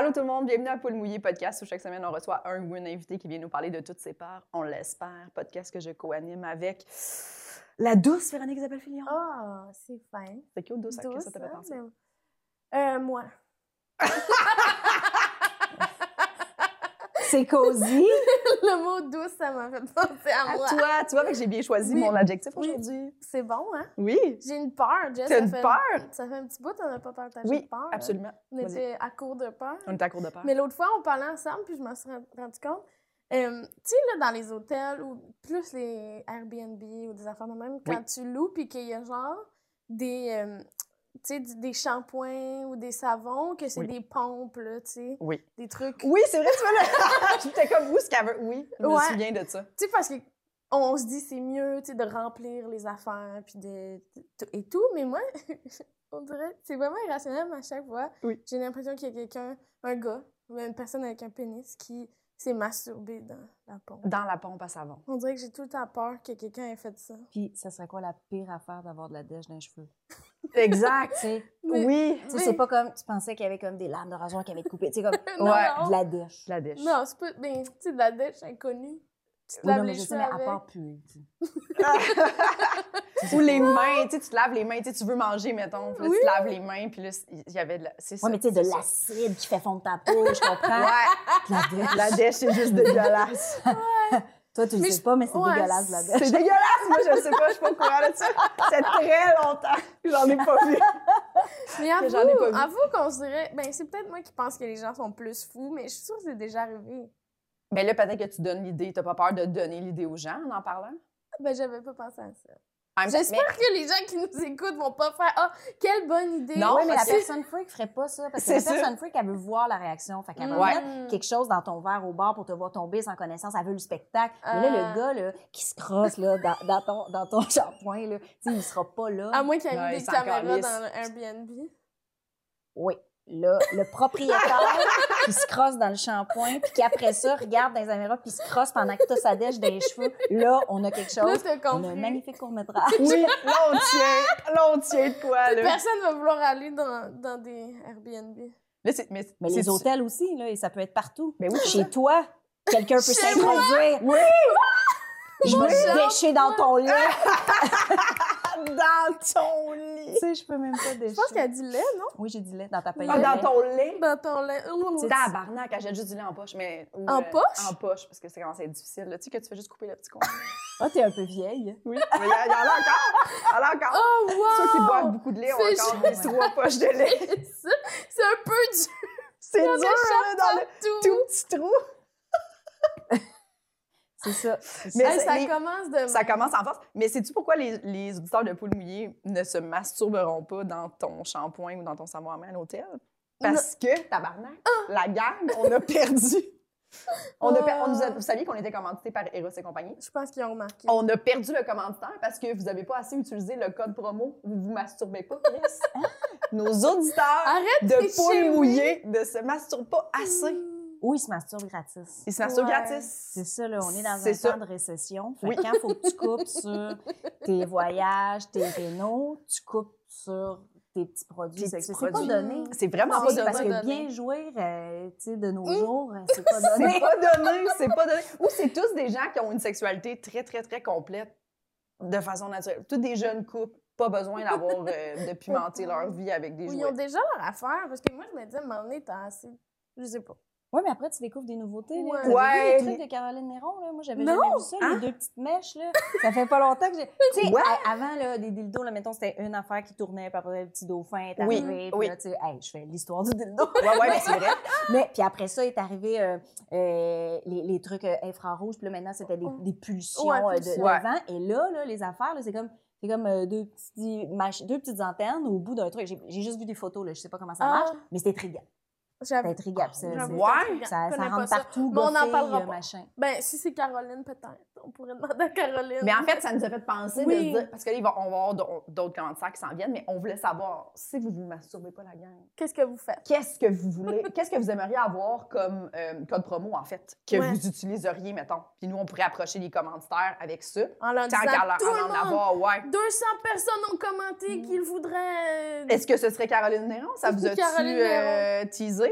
Allô tout le monde, bienvenue à Poule Mouillé podcast où chaque semaine on reçoit un ou une invité qui vient nous parler de toutes ses parts, on l'espère. Podcast que je co-anime avec la douce Véronique Isabelle Fillon. Ah, c'est fin. C'est cute, douce, Douce, ça t'a fait penser? Euh, moi. c'est cosy. Le mot douce, ça m'a fait penser à À moi. toi, tu vois que j'ai bien choisi Oui. mon adjectif Oui. aujourd'hui. C'est bon, hein? Oui, J'ai une peur, Jess. T'as une peur? Ça fait un petit bout, on n'a pas partagé oui, de peur. hein. absolument. On était à court de peur. On est à court de peur. Mais l'autre fois, on parlait ensemble, puis je m'en suis rendu compte. Euh, tu sais, là, dans les hôtels, ou plus les Airbnb ou des affaires de même, quand tu loues, puis qu'il y a genre des, euh, des shampoings ou des savons, que c'est Oui. des pompes, là, tu sais, Oui. des trucs. Oui, c'est vrai, tu vois, là. J'étais comme, où ce qu'elle veut? Oui, je me Ouais. souviens de ça. Tu sais, parce que on se dit c'est mieux, tu sais, de remplir les affaires, puis de, de- et tout, mais moi, on dirait, c'est vraiment irrationnel, mais à chaque fois, Oui. j'ai l'impression qu'il y a quelqu'un, un gars, ou une personne avec un pénis qui s'est masturbé dans la pompe. Dans la pompe à savon. On dirait que j'ai tout le temps peur que quelqu'un ait fait ça. Puis, ça serait quoi la pire affaire d'avoir de la dèche dans les cheveux? Exact. Tu sais, Mais- Oui, tu sais, Mais- c'est pas comme, tu pensais qu'il y avait comme des lames de rasoir qui avaient été coupées. Tu sais, comme Non, Ouais, non. de la dèche. la dèche. Non, c'est pas. Ben, tu sais, de la dèche inconnue. Tu te Oui, laves non, mais les je sais, mais à part puer. tu sais. Ou les mains, tu sais, tu te laves les mains, tu sais, tu veux manger, mettons, puis là, Oui. tu te laves les mains, puis là, il y avait de la... C'est ça. Ouais, mais tu sais, de ça. l'acide qui fait fondre ta peau, je comprends. Ouais, De la dèche. la dèche, c'est juste dégueulasse. Toi, tu le Mais sais je- pas, mais c'est ouais, dégueulasse, la c'est dèche. C'est dégueulasse, moi, je le sais pas, je suis pas au courant de ça. C'est très longtemps que j'en ai pas vu. Mais que j'en ai pas avoue, vu. avoue qu'on se dirait. Ben, c'est peut-être moi qui pense que les gens sont plus fous, mais je suis sûre que c'est déjà arrivé. Mais là, peut-être que tu donnes l'idée, t'as pas peur de donner l'idée aux gens en en parlant? Ben, j'avais pas pensé à ça. J'espère que les gens qui nous écoutent vont pas faire Ah, quelle bonne idée! Non, Oui, mais la personne freak ferait pas ça. Parce que la personne freak, elle veut voir la réaction. Fait qu'elle va mettre quelque chose dans ton verre au bar pour te voir tomber sans connaissance. Elle veut le spectacle. Mais là, Ah. le gars, là, qui se crosse, là, dans, dans ton, dans ton shampoing, là, tu sais, il sera pas là. À moins qu'il y ait des caméras dans le Airbnb. Oui. Là, le propriétaire qui se crosse dans le shampoing, puis qui après ça regarde dans les caméras, puis se crosse pendant que t'as sa dèche dans les cheveux. Là, on a quelque Là, chose. t'as On a un magnifique court-métrage. Oui, là, on tient, là, on tient de quoi, là. Personne va vouloir aller dans, dans des Airbnb. Là, c'est, mais, Mais c'est- les hôtels aussi, là, et ça peut être partout. Ben oui, Chez toi, quelqu'un peut s'introduire. Oui! Je veux chat, me décher dans ton lit. Dans ton lit! tu sais, je peux même pas décher. Je pense qu'elle dit lait, non? Oui, j'ai dit lait dans ta paille. Ah, dans ton lait? Dans ton lait. Ouh. Tabarnak, elle jette juste du lait en poche, mais... ou, En euh, poche? En poche, parce que c'est quand c'est difficile. Là. Tu sais que tu fais juste couper le petit con. Ah, t'es un peu vieille. Oui, mais il y, a- en a encore! Il y en a encore! Oh, wow! Ceux qui boivent beaucoup de lait ont C'est encore des trois poches de lait. Ça, C'est un peu dur. C'est dur, a là, dans le Tout. tout petit trou. C'est ça. Mais ça. Hey, c'est- ça les- commence de. Ça commence en force. Mais sais-tu pourquoi les, les auditeurs de Poule Mouillée ne se masturberont pas dans ton shampoing ou dans ton savon à main à l'hôtel? Parce que, tabarnak, Ah! la gang, on a perdu. On a per- on nous a- Ah. vous saviez qu'on était commandité par Eros et compagnie? Je pense qu'ils ont remarqué. On a perdu le commanditaire parce que vous n'avez pas assez utilisé le code promo. Vous vous masturbez pas, Chris. Nos auditeurs Arrête de Poule oui. Mouillée ne se masturbent pas assez. Ou ils se masturbent gratis. Ils se masturbent Ouais. gratis. C'est ça, là, on est dans un ça. temps de récession. Fait Oui. que quand il faut que tu coupes sur tes voyages, tes rénaux, tu coupes sur tes petits produits C'est pas donné. C'est vraiment pas c'est donné. Parce pas que donné. bien jouer, euh, tu sais, de nos Mm. jours, euh, c'est pas donné. C'est pas donné, c'est pas donné. Ou c'est tous des gens qui ont une sexualité très, très, très complète de façon naturelle. Tous des jeunes couples, pas besoin d'avoir euh, de pimenter leur vie avec des Ou ils ont déjà leur affaire. Parce que moi, je me dis, à un moment donné, t'as assez. Je sais pas. Oui, mais après, tu découvres des nouveautés. Là. Ouais. Vu les trucs de Caroline Néron, là? Moi, j'avais jamais vu ça, Hein? les deux petites mèches, là. Ça fait pas longtemps que j'ai... Tu sais, Ouais. avant, là, des dildos, là, mettons, c'était une affaire qui tournait, puis après, le petit dauphin est Oui, arrivé. puis oui. là, tu sais, hey, je fais l'histoire du dildo. Ouais, ouais, mais c'est vrai. Mais puis après ça est arrivé euh, euh, les, les trucs euh, infrarouges. Puis là maintenant c'était des, des pulsions Ouais, de, vent. Et là, là les affaires là, c'est comme c'est comme deux petits deux petites antennes au bout d'un truc. J'ai juste vu des photos là, je sais pas comment ça Ah. marche, mais c'était très J'avoue. D'intrigue absurde. J'avoue, Ouais. c'est. Ça, ça rentre pas ça. partout, Mais on goffé, parlera euh, pas. machin. Ben, si c'est Caroline, peut-être. On pourrait demander à Caroline. Mais en fait, ça nous a fait penser de se dire, parce que là, on va avoir d'au- d'autres commentaires qui s'en viennent, mais on voulait savoir si vous vous masturbez pas la gang. Qu'est-ce que vous faites? Qu'est-ce que vous voulez, qu'est-ce que vous aimeriez avoir comme euh, code promo, en fait, que Ouais. vous utiliseriez, mettons? Puis nous, on pourrait approcher les commanditaires avec ça. En leur Tant disant, qu'à tout en le en monde, avoir, ouais. 200 personnes ont commenté qu'ils voudraient... euh, Est-ce que ce serait Caroline Néron? Ça vous a-tu Caroline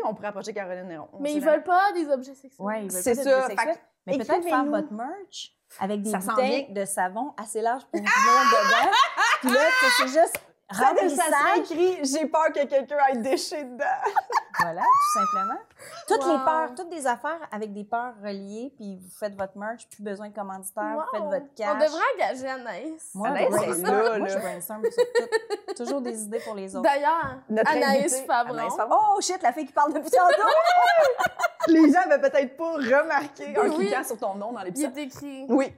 On pourrait approcher Caroline Néron. On Mais ils veulent pas des objets sexuels. Ouais, ils veulent C'est pas ça, d'objets fait sexuels. Mais peut-être faire votre merch avec des Ça bouteilles de savon assez larges pour vous mettre dedans. Puis là, c'est juste Ça, ça écrit « J'ai peur que quelqu'un aille décher dedans Voilà, tout simplement. Toutes les peurs, toutes des affaires avec des peurs reliées, puis vous faites votre merch, plus besoin de commanditaires, vous faites votre cash. On devrait engager Anaïs. Moi, Anaïs, je c'est brainstorm. là, Moi, là. je brainstorm sur tout. Toujours des idées pour les autres. D'ailleurs, Notre Anaïs Favron. Anaïs Favron. Oh shit, la fille qui parle depuis tantôt! Les gens avaient peut-être pas remarqué en Oui. cliquant sur ton nom dans Il l'épisode. est écrit Oui.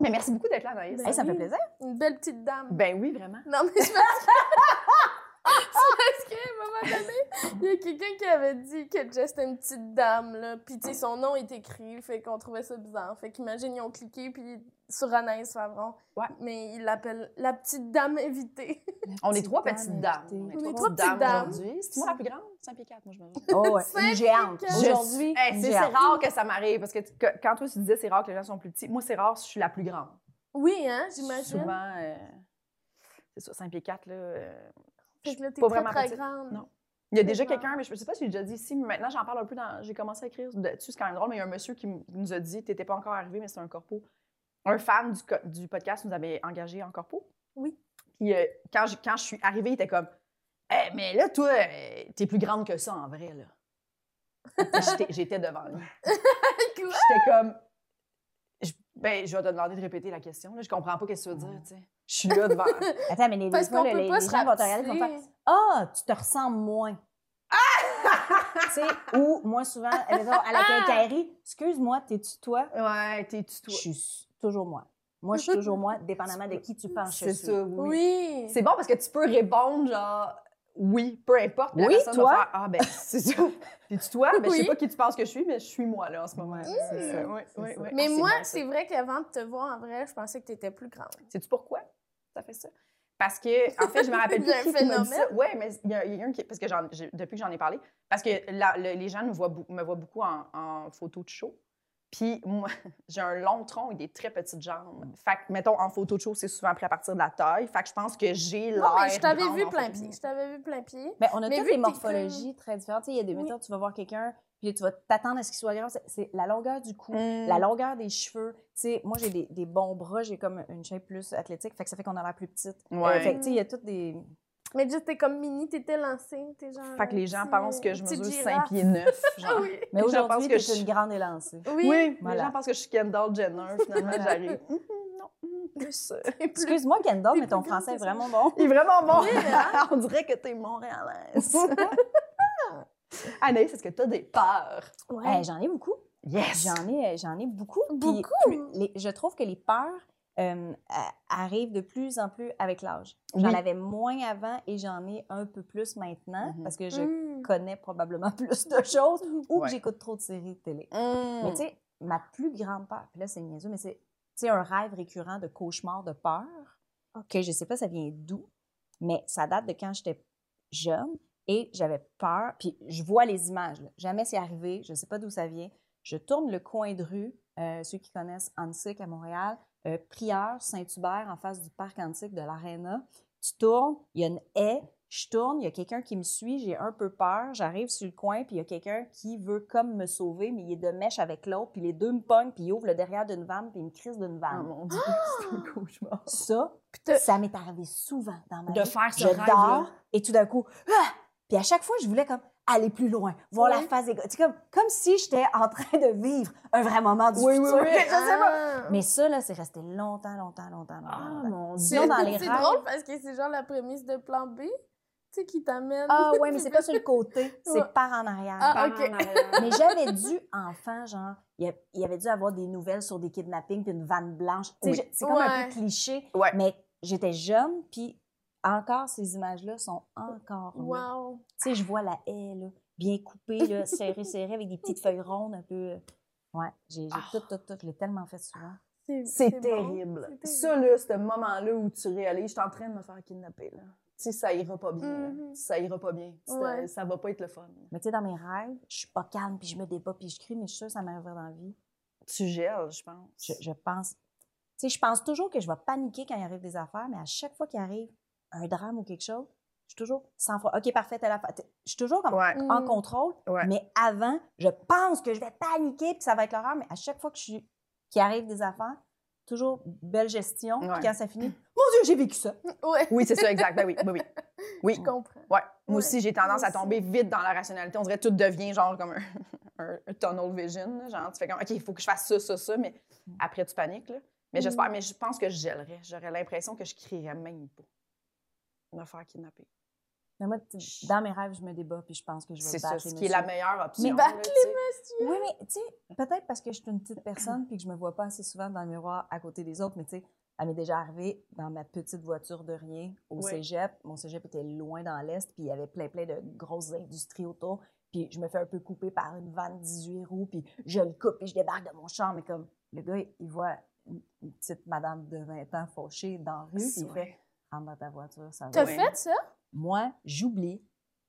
Mais merci beaucoup d'être là, Anaïs. Ben Hey, ça me fait plaisir. une belle petite dame. Ben oui, vraiment. Non, mais c'est parce que... c'est parce qu'à un moment donné, il y a quelqu'un qui avait dit que Jess était une petite dame, là. Puis, tu sais, son nom est écrit, fait qu'on trouvait ça bizarre. Fait qu'imagine, ils ont cliqué, puis sur Anaïs Favron. Ouais. Mais ils l'appellent la petite dame invitée. On est trois petites dames. On est trois petites dames aujourd'hui. C'est moi la plus grande? 5 pieds 4, moi, je me dis. Oh, ouais. Une géante. Aujourd'hui, c'est rare que ça m'arrive parce que, quand toi tu disais c'est rare que les gens sont plus petits, moi c'est rare, je suis la plus grande. Oui, hein, j'imagine. Souvent, euh, c'est ça, 5 pieds 4, là. Pas très, vraiment très petite. grande. Non. Il y a déjà quelqu'un, mais je ne sais pas si j'ai déjà dit ici, mais maintenant j'en parle un peu dans. J'ai commencé à écrire dessus, c'est quand même drôle, mais il y a un monsieur qui nous a dit, t'étais pas encore arrivé, mais c'est un corpo. Un fan du, du podcast nous avait engagé en corpo. Oui. Puis euh, quand, je, quand je suis arrivée, il était comme, Eh, mais là, toi, euh, t'es plus grande que ça en vrai, là. J'étais- devant lui. J'étais comme, ben, je vais te demander de répéter la question. Là. Je comprends pas ce que tu veux dire, tu sais. Je suis là devant. Attends, mais les, Parce qu'on peut les, pas les se gens vont te regarder et vont faire. Ah, tu te ressembles moins. tu sais, ou moi, souvent, à la quincaillerie, excuse-moi, t'es-tu toi? ouais, t'es-tu toi? Je suis toujours moi. Moi, je suis toujours moi, dépendamment de qui tu penses que je C'est suis. ça, oui. Oui. C'est bon parce que tu peux répondre genre oui, peu importe. la Oui, va toi? faire, ah ben c'est ça. T'es-tu toi? Ben, Je Oui. sais pas qui tu penses que je suis, mais je suis moi là en ce moment. C'est ça, Oui, c'est oui, ça. Mais Ah, moi, c'est vrai qu'avant de te voir en vrai, je pensais que tu étais plus grande. Sais-tu pourquoi ça fait ça? Parce que, en fait, je me rappelle plus qui, qui m'a dit ça. phénomène? Oui, mais il y, a il y a un qui. Parce que j'en- j'ai- depuis que j'en ai parlé, parce que la- le- les gens nous voient, me voient beaucoup en, en photo de show. Puis moi, j'ai un long tronc et des très petites jambes. Fait que, mettons, en photo de show, c'est souvent pris à partir de la taille. Fait que je pense que j'ai l'air. Non, mais je t'avais vu plein pied. Je t'avais vu plein pied. Mais on a Mais toutes des que morphologies très différentes. Tu sais, il y a des Oui. méthodes, tu vas voir quelqu'un, puis tu vas t'attendre à ce qu'il soit grand. C'est- la longueur du cou, Mm. la longueur des cheveux. Tu sais, moi, j'ai des, des bons bras, j'ai comme une shape plus athlétique, fait que ça fait qu'on a l'air plus petite. Ouais. Euh, fait que, tu sais, il y a toutes des... Mais juste, t'es comme mini, t'étais lancée. T'es genre. Fait que les gens petit- pensent que je petite mesure girafe. 5 pieds 9. Genre. Ah oui. Mais Les gens pensent aujourd'hui, que je- une grande élancée. Oui. Oui, Voilà. les gens pensent que je suis Kendall Jenner. Finalement, j'arrive. Non, hum, plus. euh, plus- Excuse-moi, Kendall, mais ton français est vraiment bon. Il est vraiment bon. Oui, hein? On dirait que t'es montréalaise. Anaïs, est-ce que t'as des peurs? Ouais. Eh, J'en ai beaucoup. Yes! J'en ai, j'en ai beaucoup. Puis Beaucoup? plus- les- je trouve que les peurs euh, a- arrivent de plus en plus avec l'âge. J'en Oui. avais moins avant et j'en ai un peu plus maintenant Mhm. parce que je Mm. connais probablement plus de choses ou Ouais. que j'écoute trop de séries de télé. Hum. Mais tu sais, ma plus grande peur, puis là c'est niaiseux, mais c'est un rêve récurrent de cauchemar de peur. que je sais pas ça vient d'où, mais ça date de quand j'étais jeune et j'avais peur. Puis je vois les images. là. Jamais c'est arrivé, je sais pas d'où ça vient. Je tourne le coin de rue, euh, ceux qui connaissent Antique à Montréal, euh, Prieur, Saint-Hubert, en face du parc antique de l'Arena. Tu tournes, il y a une haie, je tourne, il y a quelqu'un qui me suit, j'ai un peu peur, j'arrive sur le coin, puis il y a quelqu'un qui veut comme me sauver, mais il est de mèche avec l'autre, puis les deux me pognent, puis il ouvre le derrière d'une vanne, puis il me crise d'une Oh vanne. mon Dieu, c'est un cauchemar. Ça, ça m'est arrivé souvent dans ma De vie. faire ce Je dors et tout d'un coup, ah! puis à chaque fois, je voulais comme aller plus loin, voir la Oui. face des gars. C'est comme, comme si j'étais en train de vivre un vrai moment du Oui, oui, futur. oui. Je sais pas. Ah. Mais ça, là, c'est resté longtemps, longtemps, longtemps, longtemps. Ah, longtemps. mon Sinon, Dieu. dans les C'est drôle parce que c'est genre la prémisse de plan B, tu sais, qui t'amène. Ah ouais, mais c'est pas sur le côté, c'est Ouais. par en arrière. Ah, Par ok. en arrière. Mais j'avais dû, enfant, genre, il y avait dû avoir des nouvelles sur des kidnappings puis une vanne blanche. Oui. C'est comme un peu cliché, Ouais. mais j'étais jeune, puis encore, ces images-là sont encore là. Wow. Tu sais, je vois la haie, là. bien coupé, là, serré, serré, avec des petites feuilles rondes un peu. Ouais, j'ai Ah. tout, tout, tout. Je l'ai tellement fait souvent. C'est bon, terrible. c'est Ça, là, ce moment-là où tu réalises, je suis en train de me faire kidnapper, là. Tu sais, ça ira pas bien. Mhm. Ça ira pas bien. Ouais. Ça va pas être le fun. Mais tu sais, dans mes rêves, je suis pas calme, puis je me débat, puis je crie, mais je suis sûre que ça m'arriverait dans la vie. Tu gèles, je pense. Je, je pense. Tu sais, je pense toujours que je vais paniquer quand il arrive des affaires, mais à chaque fois qu'il arrive un drame ou quelque chose, je suis toujours 100 fois. OK, parfait, telle affaire. Je suis toujours comme Ouais. en Mm. contrôle, Ouais. mais avant, je pense que je vais paniquer puis que ça va être l'horreur, mais à chaque fois que je suis qu'il arrive des affaires, toujours belle gestion. Puis quand ça finit, mon Dieu, j'ai vécu ça. Ouais, Oui, c'est ça, exact. Ben oui, oui, oui. Oui, je comprends. ouais. Moi Ouais, aussi, j'ai tendance à tomber vite dans la rationalité. On dirait que tout devient genre comme un, un, un tunnel vision. là. Genre, tu fais comme, OK, il faut que je fasse ça, ça, ça, mais Mm. après, tu paniques. Là. Mais Mm. j'espère, mais je pense que je gèlerais. J'aurais l'impression que je crierais même pas. Me faire kidnapper. Mais moi, dans mes rêves, je me débat puis je pense que je vais C'est battre ça, les ce qui est la meilleure option. Mais battre les. Oui, mais tu sais, peut-être parce que je suis une petite personne puis que je me vois pas assez souvent dans le miroir à côté des autres, mais tu sais, elle m'est déjà arrivée dans ma petite voiture de rien au Oui. cégep. Mon cégep était loin dans l'Est, puis il y avait plein, plein de grosses industries autour. Puis je me fais un peu couper par une vanne 18 roues, puis je le coupe, puis je débarque de mon char. Mais comme le gars, il voit une, petite madame de 20 ans fauchée dans la rue, puis il fait Rentre dans ta voiture, ça. T'as fait ça? Moi, j'oublie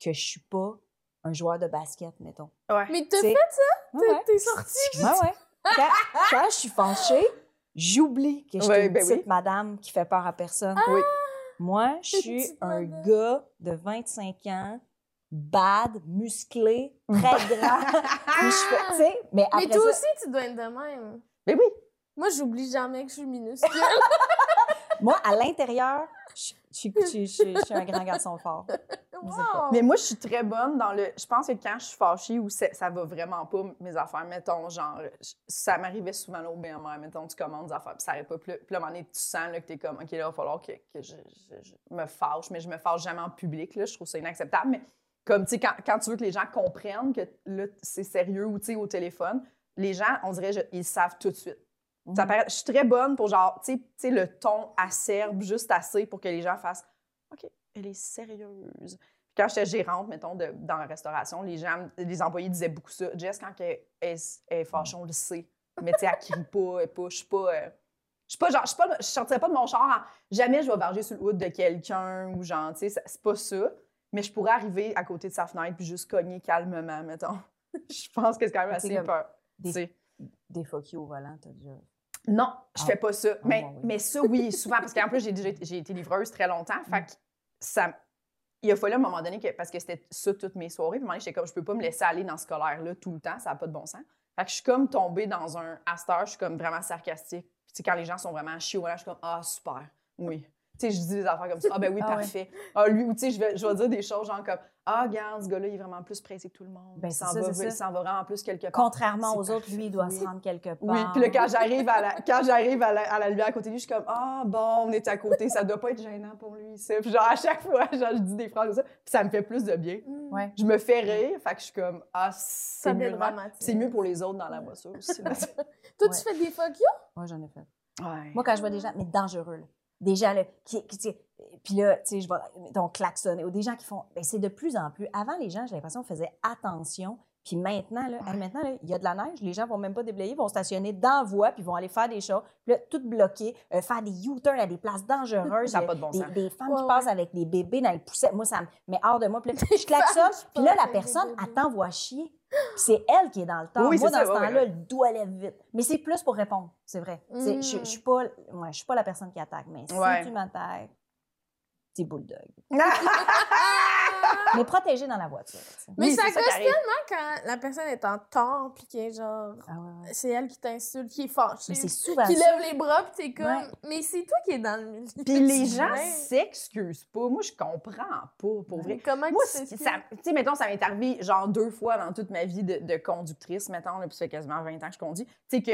que je suis pas un joueur de basket, mettons. Ouais. Mais t'as fait ça? Ouais. T'es sorti? Ouais, ouais. Quand, quand je suis fâchée, j'oublie que je suis Ouais, une ben petite oui. madame qui fait peur à personne. Oui. Moi, je suis un madame. gars de 25 ans, bad, musclé, très grand. Je fais, mais après Mais toi ça, aussi, tu dois être de même. Mais oui. Moi, j'oublie jamais que je suis minuscule. moi, à l'intérieur, je, je, je- je- je- je suis un grand garçon fort. wow! Mais moi, je suis très bonne dans le. Je pense que quand je suis fâchée ou ça va vraiment pas, mes affaires, mettons, genre, je- ça m'arrivait souvent là au BMR, mettons, tu commandes des affaires, puis ça n'arrête pas. Puis là, à un moment donné, tu sens là, que t'es comme, OK, là, il va falloir que, que je, je- je me fâche, mais je me fâche jamais en public, là, je trouve ça inacceptable. Mais comme, tu sais, quand, quand tu veux que les gens comprennent que là, c'est sérieux ou, tu sais, au téléphone, les gens, on dirait, je- ils savent tout de suite. Ça Mhm. paraît- je suis très bonne pour genre, tu sais- le ton acerbe juste assez pour que les gens fassent OK, elle est sérieuse. Puis quand j'étais gérante, mettons, de- dans la restauration, les gens, les employés disaient beaucoup ça. Jess, quand elle, elle, elle est fâchée, on le sait. Mais tu sais, elle crie pas, elle pas, je suis pas. euh, je suis pas genre, je suis pas, je sortirais pas de mon char jamais je vais varger sur le hood de quelqu'un ou genre, tu sais, c'est pas ça. Mais je pourrais arriver à côté de sa fenêtre puis juste cogner calmement, mettons. je pense que c'est quand même assez comme peur. des- tu sais. Des fuck you au volant, t'as déjà. Non, je Ah. fais pas ça. mais, bon, oui. mais ça, oui, souvent. Parce qu'en plus, j'ai j'ai été livreuse très longtemps. Fait que ça. Il a fallu à un moment donné, que, parce que c'était ça toutes mes soirées, puis à un moment donné, j'étais comme, je peux pas me laisser aller dans ce scolaire-là tout le temps, ça n'a pas de bon sens. Fait que je suis comme tombée dans un asteur, je suis comme vraiment sarcastique. Puis quand les gens sont vraiment chiots, je suis comme, ah, super, oui. Tu sais, je dis des affaires comme ça, ah ben oui, Ah ouais. parfait. Ah, lui, ou tu sais, je vais, je vais dire des choses genre comme, ah, regarde, ce gars-là, il est vraiment plus pressé que tout le monde. Ben, il s'en ça, va, ça. s'en va vraiment plus quelque part. Contrairement aux autres, lui, il doit parfait. se rendre quelque part. Oui, puis là, quand j'arrive à la, quand j'arrive à la, à la lumière à côté de lui, je suis comme Ah, bon, on est à côté, ça doit pas être gênant pour lui, ça. Puis genre, à chaque fois, genre, je dis des phrases comme ça, puis ça me fait plus de bien. Mm. Ouais. Je me fais rire, fait que je suis comme Ah, c'est Ça mieux, c'est mieux pour les autres dans la voiture aussi. Toi, Ouais. tu fais des fuck you? Moi, j'en ai fait. ouais. Moi, quand je vois des gens, mais dangereux, là. Des gens, là, qui, qui puis là, tu sais, je vais, donc, klaxonner, ou des gens qui font, ben, c'est de plus en plus. Avant, les gens, j'ai l'impression, faisaient attention. Puis maintenant, là, hey, maintenant, là, il y a de la neige, les gens vont même pas déblayer, ils vont stationner dans la voie, puis ils vont aller faire des choses, puis là, tout bloqué, euh, faire des U-turns à des places dangereuses. Ça a pas de bon des, sens. des femmes Ouais, qui ouais. passent avec des bébés dans les poussettes. Moi, ça me met hors de moi. Puis là, je femmes qui puis là, la personne, elle t'envoie chier. Puis c'est elle qui est dans le temps. Oui, Moi, dans ça, ce ouais, temps-là, ouais. le doigt lève vite. Mais c'est plus pour répondre, c'est vrai. Mm. je suis pas, ouais, je suis pas la personne qui attaque, mais si Ouais. tu m'attaques, c'est bulldog. Mais protégé dans la voiture. Mais Oui, ça gosse arrive. quand la personne est en tort, puis qui est genre. Ah ouais. C'est elle qui t'insulte, qui est fâchée. Mais c'est souvent qui ça. lève les bras, puis t'es comme. Ouais. Mais c'est toi qui es dans le milieu. Puis les gens s'excusent pas. Moi, je comprends pas, pour vrai. Mais Comment Moi, tu sais, mettons, ça m'est arrivé genre deux fois dans toute ma vie de, de conductrice, mettons, là, puis ça fait quasiment 20 ans que je conduis. Tu sais, que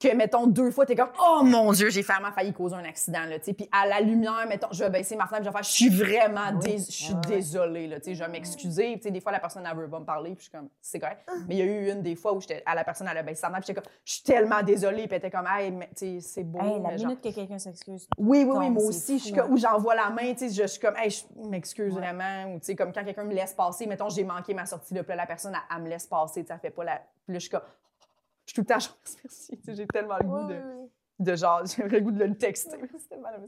que, mettons, deux fois, t'es comme, oh mon Dieu, j'ai vraiment failli causer un accident, là, tu. Puis à la lumière, mettons, je vais baisser ma fenêtre, je vais faire, je suis vraiment, Oui. dés- je suis Ouais, ouais. désolée, là, tu sais, je vais m'excuser. Tu sais, des fois, la personne, elle veut pas me parler, puis je suis comme, c'est correct. Mais il y a eu une des fois où j'étais, à la personne, elle a baissé sa fenêtre, puis j'étais comme, je suis tellement désolée, puis elle était comme, hey, mais, tu sais, c'est beau. Hey, la mais genre- que quelqu'un s'excuse. oui, oui, oui, moi aussi, je suis comme, hein. où j'envoie la main, tu sais, je, suis comme, hey, je m'excuse Ouais. vraiment, ou tu sais, comme quand quelqu'un me laisse passer, mettons, j'ai manqué ma sortie, là, puis la personne, elle, elle me laisse passer, tu sais, elle fait pas la. Puis là, je suis comme, suis tout le temps, genre, merci, j'ai tellement le goût de, de genre, j'ai le goût de le texter, c'est tellement la.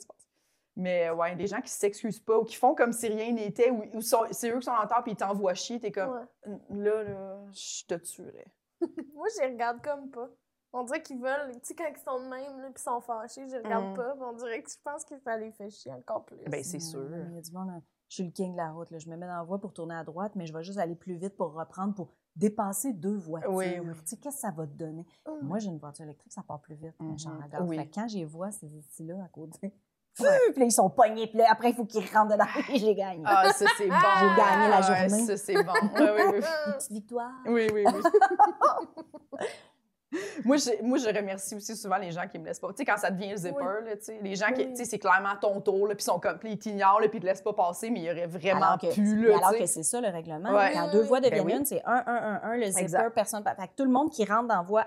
Mais euh, ouais, des gens qui s'excusent pas ou qui font comme si rien n'était, ou, c'est eux qui sont en tort, puis ils t'envoient chier, t'es comme, Ouais. là, là, je te tuerais. Moi, je les regarde comme pas. On dirait qu'ils veulent, tu sais, quand ils sont de même, là, puis ils sont fâchés, je les regarde Mm. pas. on dirait que je pense que ça les fait chier encore plus. Ben, c'est sûr. Il y a du monde, hein. je suis le king de la route. là. Je me mets dans la voie pour tourner à droite, mais je vais juste aller plus vite pour reprendre, pour dépasser deux voitures. Oui, oui. Tu sais, qu'est-ce que ça va te donner? Mm. Moi, j'ai une voiture électrique, ça part plus vite. Oui. Fait que quand j'ai vois ces outils-là à côté, puis là, ils sont pognés, puis là, après, il faut qu'ils rentrent dedans. Et j'ai gagné. Ah, ça, c'est bon. J'ai gagné la Ouais, journée. ça, c'est bon. Ouais, oui, oui. Une petite victoire. Oui, oui, oui. Moi, je, moi, je remercie aussi souvent les gens qui me laissent pas. Tu sais, quand ça devient le zipper, Oui. là, tu sais, les gens qui, tu sais, c'est clairement ton tour, là, puis ils sont comme, puis ils t'ignorent, là, puis ils te laissent pas passer, mais il y aurait vraiment Alors que, pu, mais là, alors que c'est ça le règlement. Ouais. Quand Oui, deux oui, voies Ben deviennent oui. une, c'est 1, 1, 1, 1, le zipper, Exact. personne. Fait que tout le monde qui rentre dans la voie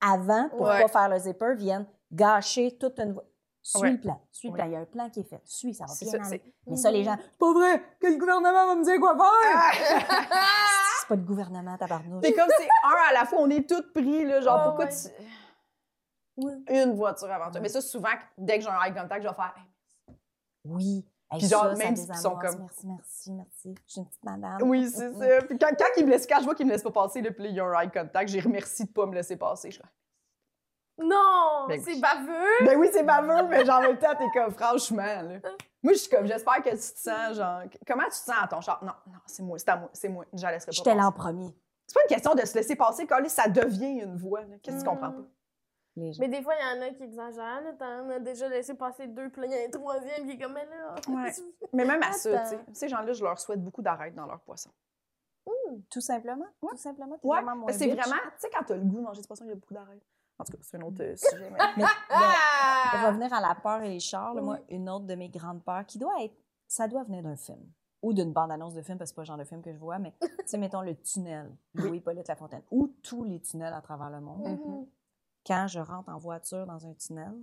avant pour Ouais. pas faire le zipper viennent gâcher toute une voie. Suis Ouais. le plan. Suis le plan. Il y a un plan qui est fait. Suis, ça va bien ça, aller. c'est- Mais ça, les Mhm. gens, c'est pas vrai que le gouvernement va me dire quoi faire. C'est pas le gouvernement, tabarnouche. C'est comme c'est un à la fois, on est tous pris, là, genre, Ah, pourquoi ouais. tu. Oui. Une voiture avant toi? Ouais. Mais ça, souvent, dès que j'ai un eye contact, je vais faire. Hey, Oui. Hey, Puis genre, ça, même si ils sont comme- Merci, merci, merci. Je suis une petite madame. Oui, c'est ça. Puis quand, quand, ils me laissent, quand je vois qu'ils me laissent pas passer, là, puis là, il y a un eye contact, j'ai remercie de pas me laisser passer. Je Non, Ben oui. c'est baveux. Ben oui, c'est baveux, mais genre, en même temps, t'es comme, franchement, là. Moi, je suis comme, j'espère que tu te sens, genre, comment tu te sens à ton char? Non, non, c'est moi, c'est à moi, c'est moi, je la laisserai pas J'étais là en premier. C'est pas une question de se laisser passer, quand ça devient une voix. Qu'est-ce que tu comprends Mm. pas? Mais des fois, il y en a qui exagèrent. là. T'en as déjà laissé passer deux, puis là, il y a un troisième qui est comme, mais là. Ouais. Mais même à ça, tu sais, ces gens-là, je leur souhaite beaucoup d'arrêt dans leur poisson. Tout simplement? Tout simplement. t'es Ouais, vraiment moins parce que c'est vraiment, tu sais, quand t'as le goût de manger du poisson, il y a beaucoup d'arrêt. En tout cas, c'est un autre euh, sujet. mais- Mais pour revenir à la peur et les chars, là, moi, une autre de mes grandes peurs qui doit être, ça doit venir d'un film ou d'une bande-annonce de film, parce que c'est pas le genre de film que je vois, mais tu sais, mettons le tunnel, Louis-Hippolyte Lafontaine, ou tous les tunnels à travers le monde. Mhm. Quand je rentre en voiture dans un tunnel,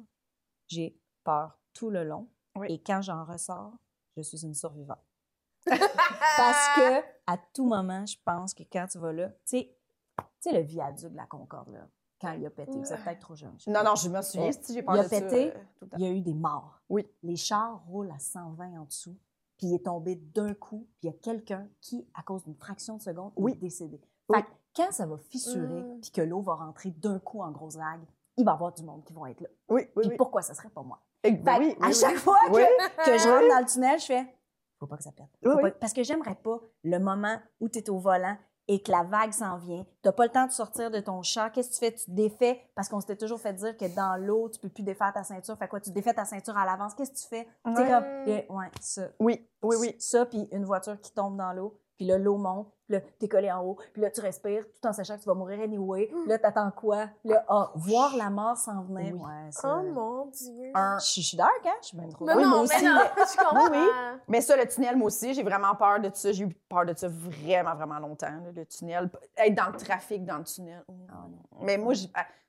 j'ai peur tout le long. Oui. Et quand j'en ressors, je suis une survivante. Parce que à tout moment, je pense que quand tu vas là, tu sais, tu sais, le viaduc de la Concorde, là, quand il a pété, vous êtes peut-être trop jeune. je Non, non, je me souviens, si j'ai Il a ça, pété, euh, il y a eu des morts. Oui. Les chars roulent à 120 en dessous, puis il est tombé d'un coup, puis il y a quelqu'un qui, à cause d'une fraction de seconde, Oui. est décédé. Oui. Fait que quand ça va fissurer, Mm. puis que l'eau va rentrer d'un coup en grosse vague, il va y avoir du monde qui vont être là. Oui, oui, Puis pourquoi ça serait pas moi? Eh, Fait ben oui, à chaque fois que, je rentre dans le tunnel, je fais faut pas que ça pète. Faut Oui, pas- oui. Parce que j'aimerais pas le moment où tu es au volant et que la vague s'en vient. Tu pas le temps de sortir de ton char. Qu'est-ce que tu fais? Tu te défais parce qu'on s'était toujours fait dire que dans l'eau, tu peux plus défaire ta ceinture. Fait quoi? Tu défais ta ceinture à l'avance. Qu'est-ce que tu fais? Ouais. comme, eh, ouais, ça. Oui, oui, oui. Ça, puis une voiture qui tombe dans l'eau, puis là, l'eau monte, puis là, t'es collé en haut, puis là, tu respires tout en sachant que tu vas mourir anyway. Puis là, t'attends quoi? Là, ah, voir la mort s'en venir. Oui. Ouais, ça- Oh mon Dieu. Un- Je suis- je suis dark, hein? Je suis bien trop Non, Oui, non, moi mais aussi, non, mais- je comprends. Oui, Mais ça, le tunnel, moi aussi, j'ai vraiment peur de ça. J'ai eu peur de ça vraiment, vraiment longtemps, là, le tunnel. Être dans le trafic, dans le tunnel. Ah, non. Mais moi,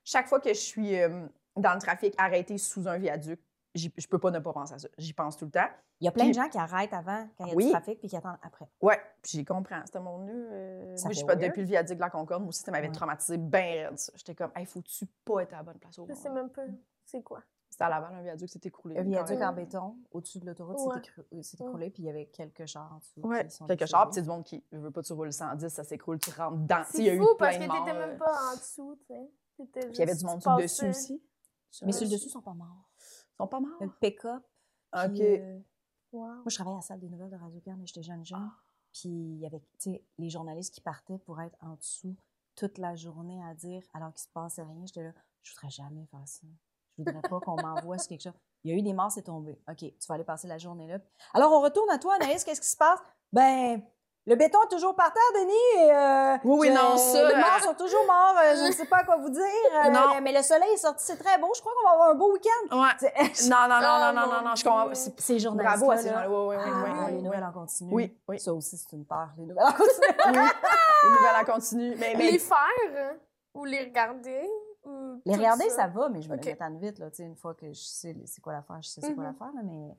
chaque fois que je suis euh, dans le trafic, arrêtée sous un viaduc, je peux pas ne pas penser à ça. J'y pense tout le temps. Il y a plein Puis- de gens qui arrêtent avant, quand il y a Oui. du trafic, puis qui attendent après. Ouais, puis j'y comprends. C'était mon nœud. euh, moi, pas depuis le viaduc de la Concorde. Moi aussi, ça m'avait Ouais. traumatisé bien raide. J'étais comme, hey, faut-tu pas être à la bonne place au Je sais même pas c'est quoi? C'était à Laval, un viaduc, s'est écroulé. Un viaduc en béton au-dessus de l'autoroute Ouais. s'est écrou- euh, s'est écroulé, puis il y avait quelques chars en dessous. Ouais, qui sont quelque décédés. chose. Puis c'est du monde qui veut pas, tu roules 110, ça s'écroule, tu rentres. Tu a C'est eu fou plein parce que euh, même pas en dessous, tu sais. Puis il y avait du monde tu sur le dessus aussi. Mais sur le dessus, ils sont pas morts. Ils sont pas morts. Le pick-up. OK. puis, euh, Wow. moi, je travaillais à la salle des nouvelles de Radio-Can et j'étais jeune, jeune. Ah. Puis il y avait, tu sais, les journalistes qui partaient pour être en dessous toute la journée à dire, alors qu'il se passait rien, j'étais là, je voudrais jamais faire ça. Je voudrais pas qu'on m'envoie sur quelque chose. Il y a eu des morts, c'est tombé. OK, tu vas aller passer la journée là. Alors, on retourne à toi, Anaïs, qu'est-ce qui se passe? Ben, Le béton est toujours par terre, Denis. Et, euh, Oui, oui, je- non, ça, Les morts euh, sont toujours morts. euh, je ne sais pas quoi vous dire. euh, Non. Mais le soleil est sorti, c'est très beau. Je crois qu'on va avoir un beau week-end. Ouais. Non, non, non, Oh, non, non, non, non, je comprends. Dieu. C'est- Ces journalistes. Bravo à ces gens-là. Oui, oui, oui, Ah, oui, les oui, nouvelles en continu. Oui, oui. Ça aussi, c'est une peur, les nouvelles en continu. oui. Les nouvelles en continu. Mais, mais Les faire hein, ou les regarder? Ou Les regarder, ça va, mais je me Ok. le tanne vite, là, tu sais, une fois que je sais c'est quoi l'affaire, je sais c'est quoi Mhm. l'affaire, là, mais,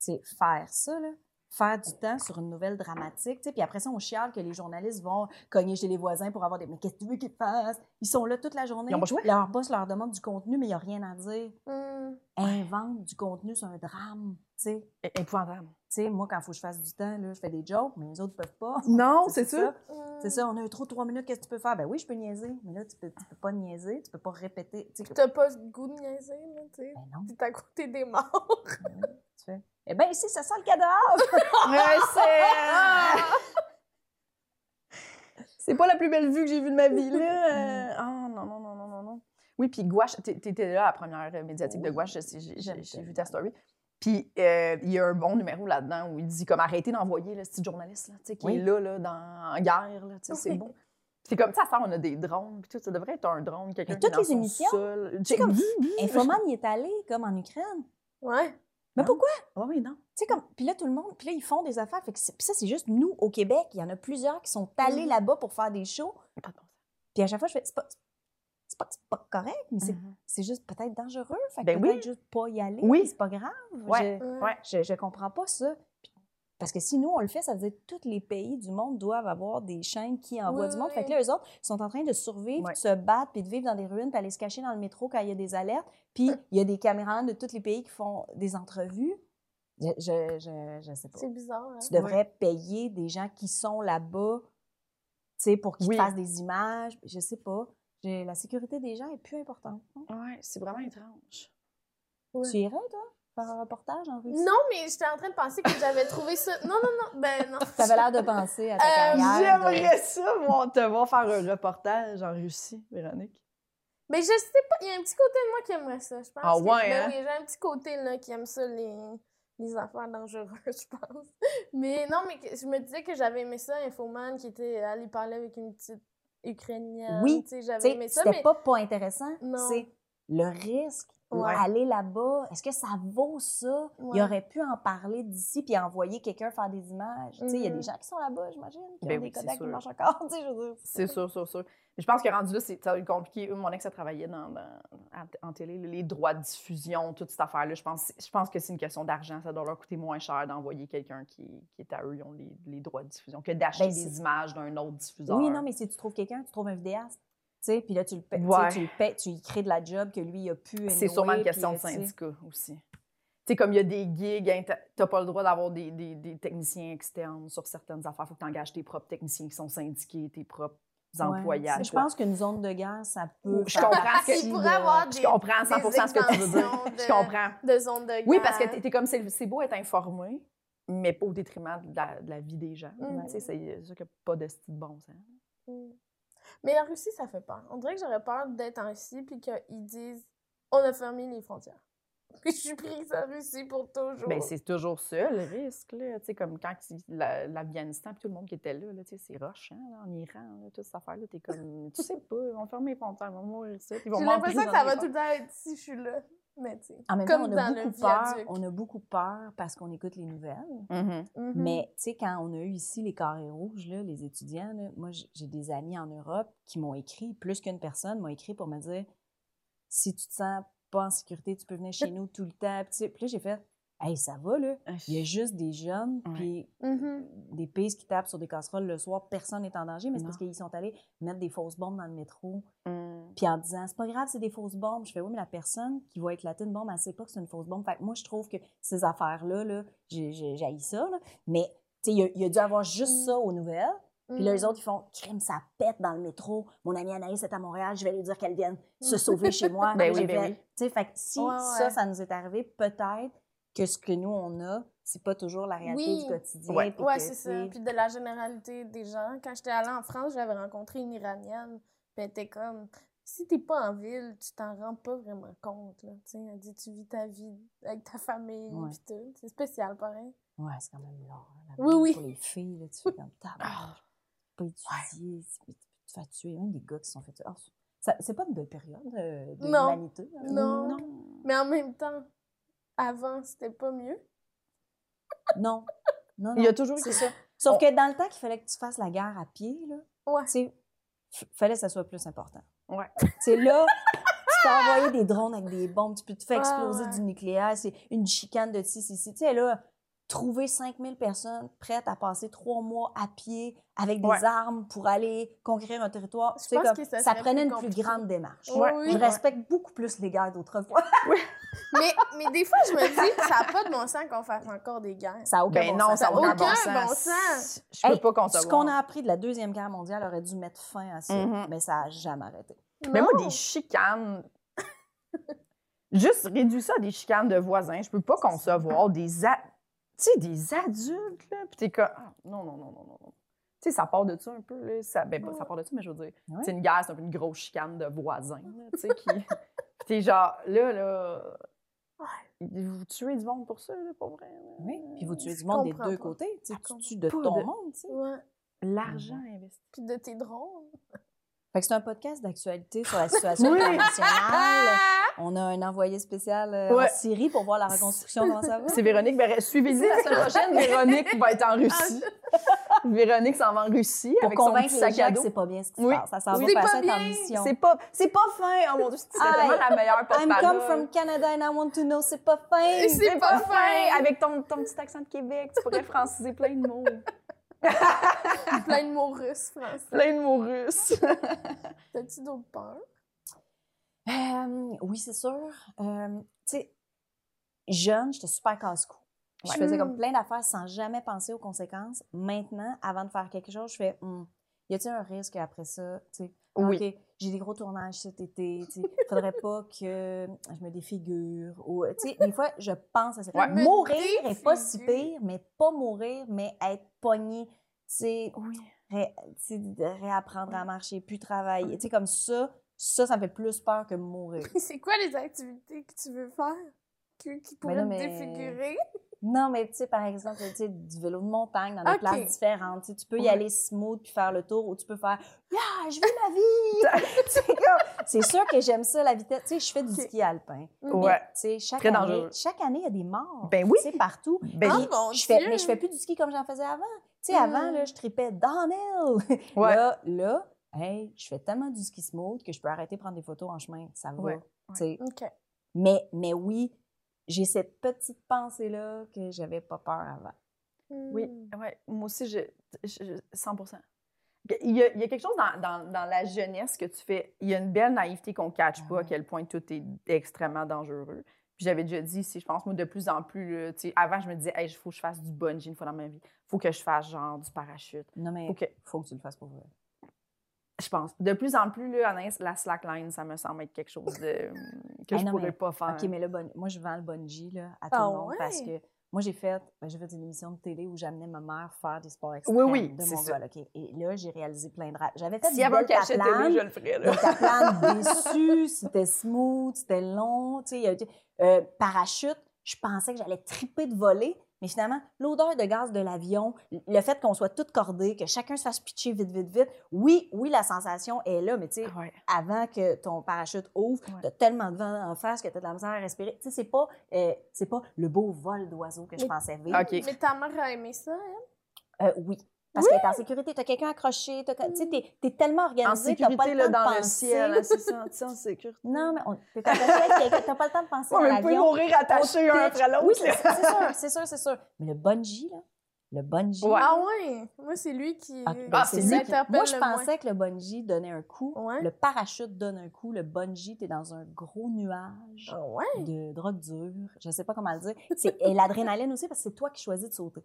tu sais, faire ça, là, faire du temps sur une nouvelle dramatique, tu sais, puis après ça, on chiale que les journalistes vont cogner chez les voisins pour avoir des... Mais qu'est-ce que tu veux qu'ils fassent? Ils sont là toute la journée. Ils ont pas le choix. Leur boss leur demande du contenu, mais il n'y a rien à dire. Hmm. Invente du contenu sur un drame, tu sais. é- épouvantable. Tu sais, moi, quand il faut que je fasse du temps, là, je fais des jokes, mais les autres peuvent pas. Non, C'est ça. C'est ça, on a eu trop trois minutes, qu'est-ce que tu peux faire? Ben oui, je peux niaiser, mais là, tu peux, tu peux pas niaiser, tu peux pas répéter. Tu T'as pas le goût de niaiser, là, tu sais. ben non. T'es à côté des morts. Tu fais, eh bien, ici, ça sent le cadavre! Ouais, c'est. C'est pas la plus belle vue que j'ai vue de ma vie, là. Ah, non, non, non, non, non, non. Oui, puis Gouache, t'é- t'étais là à la première médiatique de. Gouache, j'ai- vu ta story. Puis euh, il y a un bon numéro là-dedans où il dit comme arrêtez d'envoyer le petit journaliste là, tu sais, qui Oui. est là, là dans, en guerre, là, tu sais, c'est Oui. bon. C'est comme ça, ça, on a des drones, puis tout, ça devrait être un drone, quelqu'un Mais qui est toutes les émissions, tu sais, comme- Infoman, il est allé, comme en Ukraine. Ouais. Mais Non. pourquoi? Oui, non. Tu sais, comme, puis là, tout le monde, puis là, ils font des affaires. Fait que c'est- puis ça, c'est juste nous, au Québec. Il y en a plusieurs qui sont allés Mhm. là-bas pour faire des shows. Pas de bon sens. Puis à chaque fois, je fais, c'est pas, c'est pas, c'est pas correct, mais c'est, Mhm. c'est juste peut-être dangereux. Fait que Ben peut-être oui. juste pas y aller. Oui. C'est pas grave. Ouais. Je, Ouais. Je, je comprends pas ça. Puis- Parce que si nous, on le fait, ça veut dire que tous les pays du monde doivent avoir des chaînes qui envoient Oui, du monde. Fait que là, eux autres sont en train de survivre, de se battre, puis de vivre dans des ruines, puis aller se cacher dans le métro quand il y a des alertes. Puis il y a des caméras de tous les pays qui font des entrevues. Je, je, je, je sais pas. C'est bizarre, hein? Tu devrais payer des gens qui sont là-bas, tu sais, pour qu'ils Oui. fassent des images. Je sais pas. J'ai- La sécurité des gens est plus importante. Ouais, c'est vraiment étrange. Ouais. Tu irais, toi, faire un reportage en Russie? Non, mais j'étais en train de penser que j'avais trouvé ça. Non, non, non. Ben non. Ça avait l'air de penser à ta Euh, carrière. de- J'aimerais ça, moi, te voir faire un reportage en Russie, Véronique. Mais je sais pas, il y a un petit côté de moi qui aimerait ça, je pense. Ah que- ouais, ben hein? oui, j'ai un petit côté là, qui aime ça, les, les affaires dangereuses, je pense. Mais non, mais que- je me disais que j'avais aimé ça, Infoman, qui était allé parler avec une petite Ukrainienne. Oui, j'avais aimé ça, c'était mais... pas pas intéressant. C'est le risque. Ouais. Aller là-bas, est-ce que ça vaut ça? Il aurait pu en parler d'ici puis envoyer quelqu'un faire des images. Il y a des gens qui sont là-bas, j'imagine, qui Ben ont oui, des c'est Kodak qui sûr. marchent encore. C'est sûr, sûr, sûr. Je pense que rendu là, c'est compliqué. Eux, Mon ex a travaillé dans, dans- en, télé, les droits de diffusion, toute cette affaire-là. Je pense, je pense que c'est une question d'argent. Ça doit leur coûter moins cher d'envoyer quelqu'un qui, qui est à eux, ils ont les, les droits de diffusion, que d'acheter Ben, des images d'un autre diffuseur. Oui, non, mais si tu trouves quelqu'un, tu trouves un vidéaste. Tu sais, puis là, tu le Ouais. tu le paies, tu y crées de la job que lui, il a pu. C'est sûrement une question de syndicat aussi. Tu sais, comme il y a des gigs, hein, t'as- t'as pas le droit d'avoir des, des- des techniciens externes sur certaines affaires. Faut que tu engages tes propres techniciens qui sont syndiqués, tes propres Ouais. employés. à Je pense qu'une zone de guerre, ça peut. Je comprends ce que- de- pourrait avoir Je des, comprends 100 ce que tu veux dire. extensions Je de- comprends. de zone de guerre. Oui, parce que t'es- t'es comme, c'est c'est beau être informé, mais pas au détriment de la, de la vie des gens. Mhm. Tu sais, c'est sûr qu'il n'y a pas de style bon sens. Mm. Mais la Russie, ça fait peur. On dirait que j'aurais peur d'être en Russie puis qu'ils disent on a fermé les frontières. Puis je suis prise en Russie pour toujours. Ben, c'est toujours ça, le risque. Là. Tu sais, comme quand la- l'Afghanistan, puis tout le monde qui était là, là tu sais, c'est rochant, là, en Iran, là, toute cette affaire-là. T'es comme, tu sais pas, ils vont fermer les frontières, ils vont mourir ici, puis ils vont J'ai l'impression que ça va tout le temps être si je suis là. Mais tu sais, En même comme temps, on a, dans beaucoup peur, on a beaucoup peur parce qu'on écoute les nouvelles. les- Mhm. Mhm. Mais tu sais, quand on a eu ici les carrés rouges, là, les étudiants, là, moi, j'ai des amis en Europe qui m'ont écrit, plus qu'une personne m'a écrit pour me dire si tu te sens pas en sécurité, tu peux venir chez nous tout le temps. Puis, là, j'ai fait Hey, ça va, là. Il y a juste des jeunes, puis Mhm. des pistes qui tapent sur des casseroles le soir, personne n'est en danger, mais c'est parce qu'ils sont allés mettre des fausses bombes dans le métro, Mm. puis en disant c'est pas grave, c'est des fausses bombes. Je fais oui, mais la personne qui va éclater une bombe, elle sait pas que c'est une fausse bombe. Fait que moi, je trouve que ces affaires-là, là, j'ai j'ai- ça, là. mais tu sais, il y a- il y, a dû avoir juste Mm. ça aux nouvelles. Puis là, les Mhm. autres, ils font crime, ça pète dans le métro. Mon amie Anaïs est à Montréal, je vais lui dire qu'elle vienne se sauver chez moi. Ben oui, ben fait- oui. Tu sais, fait que si Ouais, ça, ouais. ça nous est arrivé, peut-être que ce que nous, on a, c'est pas toujours la réalité Oui. du quotidien. Ouais. puis Ouais, c'est ça. Puis de la généralité des gens. Quand j'étais allée en France, j'avais rencontré une Iranienne. Puis elle était comme si t'es pas en ville, tu t'en rends pas vraiment compte, là. Tu sais, elle dit, tu vis ta vie avec ta famille, Ouais. pis tout. C'est spécial, pareil. Ouais, c'est quand même long. hein, la Oui, oui. Pour les filles, là, tu fais comme pas étudier, tu peux te faire tuer. Même des gars qui se sont fait tuer. Ça- c'est pas une belle période euh, de Non. l'humanité. hein? Non. Mais en même temps, avant, c'était pas mieux. Non. Non, Il y a non, toujours C'est eu- ça. Sauf On- que dans le temps qu'il fallait que tu fasses la guerre à pied, là, Ouais. fallait que ça soit plus important. Ouais. Tu sais, là, tu peux envoyer des drones avec des bombes, tu peux te faire Ah, exploser ouais. du nucléaire, c'est une chicane de ci, ci, ci. Tu sais, là, trouver 5000 personnes prêtes à passer trois mois à pied avec des Ouais. armes pour aller conquérir un territoire, Je tu sais, pense comme, que ça prenait plus une plus grande démarche. Ouais, oui. Je Ouais. respecte beaucoup plus les guerres d'autrefois. Mais, mais des fois, je me dis, ça n'a pas de bon sens qu'on fasse encore des guerres. Ça a aucun Ben bon non, sens. ça n'a aucun aucun bon bon sens. sens. Je peux Hey, pas concevoir. Ce qu'on a appris de la Deuxième Guerre mondiale aurait dû mettre fin à ça, Mhm. mais ça n'a jamais arrêté. Mais moi, des chicanes. Juste réduire ça à des chicanes de voisins. Je peux pas concevoir des. Tu sais, des adultes, là. Puis t'es comme. ah, non, non, non, non, non. non. Tu sais, ça part de ça un peu, là. Ça, ben, pas ça part de ça, mais je veux dire. Ouais. C'est une guerre, c'est un peu une grosse chicane de voisins, là, tu sais, qui. Puis t'es genre, là, là. Vous tuez du monde pour ça, là, pour vrai. là. Oui, puis vous tuez du monde des deux pas. côtés. Tu tues de ton de- monde. tu sais. Ouais. L'argent investi. Puis de tes drones. Fait que c'est un podcast d'actualité sur la situation Oui. internationale. On a un envoyé spécial euh, Ouais. en Syrie pour voir la reconstruction, comment ça va? C'est Véronique. Ben, Suivez-y la semaine prochaine. Véronique va être en Russie. Véronique s'en va en Russie Pour avec son petit sac à dos. c'est pas bien ce qui se Oui. passe. Ça s'en Oui. va pas ça en mission. C'est pas, c'est pas fin. Oh mon Dieu, c'est tellement la meilleure I'm porte-parole. come from Canada and I want to know, c'est pas fin. C'est pas fin. Avec ton, ton petit accent de Québec, tu pourrais franciser plein de mots. Plein de mots russes, français. plein de mots russes. T'as-tu d'autres peurs? Euh, oui, c'est sûr. Euh, tu sais, jeune, j'étais super casse-cou. Je faisais Mm. comme plein d'affaires sans jamais penser aux conséquences. Maintenant, avant de faire quelque chose, je fais Hum, y a-t-il un risque après ça? Tu sais, Oui. OK, j'ai des gros tournages cet été. Tu sais, faudrait pas que je me défigure. Ou, tu sais, des fois, je pense à ça. Ouais. Mourir est pas si pire, mais pas mourir, mais être pogné. Tu sais, Oui. ré- réapprendre à marcher, plus travailler. Tu sais, comme ça, ça, ça me fait plus peur que mourir. C'est quoi les activités que tu veux faire? Qui pourraient là, te mais- défigurer? Non, mais tu sais, par exemple, tu sais, du vélo de montagne dans des Ok. places différentes. Tu sais, tu peux y Ouais. aller smooth puis faire le tour ou tu peux faire Yeah, je vis ma vie! c'est sûr que j'aime ça, la vitesse. Tu sais, je fais du ski alpin. Ouais. Tu sais, chaque Très année, dangereux. chaque année, il y a des morts. Ben oui. Tu sais, partout. Ben, Puis mon je fais, Dieu! mais je fais plus du ski comme j'en faisais avant. Tu sais, avant, Mm. là, je tripais downhill. Ouais. Là, là, hey, je fais tellement du ski smooth que je peux arrêter de prendre des photos en chemin. Ça va. Ouais. Tu sais. OK. Mais, mais oui, j'ai cette petite pensée-là que j'avais pas peur avant. Oui, Hmm. ouais. moi aussi, je, je- je- 100 il y, a, il y a quelque chose dans, dans- dans la jeunesse que tu fais. Il y a une belle naïveté qu'on ne catche pas, à quel point tout est extrêmement dangereux. Puis j'avais déjà dit, si je pense, moi, de plus en plus, là, tu sais, avant, je me disais, il faut que je fasse du bungee une fois dans ma vie. Il faut que je fasse genre du parachute. Non, mais Faut que, faut que tu le fasses pour vrai. Je pense. De plus en plus, là, Anaïs, la slackline, ça me semble être quelque chose de, que Ah je non, pourrais mais- pas faire. OK, mais le bon... moi, je vends le bungee là, à tout Ah le monde parce que moi, j'ai fait, ben, j'ai fait une émission de télé où j'amenais ma mère faire des sports Oui, extrêmes oui, de c'est mon vol. OK? Et là, j'ai réalisé plein de rêves. J'avais du y avait deltaplane. télé, je le ferais. Là. Deltaplane déçu, c'était smooth, c'était long, tu sais, il y a- euh, parachute, je pensais que j'allais triper de voler, mais finalement, l'odeur de gaz de l'avion, le fait qu'on soit toutes cordées, que chacun se fasse pitcher vite, vite, vite, oui, oui, la sensation est là, mais tu sais, ouais. avant que ton parachute ouvre, Ouais. t'as tellement de vent en face que t'as de la misère à respirer. Tu sais, c'est pas, euh, c'est pas le beau vol d'oiseau que je pensais vivre. Mais ta mère a aimé ça, hein? Euh, oui. Parce qu'elle est en sécurité, t'as quelqu'un accroché, t'as- tu sais, t'es, t'es tellement En organisé, t'as pas le là, temps de dans le penser. ciel, hein, c'est en sécurité. Non, mais on, t'es attaché t'as pas le temps de penser Ouais, dans mais vous pouvez l'avion. mourir attachés On un après l'autre. Oui, c'est là. c'est sûr, c'est sûr, c'est sûr. Mais le bungee, là, le bungee, Ouais. Ah ouais? Moi, c'est lui qui, Ah, ben, c'est lui qui- Moi, je moins. pensais que le bungee donnait un coup, Ouais. le parachute donne un coup, le bungee, t'es dans un gros nuage Ah ouais? de drogue dure, je sais pas comment le dire. C'est- Et l'adrénaline aussi, parce que c'est toi qui choisis de sauter.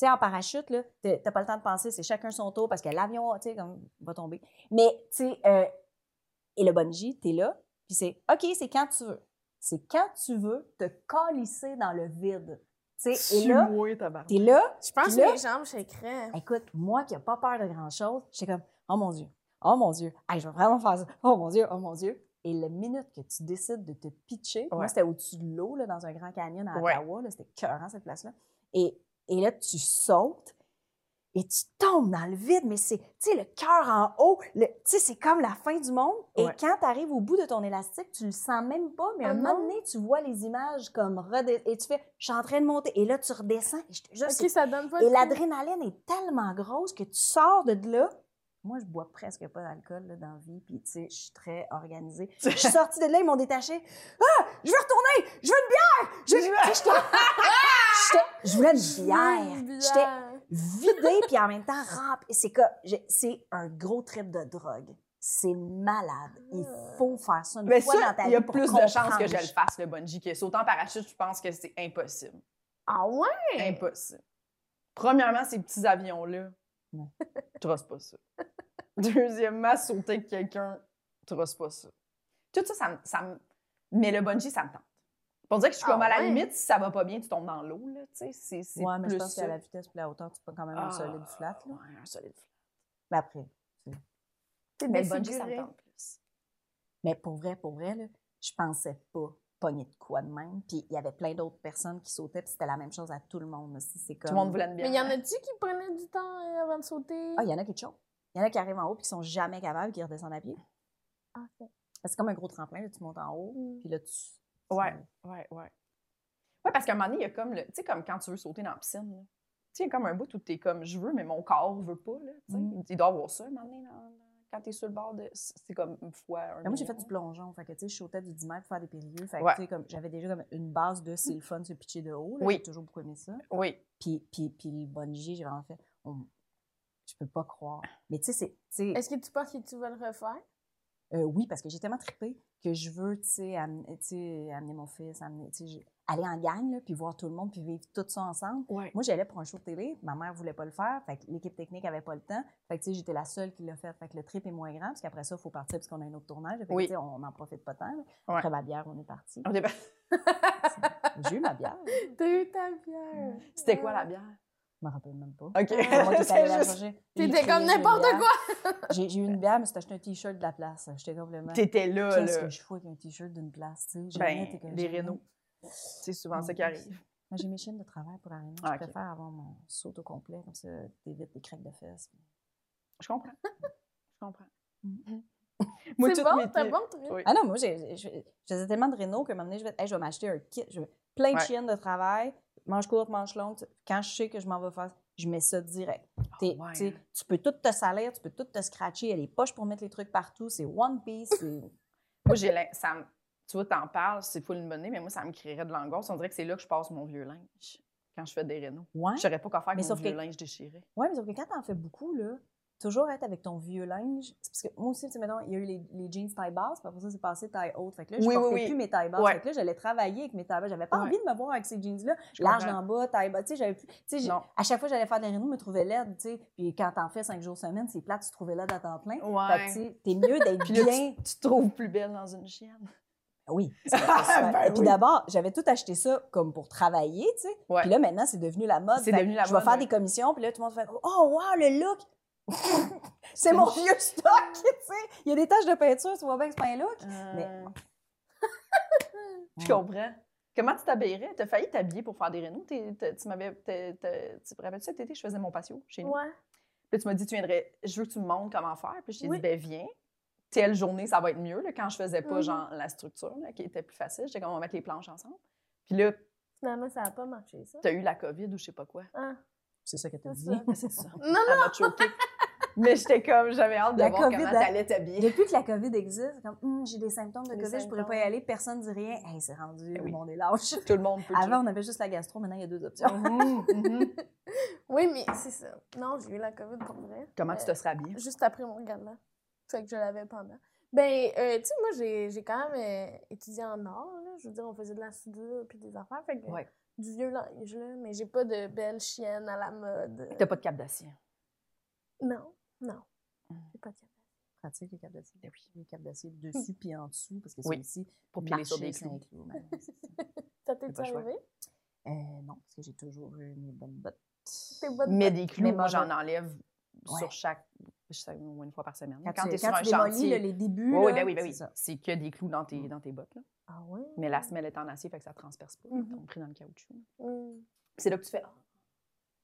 Tu sais, en parachute, là, t'as pas le temps de penser, c'est chacun son tour parce que l'avion, tu sais, comme, va tomber. Mais, tu sais, euh, et le bungee, t'es là, puis c'est, OK, c'est quand tu veux. C'est quand tu veux te calisser dans le vide. Tu sais, et là, t'es là, Je pense que mes jambes shakeraient. Écoute, moi qui n'ai pas peur de grand-chose, j'étais comme, oh mon Dieu, oh mon Dieu, hey, je vais vraiment faire ça. Oh mon Dieu, oh mon Dieu. Et la minute que tu décides de te pitcher, moi, c'était au-dessus de l'eau, là, dans un grand canyon à. Ottawa, là, c'était cœurant, cette place-là. Et, et là, tu sautes et tu tombes dans le vide, mais c'est, tu sais, le cœur en haut, tu sais, c'est comme la fin du monde. Et quand tu arrives au bout de ton élastique, tu le sens même pas, mais à Ah un moment donné, tu vois les images comme redescendre, et tu fais, je suis en train de monter, et là, tu redescends, et je te jure, c'est Ok, ça donne pas et l'adrénaline est tellement grosse que tu sors de là. Moi, je bois presque pas d'alcool dans la vie, puis tu sais, je suis très organisée. Je suis sortie de là, ils m'ont détaché. Ah, je veux retourner, je veux une bière. Je, veux... Je voulais une bière. J'étais vidée, puis en même temps remplie. C'est c'est un gros trip de drogue. C'est malade. Il faut faire ça une Mais fois ça, dans ta il y a vie plus de chances que je le fasse, le bungee, que sauter en parachute, je pense que c'est impossible. Ah ouais? Impossible. Premièrement, ces petits avions-là, tu trosses pas ça. Deuxièmement, sauter avec quelqu'un, tu trosses pas ça. Tout ça, ça me, ça me- Mais le bungee, ça me tente. Pour dire que je suis Ah comme à la ouais? limite, si ça va pas bien, tu tombes dans l'eau, là, tu sais. C'est c'est Ouais, mais je pense qu'à la vitesse puis la hauteur, tu peux quand même un Ah, solide flat. Là. Ouais, un solide flat. Mais après, T'es Mais bungee, ça me tente plus. Mais pour vrai, pour vrai, là, je pensais pas pogner de quoi de même. Puis il y avait plein d'autres personnes qui sautaient, puis c'était la même chose à tout le monde. aussi. C'est comme... Tout le monde voulait une bière. Mais y en a-tu qui prenaient du temps euh, avant de sauter? Ah, il y en a qui sont Il y en a qui arrivent en haut puis qui sont jamais capables, qui redescendent à pied. Ah. C'est comme un gros tremplin, là, tu montes en haut, Mm. puis là, tu... Ouais, ouais, ouais. Ouais, parce qu'à un moment donné, il y a comme le. Tu sais, comme quand tu veux sauter dans la piscine, là. Tu sais, il y a comme un bout où t'es comme, je veux, mais mon corps veut pas, là. Tu sais, Mm. il doit y avoir ça, un moment donné, dans- quand t'es sur le bord de. C'est comme une fois. Un Mais moi, j'ai fait du plongeon. Fait que, tu sais, je sautais du 10 mètres pour faire des périlleux. Fait que, Ouais. tu sais, comme, j'avais déjà comme une base de c'est le fun se pitcher de haut. là. Oui. J'ai toujours beaucoup aimé ça. Oui. Puis, puis, puis le bungee, j'ai vraiment fait... on- Je peux pas croire. Mais tu sais, c'est... tu Est-ce que tu penses que tu vas le refaire? Euh, oui, parce que j'ai tellement trippé que je veux, tu sais, amener, mon fils, amener, aller en gang, là, puis voir tout le monde, puis vivre tout ça ensemble. Ouais. Moi, j'allais pour un show de télé, ma mère voulait pas le faire, fait que l'équipe technique avait pas le temps. Fait que, tu sais, j'étais la seule qui l'a fait. Fait que le trip est moins grand, parce qu'après ça, il faut partir, parce qu'on a un autre tournage. Fait que, Oui. tu sais, on n'en profite pas tant. Ouais. Après ma bière, on est parti. On est J'ai eu ma bière. T'as eu ta bière. C'était quoi la bière? Je me rappelle même pas. OK. C'est C'est juste- T'étais comme n'importe quoi! J'ai eu une bière, mais c'était acheté un t-shirt de la place. J'étais complètement. T'étais là, Qu'est-ce là. que je fous avec un t-shirt d'une place, tu sais? Ben, les rénaux. C'est souvent ça qui arrive. Moi, j'ai mes chaînes de travail pour réunion. Ah, Je préfère avoir mon saut au complet, comme ça, t'évites les craques de fesses. Je comprends. Je comprends. Mhm. Moi, C'est bon, tips- bon. Oui. Ah non, moi, j'ai- je faisais tellement de réno qu'à un moment donné, je vais, hey, je vais m'acheter un kit. Je plein de Ouais. chiennes de travail, manche courte, manche longue. Quand je sais que je m'en vais faire, je mets ça direct. Ouais, tu peux tout te salir, tu peux tout te scratcher. Il y a les poches pour mettre les trucs partout. C'est One Piece. Moi, j'ai ça me- Tu vois, t'en parles, c'est full idée, mais moi, ça me créerait de l'angoisse. On dirait que c'est là que je passe mon vieux linge quand je fais des rénaux. Ouais. Je saurais pas quoi faire Mais avec mon sauf vieux que- linge déchiré. Oui, mais sauf que quand t'en fais beaucoup, là, toujours être avec ton vieux linge. Parce que moi aussi, tu sais, mettons, il y a eu les, les jeans taille basse, puis après ça, c'est passé taille haute. Fait que là, je oui, portais oui. plus mes tailles basses. Ouais. Fait que là, j'allais travailler avec mes tailles basses. J'avais pas Ouais. envie de me voir avec ces jeans-là. Je Large en bas, taille basse. Tu sais, j'avais plus. Tu sais, à chaque fois que j'allais faire des rénaux, je me trouvais laide, tu sais. Puis quand t'en fais cinq jours semaine, c'est plate, tu te trouvais laide à temps plein. Fait que, tu Ouais. sais, t'es mieux d'être bien. tu, tu te trouves plus belle dans une chienne. Oui. Ben Et puis oui. d'abord, j'avais tout acheté ça comme pour travailler, tu sais. Ouais. Puis là, maintenant, c'est devenu la mode. C'est devenu la Je mode, vais faire ouais. des commissions, puis là, tout le monde fait Oh, wow, le look! C'est mon vieux stock, tu sais. Il y a des taches de peinture, tu vois bien que c'est pas un look. Mais- Euh, Je comprends. Comment tu t'habillerais? T'as failli t'habiller pour faire des rénaux? Tu m'avais. Tu te rappelles-tu cet été, je faisais mon patio chez nous? Ouais. Puis tu m'as dit, tu viendrais, je veux que tu me montres comment faire. Puis je t'ai Oui. dit, ben viens. Telle journée, ça va être mieux. Là, quand je faisais pas, Mhm. genre, la structure, là, qui était plus facile. J'étais comme, on va mettre les planches ensemble. Puis là, Finalement, ça n'a pas marché, ça. t'as eu la COVID ou je sais pas quoi. Ah. C'est ça que t'as C'est dit. C'est ça. Non, non! m'a choqué. Mais j'étais comme, j'avais hâte de La voir COVID, comment t'allais t'habiller. Depuis que la COVID existe, comme Hum, j'ai des symptômes de Des COVID, je pourrais pas y symptômes. aller, personne ne dit rien. Hey, c'est rendu, Eh oui. le monde est lâche. Tout le monde peut Avant, on avait juste la gastro, maintenant, il y a deux options. Mhm, mhm. Oui, mais c'est ça. Non, j'ai eu la COVID pour vrai. Comment tu Euh, te serais habillée? Juste après mon gala. Fait que je l'avais pendant. Ben, euh, tu sais, moi, j'ai j'ai quand même euh, étudié en art, là. Je veux dire, on faisait de la soudure puis des affaires. Fait que Ouais. Du vieux linge, là. Mais j'ai pas de belles chiennes à la mode. T'as pas de cap d'acier? Non, non. Mm. J'ai pas de cap. Pratique, les câbles d'acier? Ben oui. Les câbles d'acier dessus puis en dessous, parce que c'est aussi Pour piler sur des clous. Ben, ça. Ça t'est arrivé? Euh, non, parce que j'ai toujours eu mes bonnes bottes. Tes bottes Mais des clous, Mais moi, j'en je- enlève Ouais. sur chaque sais, au moins une fois par semaine. Quand, Quand, tu, tu es sur un tu chantier. là, les débuts, Oui, oui, là, ben oui, ben oui. c'est que des clous dans tes, dans tes bottes. là. Ah ouais? Mais la semelle est en acier, fait que ça transperce pas. Ils t'ont pris dans le caoutchouc. Mm. C'est là que tu fais Ah,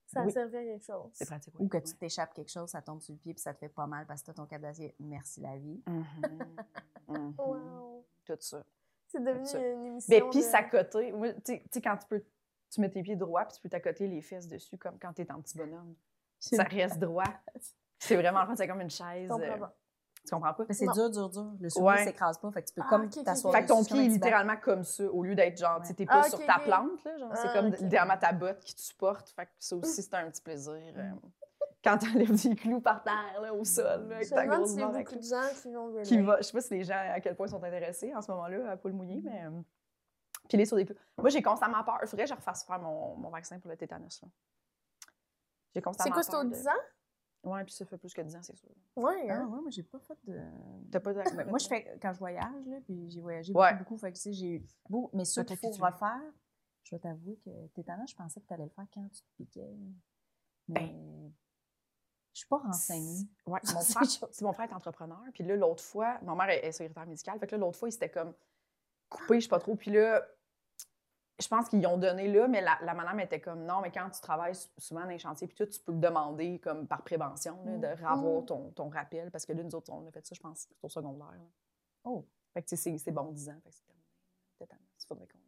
Ça Oui. servait à quelque chose. c'est pratique. Ou oui. que tu t'échappes quelque chose, ça tombe sur le pied puis ça te fait pas mal parce que tu as ton câble d'acier. Merci la vie. Mhm. Mhm. Wow. Tout ça. C'est devenu ça. une émission. Ben, puis de- s'accoter. Tu sais- tu quand tu peux. Tu mets tes pieds droits, puis tu peux t'accoter les fesses dessus, comme quand t'es en petit bonhomme. Ça reste droit. C'est vraiment, en fait, c'est comme une chaise. Je comprends euh, pas. Tu comprends pas? Mais c'est dur, dur, dur. Le soulier Ouais. s'écrase pas. Fait que tu peux Ah, comme ok, ok, t'asseoir. Fait que ton pied est littéralement comme ça, au lieu d'être genre, tu sais, t'es Ah, pas ok, sur ta plante, là, genre, c'est Ah, comme ok. littéralement ta botte qui te supporte. Fait que ça aussi, c'est un petit plaisir. euh, quand t'enlèves des clous par terre, là, au sol, là, avec Je ta grosse s'il y a barre à beaucoup de gens qui vont venir. Qui va, je sais pas si les gens, à quel point ils sont intéressés en ce moment-là à poule mouillée, mais euh, piler sur des clous. Moi, j'ai constamment peur. Il faudrait que je refasse faire mon, mon vaccin pour le tétanos. là. J'ai C'est constamment quoi, c'est peur au de- 10 ans? Ouais, puis ça fait plus que 10 ans, c'est sûr. Ouais, Ah, hein? ouais, moi, j'ai pas fait de. T'as pas de Mais moi, je fais quand je voyage, là, puis j'ai voyagé Ouais. beaucoup, beaucoup. Fait que, tu sais, j'ai beau, mais Toi, qu'il faut refaire, je vais t'avouer que tétanos, je pensais que tu allais le faire quand tu te piquais. Mais je suis pas renseignée. Ouais, mon frère, c'est mon frère est entrepreneur. Puis là, l'autre fois, ma mère est, est secrétaire médicale. Fait que là, l'autre fois, il s'était comme coupé, je sais pas trop. Puis là, je pense qu'ils ont donné là, mais la, la madame était comme non, mais quand tu travailles sou- souvent dans les chantiers, puis tout, tu peux le demander comme par prévention, là, de revoir Mm. ton, ton rappel. Parce que là, nous autres, on a fait ça, je pense, au secondaire. là. Oh. Fait que tu sais, c'est bon 10 ans. Fait que c'est terminé. Tétanos, il faudrait qu'on y aille.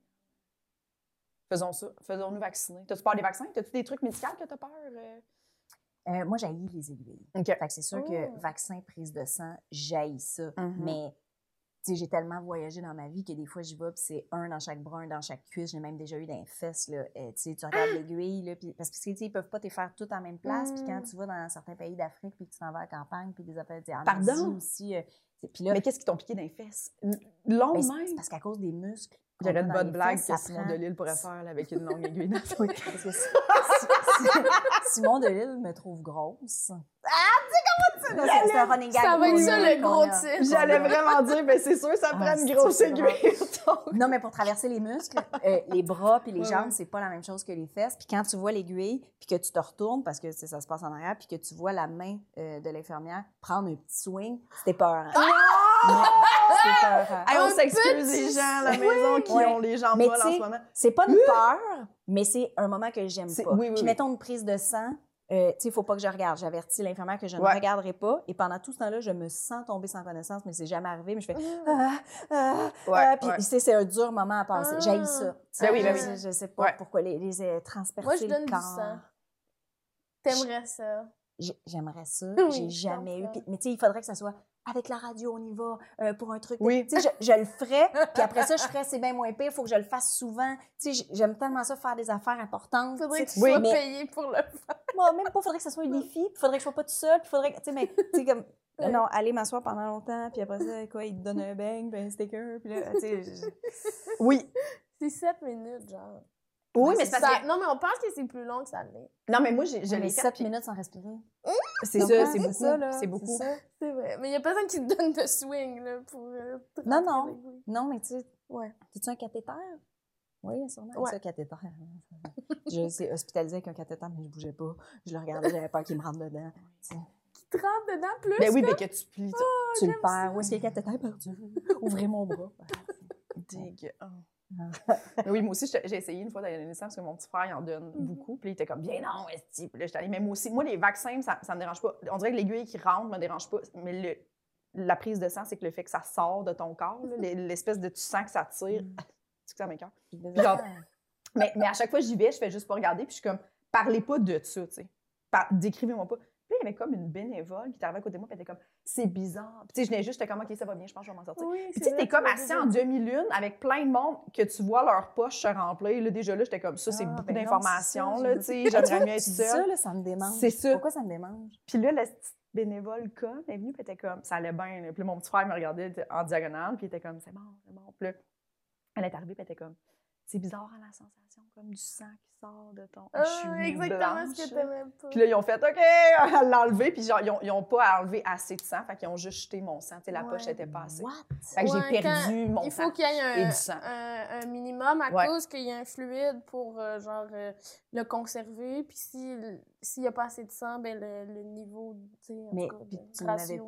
Faisons ça. Faisons-nous vacciner. T'as-tu peur des vaccins? T'as-tu des trucs médicaux que t'as peur? euh? Euh, moi, j'haïs les aiguilles. Fait que c'est sûr Oh. que vaccin, prise de sang, j'haïs ça. Mhm. Mais sais, j'ai tellement voyagé dans ma vie que des fois, j'y vais, puis c'est un dans chaque bras, un dans chaque cuisse. J'ai même déjà eu des fesses, là. Euh, tu sais, tu regardes l'aiguille, là, parce que, tu sais, ils peuvent pas te faire tout en même place. Puis quand Mm. tu vas dans certains pays d'Afrique, puis que tu t'en vas à la campagne, puis des affaires, en Pardon? Aussi. euh, là, Mais qu'est-ce qui t'ont piqué dans les fesses? Long ben, même? c'est parce qu'à cause des muscles. J'aurais une bonne blague fesses, que Simon prend- Delille pourrait faire là, avec une longue aiguille dans parce que si- si- Simon Delille me trouve grosse. Ah, sais? C'est un running gag. Ça va être ça, le gros titre. J'allais vraiment dire, mais c'est sûr, ça Ah, prend une grosse aiguille. Non, mais pour traverser les muscles, euh, les bras puis les jambes, c'est pas la même chose que les fesses. Puis quand tu vois l'aiguille, puis que tu te retournes, parce que ça se passe en arrière, puis que tu vois la main euh, de l'infirmière prendre un petit swing, c'était peur. C'était peurant. Hey, on Un s'excuse petit les gens à la maison qui Ouais. ont les jambes molles en ce moment. C'est pas une peur, mais c'est un moment que j'aime pas. oui, oui, Puis oui. mettons une prise de sang, euh, tu sais, il faut pas que je regarde. J'avertis l'infirmière que je ne Ouais. regarderai pas. Et pendant tout ce temps-là, je me sens tomber sans connaissance, mais c'est jamais arrivé. Mais je fais ah, ah, Ouais, ah, puis ouais. tu sais, c'est un dur moment à passer. Ah. J'haïs ça. Ben oui, ben je, oui. je sais pas Ouais. pourquoi les, les euh, transpercer Moi, je le donne du corps. sang. T'aimerais ça. J'ai- J'aimerais ça. Oui, J'ai jamais eu. Puis- mais tu sais, il faudrait que ça soit avec la radio, on y va euh, pour un truc. Oui. Tu sais, je, je le ferais, puis après ça, je ferais c'est bien moins pire, il faut que je le fasse souvent. Tu sais, j- j'aime tellement ça faire des affaires importantes. Faudrait que tu. Oui, sois mais payé pour le faire. moi, même pas, faudrait que ça soit un défi, puis faudrait que je sois pas toute seule, puis faudrait que, tu sais, mais, tu sais, comme, non, aller m'asseoir pendant longtemps, puis après ça, quoi, il te donne un bang, puis un sticker, puis là, tu sais, je- Oui. C'est 7 minutes, genre. Oui, mais c'est c'est parce Ça- que... Non, mais on pense que c'est plus long que ça l'est. Non, mais moi, j'ai- je mais l'ai fait. 7 puis- minutes sans respirer. C'est ça, c'est C'est beaucoup. ça, là, C'est c'est beaucoup. ça. C'est vrai. Mais il y a personne qui te donne de swing, là, pour. euh, Non, non. Non, mais tu sais, Ouais. tu un cathéter? Oui, sûrement. Ouais. Ça, cathéter. Je suis hospitalisée avec un cathéter, mais je bougeais pas. Je le regardais, j'avais peur qu'il me rentre dedans. Tu sais, Qui te rentre dedans plus? Ben oui, mais que tu plies. tu le perds. Où est-ce qu'il y a le cathéter perdu? Ouvrez mon bras. Dégueu. Mais oui, moi aussi, j'ai essayé une fois d'aller donner parce que mon petit frère, il en donne Mhm. beaucoup. Puis il était comme, bien non, esti. Puis là, j'étais allée, mais moi aussi, moi, les vaccins, ça, ça me dérange pas. On dirait que l'aiguille qui rentre me dérange pas. Mais le- la prise de sang, c'est que le fait que ça sort de ton corps, l'espèce de tu sens que ça tire, Mm. c'est que ça m'écoeure. Mais, mais à chaque fois que j'y vais, je fais juste pas regarder. Puis je suis comme, parlez pas de ça, tu sais. Décrivez-moi pas. Puis il y avait comme une bénévole qui arrivée à côté de moi, puis elle était comme, c'est bizarre. Puis tu sais, je venais juste, j'étais comme, OK, ça va bien, je pense que je vais m'en sortir. Oui, Puis tu sais, t'es comme assis en demi-lune avec plein de monde que tu vois leur poche se remplir. Là, déjà là, j'étais comme ça, c'est Ah, beaucoup ben d'informations. là, tu sais, J'aimerais mieux être dis ça, seule. là, ça me démange. C'est ça. Pourquoi ça me démange? Puis là, la petite bénévole conne est venue, puis elle était comme, ça allait bien. là. Puis mon petit frère me regardait en diagonale, puis il était comme, c'est bon, c'est bon. Puis là, elle est arrivée, puis elle était comme, c'est bizarre à la sensation, comme du sang qui sort de ton. Je suis exactement blanche, ce que t'aimais pas. Puis là, ils ont fait OK, elle l'a enlevé. Puis genre, ils ont, ils ont pas enlevé assez de sang. Fait qu'ils ont juste jeté mon sang. Tu sais, la Ouais. poche était pas assez. What? Fait que Ouais, j'ai perdu mon Il sang. faut qu'il y ait et un, du sang. un- un minimum à Ouais. cause qu'il y ait un fluide pour euh, genre euh, le conserver. Puis si- s'il n'y a pas assez de sang, ben le, le niveau, tu sais, en Mais tout cas, puis tu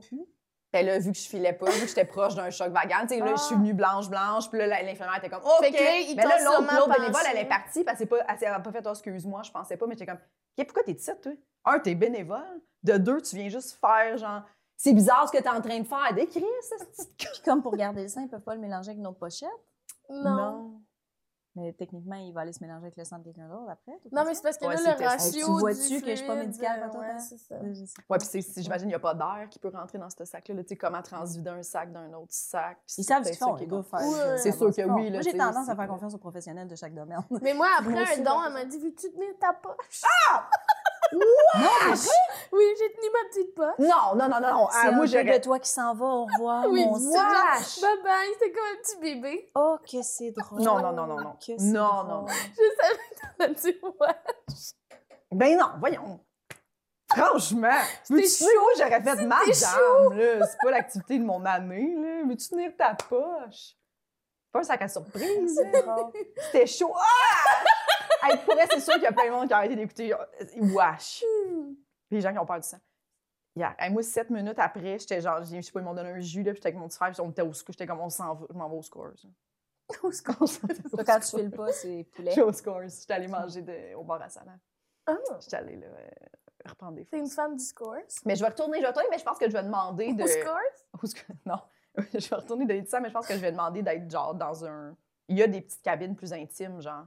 plus? Ben là, vu que je filais pas, vu que j'étais proche d'un choc vagal, tu sais, là, je suis Ah. venue blanche-blanche, puis là, l'infirmière était comme, OK. Fait que là, ils mais là, l'autre, bénévole, elle est partie, parce qu'elle n'a pas, elle a pas fait, oh, excuse-moi, je pensais pas, mais j'étais comme, OK, pourquoi t'es ici, toi? Un, t'es bénévole. De deux, tu viens juste faire, genre, c'est bizarre ce que t'es en train de faire. Décris ça, cette petite Puis comme pour garder le sang, ils peuvent pas le mélanger avec une autre pochette. Non. Mais techniquement, il va aller se mélanger avec le sang de quelqu'un d'autre après. tout Non, mais c'est parce que Ouais, là, le ratio. Tu vois-tu que je suis pas médicale, euh, pas toi, ouais, c'est ça. Ouais, puis j'imagine qu'il n'y a pas d'air qui peut rentrer dans ce sac-là. là, Tu sais, comment transvider un sac d'un autre sac. Ils c'est savent ce qu'ils font, Ouais. C'est sûr que oui, là, Moi, j'ai tendance à faire confiance aux professionnels de chaque domaine. Mais moi, après un don, elle m'a dit Veux-tu tenir ta poche Non, mais Oui, j'ai tenu ma petite poche. Non, non, non, non, non. c'est Ah, un moi, peu de toi qui s'en va. Au revoir, Oui, mon. Wesh! Bye bye, c'était comme un petit bébé. Oh, que c'est drôle. Non, non, non, non, non. Que c'est Non, drôle. non, non. Je savais que t'allais dire ouais. Ben non, voyons. Franchement, veux-tu où j'aurais fait ma dame, là? C'est pas l'activité de mon année, là. Veux-tu tenir ta poche? Pas un sac à surprise. C'était chaud. Ah! Hey, pour vrai, c'est sûr qu'il y a plein de monde qui a arrêté d'écouter. Wesh! Les gens qui ont peur du sang. Hier, hey, moi, sept minutes après, j'étais genre, je sais pas, ils m'ont donné un jus, là, puis j'étais avec mon petit frère, puis on était au score. J'étais comme, on s'en va, je m'en vais au scores. Au score. Toi, quand tu files pas, c'est poulet. J'étais au scores. J'étais allée manger de- au bar à salade. Ah, J'étais allée, là, euh, reprendre des t'es une fan du scores? Mais je vais retourner, je vais retourner, mais je pense que je vais demander de. Au scores? Au sc- Non, je vais retourner de ça, mais je pense que je vais demander d'être genre dans un. Il y a des petites cabines plus intimes, genre,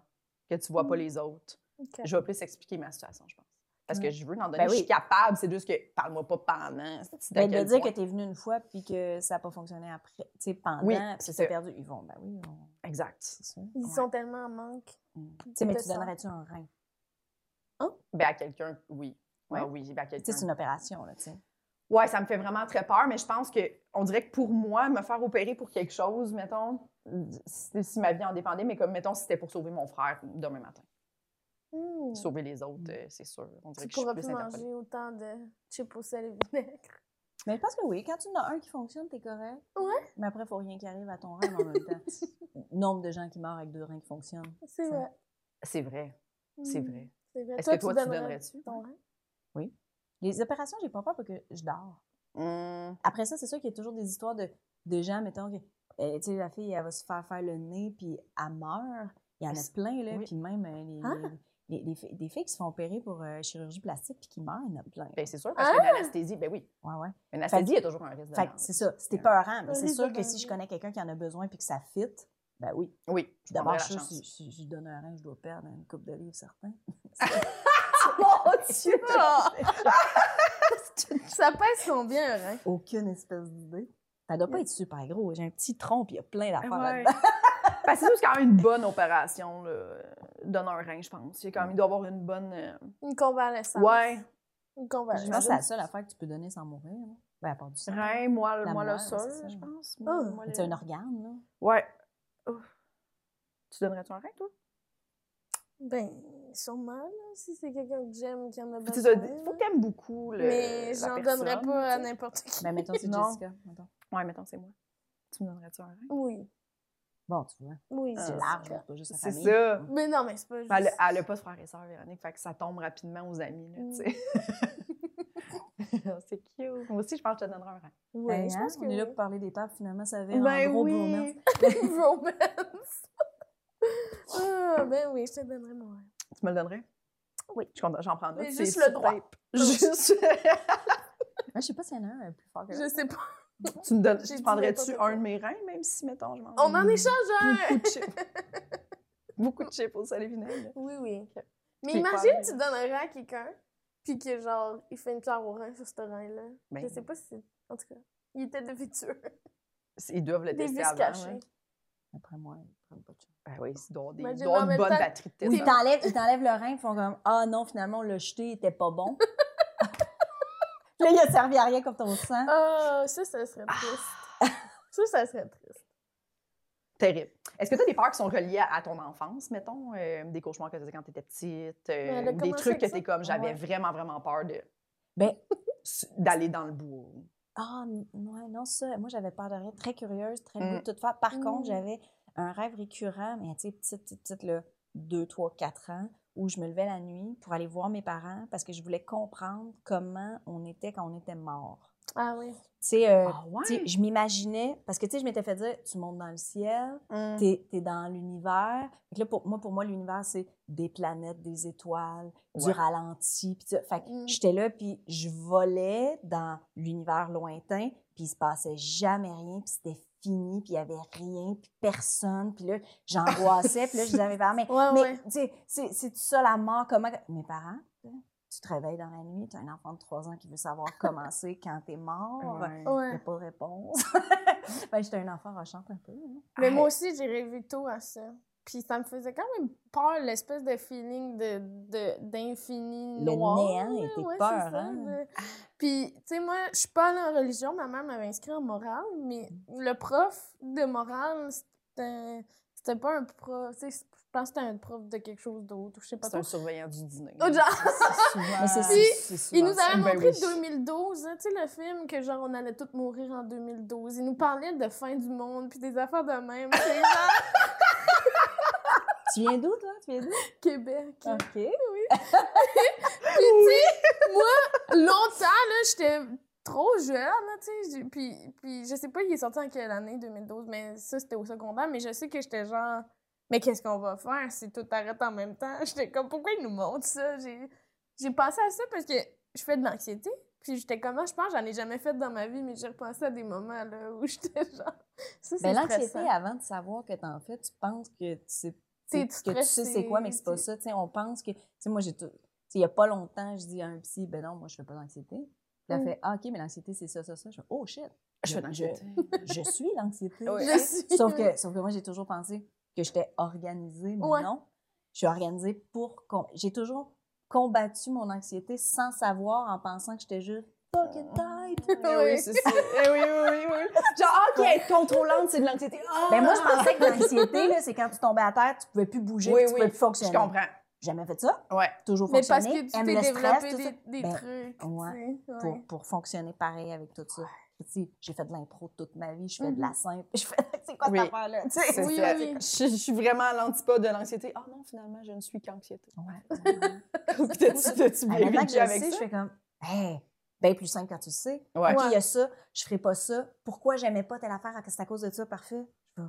que tu vois pas Mm. les autres. Je vais plus expliquer ma situation, je pense. Parce que je veux en donner. Ben je suis oui. capable, c'est juste que parle-moi pas pendant. c'est à Ben, de dire point. que t'es venu une fois puis que ça n'a pas fonctionné après, tu sais, pendant, Oui, puis c'est perdu. Ils vont, ben oui, on- Exact. Ils Ouais. sont tellement en manque. Tu sais, mais tu donnerais-tu un rein? Ben, à quelqu'un, oui. Ouais. Ah oui, ben, à Tu sais, quelqu'un. c'est une opération, là, tu sais. Ouais, ça me fait vraiment très peur, mais je pense que on dirait que pour moi, me faire opérer pour quelque chose, mettons, si, si ma vie en dépendait, mais comme mettons, si c'était pour sauver mon frère demain matin. Hmm. Sauver les autres, euh, c'est sûr. On dirait Tu que je suis plus manger autant de chips au sel et vinaigre. Mais je pense que oui, quand tu en as un qui fonctionne, t'es correct. Ouais. Mais après, il faut rien qui arrive à ton rein en même temps. Nombre de gens qui meurent avec deux reins qui fonctionnent. C'est vrai. C'est vrai, c'est Hmm. vrai. C'est vrai. Est-ce que toi, tu donnerais-tu? ton rein? Les opérations, j'ai pas peur parce que je dors. Hum, Après ça, c'est sûr qu'il y a toujours des histoires de, de gens, mettons, que, euh, tu sais, la fille, elle va se faire faire le nez, puis elle meurt. Il y en a plein, là. oui. Puis même euh, les, Ah! les- les- les filles- des filles qui se font opérer pour euh, chirurgie plastique puis qui meurent, il y en a plein. Ben, c'est sûr, parce Ah! que l'anesthésie, ben oui. Ouais, ouais. L'anesthésie, il y a toujours un risque de Fait c'est ça. C'était peurant, mais c'est sûr que si je connais quelqu'un qui en a besoin puis que ça fit, ben oui. Oui, d'abord, je si, si je lui donne un rein, je dois perdre une coupe de livres, certain. Mon Dieu! Ça pèse combien, un rein? Aucune espèce d'idée. Ça doit pas être super gros. J'ai un petit tronc puis il y a plein d'affaires Ouais. là-dedans. Parce que c'est quand même une bonne opération, là. Donner un rein, je pense. Il, y a quand même, il doit avoir une bonne. euh, Une convalescence. Ouais. Une Je convalescence. pense que c'est la seule affaire que tu peux donner sans mourir. là. Ben, à part du sang. Rein, moi, le- La moi le moelle, seul, c'est ça. je pense. Ah. Moi, C'est un organe, là. Ouais. Ouf. Tu donnerais-tu un rein, toi? Ben, sûrement, là, si c'est quelqu'un que j'aime qui en a Puis tu besoin. dis- faut que t'aimes beaucoup le. Mais j'en donnerais pas à n'importe qui. Ben, mettons, c'est. Jessica. mettons. Ouais, mettons, c'est moi. Tu me donnerais-tu un rein? Oui. Bon, tu vois. Oui, C'est large, c'est pas juste la C'est famille. ça. Mais non, mais c'est pas juste. Elle, a- elle a pas de frère et sœur, Véronique, fait que ça tombe rapidement aux amis, là, tu sais. c'est cute. Moi aussi, je pense que je te donnerais un rein. Oui, Hey, je hein, pense que on est là pour parler des tables, finalement, ça avait Ben un gros oui. bromance. Romance. ah, ben oui, je te donnerai mon rein. Tu me le donnerais? Oui. Je compte- J'en prends c'est juste le droit. tape. Juste. Je sais pas s'il y en a un plus fort que Je sais pas. Tu me donnes, dit prendrais-tu un quoi. de mes reins, même si, mettons, je mange On en échange un! beaucoup de chips. beaucoup de chips au et vinaigre. Oui, oui. Mais imagine, tu donnes un rein à quelqu'un, puis que genre, il fait une pierre au rein sur ce rein-là. Ben, je sais pas si. En tout cas, il était défectueux. Ils doivent le tester avant. hein. Après moi, ils prennent pas de chance. Ben oui, il doit y avoir des- il Imagine, doit y avoir en une même bonne temps, batterie de test. ils t'enlèvent, ils t'enlèvent le rein, ils font comme Ah non, finalement, on l'a jeté, il était pas bon. Là, il a servi à rien comme ton sang. Ah, ça, ça serait triste. ça, ça serait triste. Terrible. Est-ce que tu as des peurs qui sont reliées à, ton enfance, mettons? euh, des cauchemars que tu faisais quand tu étais petite? euh, ou des trucs que tu es comme, j'avais Ouais. vraiment, vraiment peur de Ben, d'aller dans le bois. Ah, n- ouais, non, ça, moi, j'avais peur de rien. Très curieuse, très Mm. goût de. Par Mm. contre, j'avais un rêve récurrent, mais tu sais, petite, petite, petite, là, 2, 3, 4 ans, où je me levais la nuit pour aller voir mes parents parce que je voulais comprendre comment on était quand on était mort. Ah oui. Tu sais, euh, Ah ouais? tu je m'imaginais, parce que tu sais, je m'étais fait dire, tu montes dans le ciel, Mm. t'es es dans l'univers. Là, pour moi, pour moi, l'univers, c'est des planètes, des étoiles, du ralenti. Fait que Mm. j'étais là, puis je volais dans l'univers lointain, puis il se passait jamais rien, puis c'était fini, puis il y avait rien, puis personne. Puis là, j'angoissais, puis là, je disais à mes parents, mais, Ouais, mais ouais. tu sais, c'est c'est ça la mort, comment... Mes parents, tu te réveilles dans la nuit, tu as un enfant de 3 ans qui veut savoir comment c'est quand t'es mort. Ouais. Il n'y Ouais. a pas de réponse. ben, j'étais un enfant rochante un peu. hein. Mais moi aussi, j'ai rêvé tôt à ça. Puis ça me faisait quand même peur, l'espèce de feeling de, de, d'infini Le noir. néant là. était Ouais, peur, c'est ça, hein? de- Puis, tu sais, moi, je suis pas allée en religion. Ma mère m'avait inscrit en morale, mais le prof de morale, c'était, c'était pas un prof... Tu sais, je pense que c'était un prof de quelque chose d'autre. ou Je sais pas C'est un trop. surveillant du dîner. Oh, genre- c'est Il nous avait Ben montré oui. 2012, hein, tu sais, le film que genre on allait tous mourir en 2012. Il nous parlait de fin du monde puis des affaires de même. C'est genre Tu viens d'où, toi? Tu viens d'où? Québec. OK. Puis tu sais, moi, longtemps, là, j'étais trop jeune, là, tu sais. Puis, puis je sais pas, il est sorti en quelle année, 2012, mais ça, c'était au secondaire. Mais je sais que j'étais genre, mais qu'est-ce qu'on va faire si tout arrête en même temps? J'étais comme, pourquoi ils nous montrent ça? J'ai, pensé à ça parce que je fais de l'anxiété. Puis j'étais comme, ah, je pense j'en ai jamais fait dans ma vie, mais j'ai repensé à des moments, là, où j'étais genre, ça, c'est Mais l'anxiété, avant de savoir que t'en fais, tu penses que tu sais, Que tu sais c'est quoi, mais c'est pas ça. On pense que... Moi, j'ai tout... il y a pas longtemps, je dis à un psy, ben non, moi, je fais pas d'anxiété. Puis elle Mm. fait, ah, OK, mais l'anxiété, c'est ça, ça, ça. Je fais, oh, shit. Je l'anxiété. Je, je suis l'anxiété. Je Sauf que, sauf que moi, j'ai toujours pensé que j'étais organisée, mais Ouais. non. Je suis organisée pour... J'ai toujours combattu mon anxiété sans savoir, en pensant que j'étais juste fucking tight. Oui, c'est ça. Eh oui, oui, oui, oui. Genre, OK, être contrôlante, c'est de l'anxiété. Ah! Ben moi, je pensais que l'anxiété, là, c'est quand tu tombais à terre, tu pouvais plus bouger, Oui, tu oui, pouvais plus Je fonctionner. comprends. Jamais fait ça. Ouais. Toujours Mais parce fonctionné. que tu t'es stress, développé des, des Ben, trucs. ouais, tu pour, pour fonctionner pareil avec tout ça. Tu sais, J'ai fait de l'impro toute ma vie, je fais de Mhm. la simple. Je fais, c'est quoi Oui. cette affaire-là? Tu Oui, ça. oui, oui. Je, je suis vraiment à l'antipode de l'anxiété. Ah non, finalement, je ne suis qu'anxiété. Ouais. T'as-tu t'as-tu bien vécu je avec sais, je ça? fais comme, hey, bien plus simple quand tu le sais. Ouais. OK, il y a ça, je ferai pas ça. Pourquoi j'aimais pas telle affaire? C'est à cause de ça, parfait. Je vais,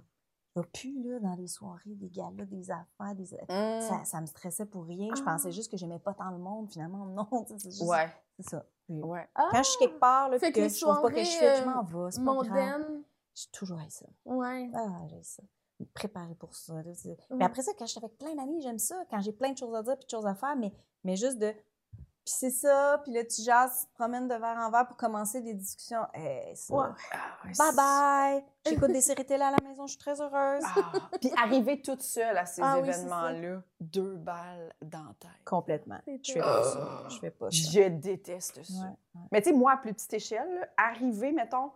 je vais plus là, dans les soirées, des galas, des affaires, des... Mm. Ça, ça me stressait pour rien. Je Ah. pensais juste que j'aimais pas tant le monde. Finalement, non. C'est juste Ouais, c'est ça. Ouais. Ah, Quand je suis quelque part, là, que que je trouve pas que je soirées, fais, je euh, m'en vais. C'est pas grave. J'ai toujours ça. Ouais. Ah, j'ai ça. Préparer pour ça. Mais après ça, quand je suis avec plein d'amis, j'aime ça. Quand j'ai plein de choses à dire puis de choses à faire, mais, mais juste de. Puis c'est ça, puis là, tu jases, tu te promènes de verre en verre pour commencer des discussions. Hey, ça. Ouais. Ah, ouais, Bye bye! J'écoute des séries télé à la maison, je suis très heureuse. Ah, Puis arriver toute seule à ces Ah oui, événements-là, deux balles dans la tête. Complètement. Je fais pas ça. Je fais pas ça. Je déteste ça. Ouais, ouais. Mais tu sais, moi, à plus petite échelle, là, arriver, mettons,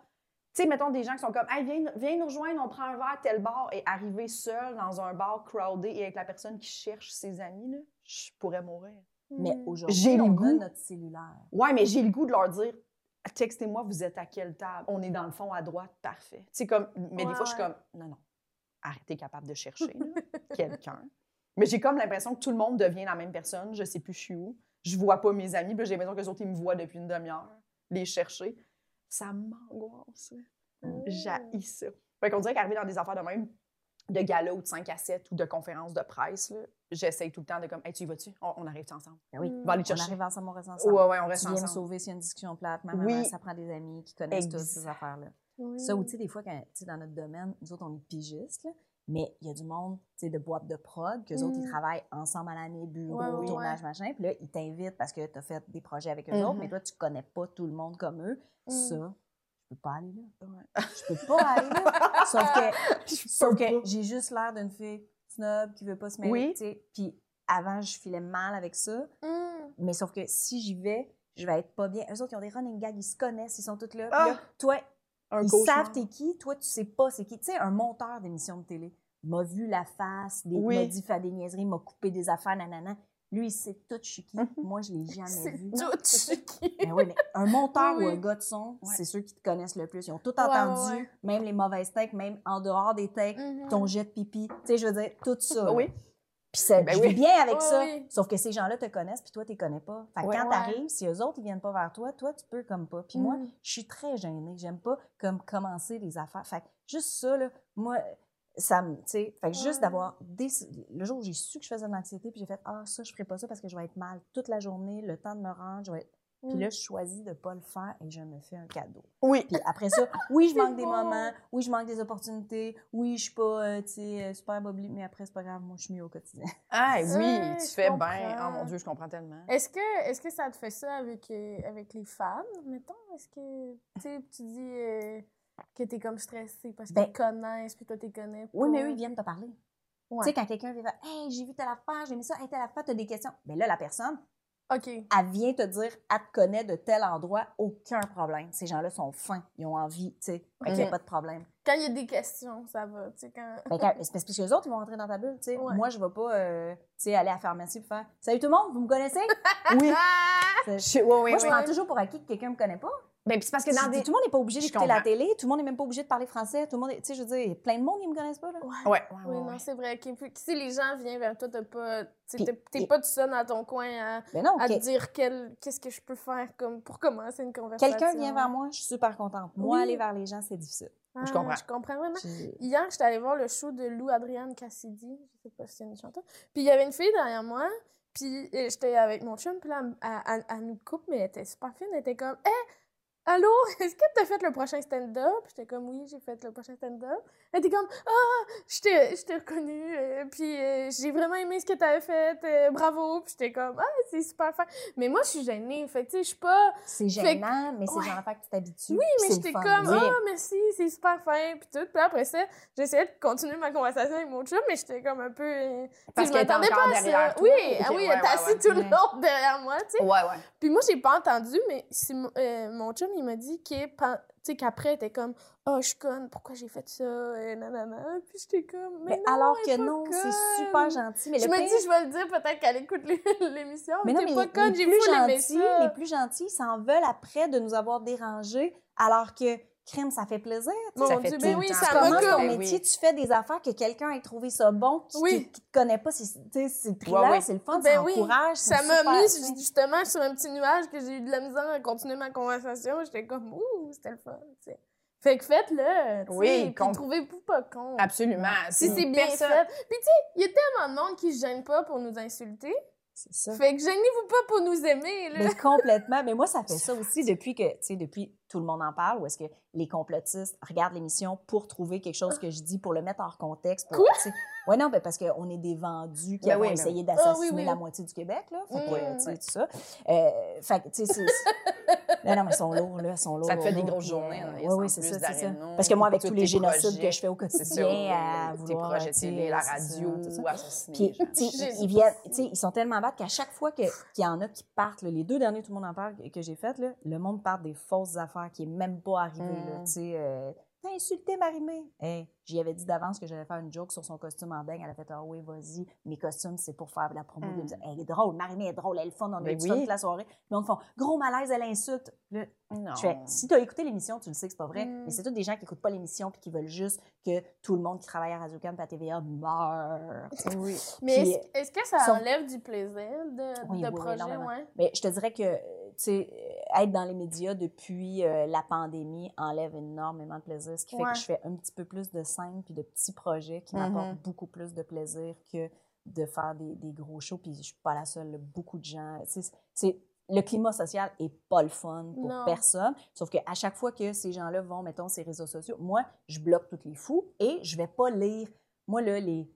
tu sais, mettons des gens qui sont comme, hey, viens, viens nous rejoindre, on prend un verre à tel bar, et arriver seul dans un bar crowded et avec la personne qui cherche ses amis, là, je pourrais mourir. Mais Mm. aujourd'hui, J'ai le on a goût. notre cellulaire. Ouais, mais j'ai le goût de leur dire, textez-moi, vous êtes à quelle table? On est dans le fond à droite, parfait. Comme, mais des fois, je suis comme, non, non, arrêtez capable de chercher quelqu'un. Mais j'ai comme l'impression que tout le monde devient la même personne, je sais plus je suis où. Je vois pas mes amis, puis j'ai l'impression que les autres, ils me voient depuis une demi-heure, les chercher. Ça m'angoisse. J'haïs ça. Fait qu'on dirait qu'arriver dans des affaires de même, de gala ou de 5 à 7 ou de conférences de presse, là, j'essaye tout le temps de comme, hey, tu y vas-tu? On, on arrive ensemble? Ben oui. Mm. On va aller te On arrive ensemble, on reste ensemble. Ouais, ouais, on reste tu viens me ensemble. sauver s'il y a une discussion plate. Maman, Oui. ça prend des amis qui connaissent toutes ces Exact. affaires-là. Oui. Ça, ou tu sais, des fois, quand, tu sais, dans notre domaine, nous autres, on est pigistes, là, mais il y a du monde, tu sais, de boîte de prod, qu'eux autres, ils Mm. travaillent ensemble à l'année, bureau, Ouais, ouais, tournage, machin, puis là, ils t'invitent parce que tu as fait des projets avec eux Mhm. autres, mais toi, tu connais pas tout le monde comme eux. Mm. Ça, peux pas aller là. Ouais. Je peux pas aller là. Sauf que, Je sauf que j'ai juste l'air d'une fille snob qui veut pas se mêler, Oui. tu sais. Puis avant, je filais mal avec ça. Mm. Mais sauf que si j'y vais, je vais être pas bien. Eux autres, ils ont des running gags, ils se connaissent, ils sont tous là. Ah! là, toi, Un Ils cauchemar. savent t'es qui, toi, tu sais pas c'est qui. Tu sais, un monteur d'émission de télé m'a vu la face, des, Oui. m'a dit faire des niaiseries, m'a coupé des affaires, nanana. Lui, il sait tout, qui. Mhm. Moi, je l'ai jamais vu. tout chiqui. Ben oui, mais un monteur Oui, ou un gars de son, Ouais. c'est ceux qui te connaissent le plus. Ils ont tout entendu, ouais, ouais. même les mauvaises takes, même en dehors des takes, Mhm. ton jet de pipi. Tu sais, je veux dire, tout ça. Oui. Puis ça, Ben je oui. vis bien avec ça. oui. Sauf que ces gens-là te connaissent, puis toi, tu les connais pas. Fait que quand Ouais. t'arrives, si eux autres, ils viennent pas vers toi, toi, tu peux comme pas. Puis moi, Mm. je suis très gênée. J'aime pas comme commencer les affaires. Fait que juste ça, là, moi, ça me, tu sais, fait que juste d'avoir le jour où j'ai su que je faisais de l'anxiété, puis j'ai fait, ah, ça, je ferai pas ça parce que je vais être mal toute la journée, le temps de me rendre, je vais être... Puis Mm. là, je choisis de pas le faire et je me fais un cadeau. Oui. Puis après ça, oui, je manque des moments, oui, je manque des opportunités, oui, je suis pas, euh, tu sais, euh, super bobli, mais après, c'est pas grave, moi, je suis mieux au quotidien. Ah oui, tu fais bien. Oh mon Dieu, je comprends tellement. Est-ce que, est que ça te fait ça avec, euh, avec les fans, mettons? Est-ce que tu sais, tu dis euh, que t'es comme stressée parce Ben- qu'ils te connaissent puis toi, t'es connais pas? Oui, mais eux, ils viennent te parler. Ouais. Tu sais, quand quelqu'un vient Hey, j'ai vu telle affaire, j'ai aimé ça, hey, telle affaire, t'as des questions. Bien là, la personne, elle vient te dire, elle te connaît de tel endroit, aucun problème. Ces gens-là sont fins, ils ont envie, tu sais, il n'y a pas de problème. Quand il y a des questions, ça va. Tu sais, quand... Ben, quand- c'est parce que les autres, ils vont rentrer dans ta bulle, tu sais. Ouais. Moi, je ne vais pas, euh, tu sais, aller à la pharmacie pour faire Salut tout le monde, vous me connaissez? Oui. Je- Moi, je prends toujours pour acquis que quelqu'un me connaît pas. Ben, c'est parce que dans des. Tout le monde n'est pas obligé d'écouter la télé, tout le monde n'est même pas obligé de parler français, tout le monde, est- tu sais, je veux dire, plein de monde, ils me connaissent pas, là. Ouais. Ouais, ouais, Oui, ouais, non, ouais. c'est vrai. Si les gens viennent vers toi, pas, t'es et- pas tout seul dans ton coin à, non, à te dire quel- qu'est-ce que je peux faire comme pour commencer une conversation. quelqu'un vient vers moi, je suis super contente. Moi, Oui. aller vers les gens, c'est difficile. Ah, Je comprends. Je comprends vraiment. Hier, j'étais allée voir le show de Lou Adrienne Cassidy. Je sais pas si c'est une chanteuse. Puis il y avait une fille derrière moi. Puis euh, j'étais avec mon chum. Puis là, elle, elle- elle nous coupe, mais elle était super fine. Elle était comme Hé, allô, est-ce que tu as fait le prochain stand-up? J'étais comme Oui, j'ai fait le prochain stand-up. Elle était comme Ah, je t'ai je t'ai reconnue. euh, puis euh, j'ai vraiment aimé ce que tu avais fait. euh, bravo. Puis j'étais comme Ah, c'est super fin. Mais moi, je suis gênée. Fait que tu sais, je suis pas. C'est que- gênant, mais c'est ouais. genre que tu t'habitues. Oui, mais j'étais comme, ah, merci, c'est super fin, puis tout. Puis après ça, j'essayais de continuer ma conversation avec mon chum, mais j'étais comme un peu. Parce je qu'elle était m'attendais pas à derrière ça. toi. Oui, ah oui, ouais, elle était ouais, assise ouais. tout le Ouais. long derrière moi, tu sais. Ouais, ouais. Puis moi, j'ai pas entendu, mais euh, mon chum, il m'a dit qu'après, était comme, oh, je suis conne, pourquoi j'ai fait ça, et nanana. Puis j'étais comme, mais, Mais non, alors que non, c'est super gentil. Mais Je le me pire- dis, je vais le dire, peut-être qu'elle écoute les- l'émission, mais mais non, t'es pas conne, les j'ai gentils, ça. les plus gentils s'en veulent après de nous avoir dérangés, alors que crime, ça fait plaisir. Mon ça fait Dieu, ben le oui, temps. ça Tu commences ton comme... Ben métier, oui. tu fais des affaires que quelqu'un ait trouvé ça bon, qui, Oui. qui, qui te connaît pas, c'est tu sais, c'est le fun, Ben ça oui. encourage. Ça m'a mis justement sur un petit nuage que j'ai eu de la misère à continuer ma conversation. J'étais comme, ouh, c'était le fun, tu sais. Fait que faites-le, tu Oui, puis con- trouvez-vous pas con. Absolument. Si c'est bien personne- fait. Puis tu sais, il y a tellement de monde qui se gêne pas pour nous insulter. C'est ça. Fait que gênez-vous pas pour nous aimer, là. Mais complètement. Mais moi, ça fait ça aussi depuis que, tu sais, depuis tout le monde en parle, ou est-ce que les complotistes regardent l'émission pour trouver quelque chose que je dis, pour le mettre hors contexte. Pour, Ouais, non, ben parce qu'on est des vendus qui Ben oui, ben essayer oui. d'assassiner Ah oui, oui. la moitié du Québec, là. Fait que, Mm, tu sais, tout ça. Euh, fait que, tu sais, non, non, mais ils sont lourds, là, ils sont lourds. Ça te fait lourds, des grosses puis, journées, euh, hein, oui, c'est ça, c'est ça. Parce que moi, avec tous tes les génocides projets, que je fais au quotidien, à tes vouloir, projets sais, télé, la radio, tout ça. assassiner Puis, tu sais, ils, ils viennent, tu sais, ils sont tellement bêtes qu'à chaque fois que- qu'il y en a qui partent, les deux derniers, tout le monde en parle, que, que j'ai fait, le monde part des fausses affaires qui est même pas arrivé, là, Mm. tu sais. euh, T'as insulté Marimé. Hey, j'y avais dit d'avance que j'allais faire une joke sur son costume en beigne. Elle a fait Ah oui, vas-y, mes costumes, c'est pour faire la promo. Mm. l'émission. Elle est drôle, Marimé est drôle, elle est fun, on a Ben eu oui. toute la soirée. Le monde font Gros malaise, elle insulte. Non. je fais, si tu as écouté l'émission, tu le sais que c'est pas vrai, Mm. mais c'est tous des gens qui écoutent pas l'émission puis qui veulent juste que tout le monde qui travaille à Radio et à TVA meure. Oui. Mais est-ce que ça sont- enlève du plaisir de, Oui, de oui, projet, ouais? Mais je te dirais que, euh, être dans les médias depuis euh, la pandémie enlève énormément de plaisir, ce qui fait que je fais un petit peu plus de puis de petits projets qui m'apportent beaucoup plus de plaisir que de faire des, des gros shows. Puis je suis pas la seule, beaucoup de gens. c'est le climat social est pas le fun pour Non. personne. Sauf qu'à chaque fois que ces gens-là vont, mettons, ces réseaux sociaux, moi, je bloque tous les fous et je vais pas lire. Moi, là, les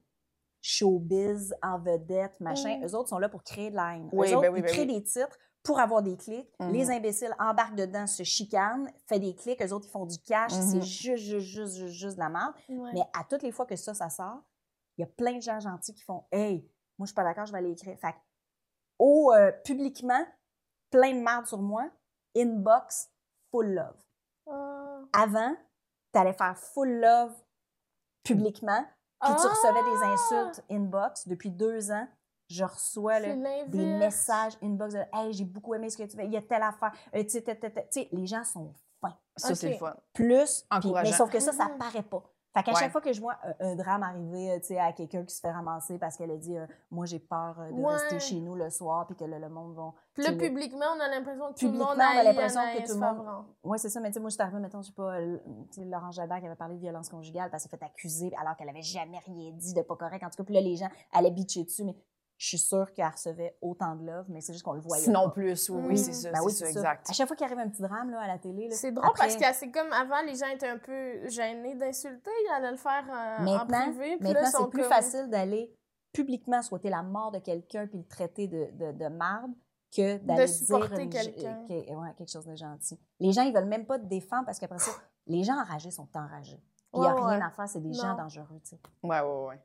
showbiz en vedette, machin, Mm. eux autres sont là pour créer de la haine. Oui, eux autres, ben oui, ils ben créent oui. des titres pour avoir des clics. Mhm. Les imbéciles embarquent dedans, se chicanent, fait des clics, eux autres, ils font du cash. Mhm. C'est juste, juste, juste, juste, juste de la merde. Ouais. Mais à toutes les fois que ça, ça sort, il y a plein de gens gentils qui font Hey, moi, je suis pas d'accord, je vais aller écrire. Fait que, au, euh, publiquement, plein de merde sur moi, inbox, full love. Ah, avant, t'allais faire full love publiquement, puis tu recevais des Ah! insultes inbox. Depuis deux ans, je reçois là, des messages inbox de Hey, j'ai beaucoup aimé ce que tu fais, il y a telle affaire. Euh, tu sais, les gens sont fins. Ça, c'est le fun. Plus, mais sauf que ça, ça Mhm. paraît pas. Fait qu'à Ouais. chaque fois que je vois un, un drame arriver euh, tu sais, à quelqu'un qui se fait ramasser parce qu'elle a dit euh, Moi, j'ai peur euh, de Ouais. rester chez nous le soir, puis que là, le monde va. Là, publiquement, on a l'impression que tout le monde on a l'impression que tout le monde-. Oui, c'est ça, mais tu sais, moi, je suis arrivée, mettons, je sais pas, euh, tu sais, Laurent Jalbert qui avait parlé de violence conjugale parce qu'elle s'est fait accuser alors qu'elle avait jamais rien dit de pas correct. En tout cas, puis là, les gens allaient bitcher dessus, mais je suis sûre qu'elle recevait autant de love, mais c'est juste qu'on le voyait. Sinon pas. plus, oui, Mm. oui, c'est ça, Ben c'est oui, ça, c'est ça. exact. À chaque fois qu'il arrive un petit drame là, à la télé, là, C'est drôle après- parce que c'est comme avant, les gens étaient un peu gênés d'insulter, ils allaient le faire euh, en Maintenant, privé. Puis maintenant c'est plus comme- facile d'aller publiquement souhaiter la mort de quelqu'un puis le traiter de, de, de marde que d'aller dire supporter une- quelqu'un. que- ouais, quelque chose de gentil. Les gens, ils veulent même pas te défendre parce qu'après ça, les gens enragés sont enragés. Il n'y a Ouais, rien ouais. à faire, c'est des gens dangereux, tu sais. Ouais, ouais, ouais.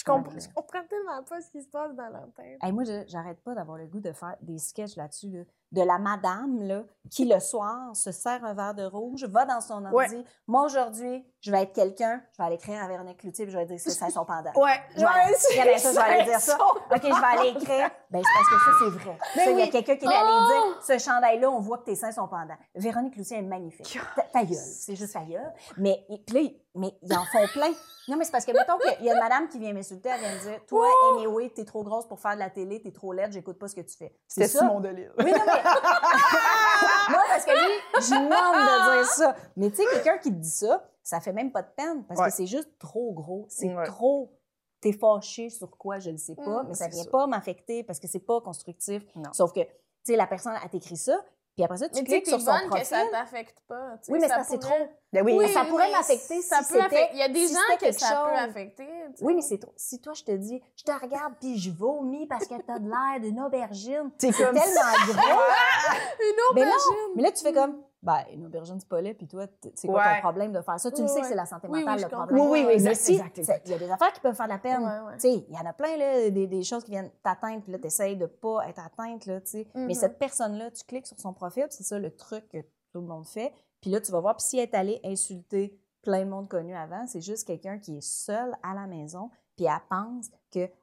Je, comprends, je comprends tellement pas ce qui se passe dans leur tête. Hey, moi, je- j'arrête pas d'avoir le goût de faire des sketchs là-dessus, là, de la madame là, qui, le soir, se sert un verre de rouge, va dans son ordi. Ouais. Moi, aujourd'hui, je vais être quelqu'un, je vais aller écrire à Véronique Cloutier puis je vais dire c'est ça son pendant. Ouais, Je vais aller- ça, je vais aller dire ça. OK, je vais aller écrire. Ben, c'est parce que ça, c'est vrai. Ben il y a quelqu'un qui est allé Oh! dire ce chandail-là, on voit que tes seins sont pendants. Véronique Lucien est magnifique. Ta, ta gueule, c'est juste ta gueule. Mais, et- puis là, mais ils en font plein. Non, mais c'est parce que, mettons qu'il y a une madame qui vient m'insulter, elle vient me dire Toi, anyway, t'es trop grosse pour faire de la télé, t'es trop laide, j'écoute pas ce que tu fais. C'est C'était ça. Simon Delille. Oui, non, mais. non, parce que lui, je demande de dire ça. Mais tu sais, quelqu'un qui te dit ça, ça fait même pas de peine parce Ouais. que c'est juste trop gros. C'est Ouais. trop. T'es fâché sur quoi, je ne sais pas, Mm, mais ça vient ça. pas m'affecter parce que c'est pas constructif. Non. Sauf que, tu sais, la personne a t'écrit ça, puis après ça, tu Mais cliques sur son bonne profil. que ça t'affecte pas. tu sais, Oui, mais ça ça, c'est pourrait- trop. Ben oui, Oui, ça pourrait m'affecter si peut c'était- affecter- Il y a des si gens que ça peut chose. affecter. tu sais. Oui, mais c'est trop. Si toi, je te dis, je te regarde puis je vomis parce que t'as de l'air d'une aubergine, C'est tellement gros. Une Mais non, aubergine. Mais là, tu fais comme, ben, une aubergine, c'est pas laid, puis toi, c'est quoi Ouais. ton problème de faire ça? Tu le sais que c'est la santé mentale, oui, le problème. Oui, oui, oui, Mais si, il y a des affaires qui peuvent faire de la peine. Tu sais, il y en a plein, là, des, des choses qui viennent t'atteindre, puis là, tu essayes de pas être atteinte, là, tu sais. Mais Mhm. cette personne-là, tu cliques sur son profil, puis c'est ça le truc que tout le monde fait. Puis là, tu vas voir, puis si elle est allée insulter plein de monde connu avant, c'est juste quelqu'un qui est seul à la maison, puis elle pense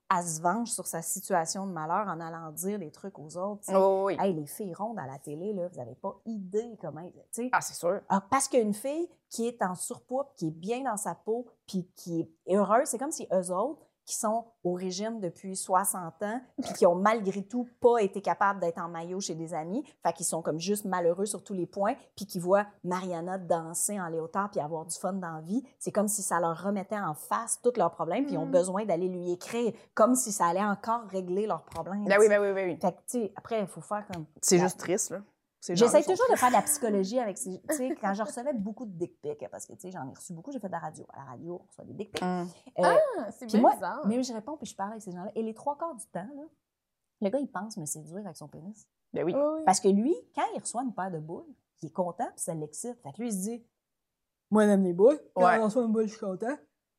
qu'elle se venge sur sa situation de malheur en allant dire des trucs aux autres. Oh, oui. Hey, les filles rondes à la télé, là, vous n'avez pas idée comment. tu sais. Ah, c'est sûr. Ah, parce qu'une fille qui est en surpoids, qui est bien dans sa peau, puis qui est heureuse, c'est comme si eux autres, qui sont au régime depuis 60 ans, puis qui ont malgré tout pas été capables d'être en maillot chez des amis, fait qu'ils sont comme juste malheureux sur tous les points, puis qui voient Mariana danser en léotard puis avoir du fun dans la vie, c'est comme si ça leur remettait en face tous leurs problèmes, puis ils ont Mm. besoin d'aller lui écrire, comme si ça allait encore régler leurs problèmes. Ben oui, ben oui, ben oui. Fait que, tu sais, après, il faut faire comme... C'est juste triste, là. J'essaie toujours de faire de la psychologie avec ces. Tu sais, quand je recevais beaucoup de dick pics, parce que, tu sais, j'en ai reçu beaucoup, j'ai fait de la radio. À la radio, on reçoit des dick pics. Hum. Euh, Ah, c'est bien moi, bizarre. mais je réponds, puis je parle avec ces gens-là. Et les trois quarts du temps, là, le gars, il pense me séduire avec son pénis. Ben oui. Parce que lui, quand il reçoit une paire de boules, il est content, puis ça l'excite. Fait que lui, il se dit Moi, j'aime les boules. Quand Ouais. on reçoit une boule, je suis content.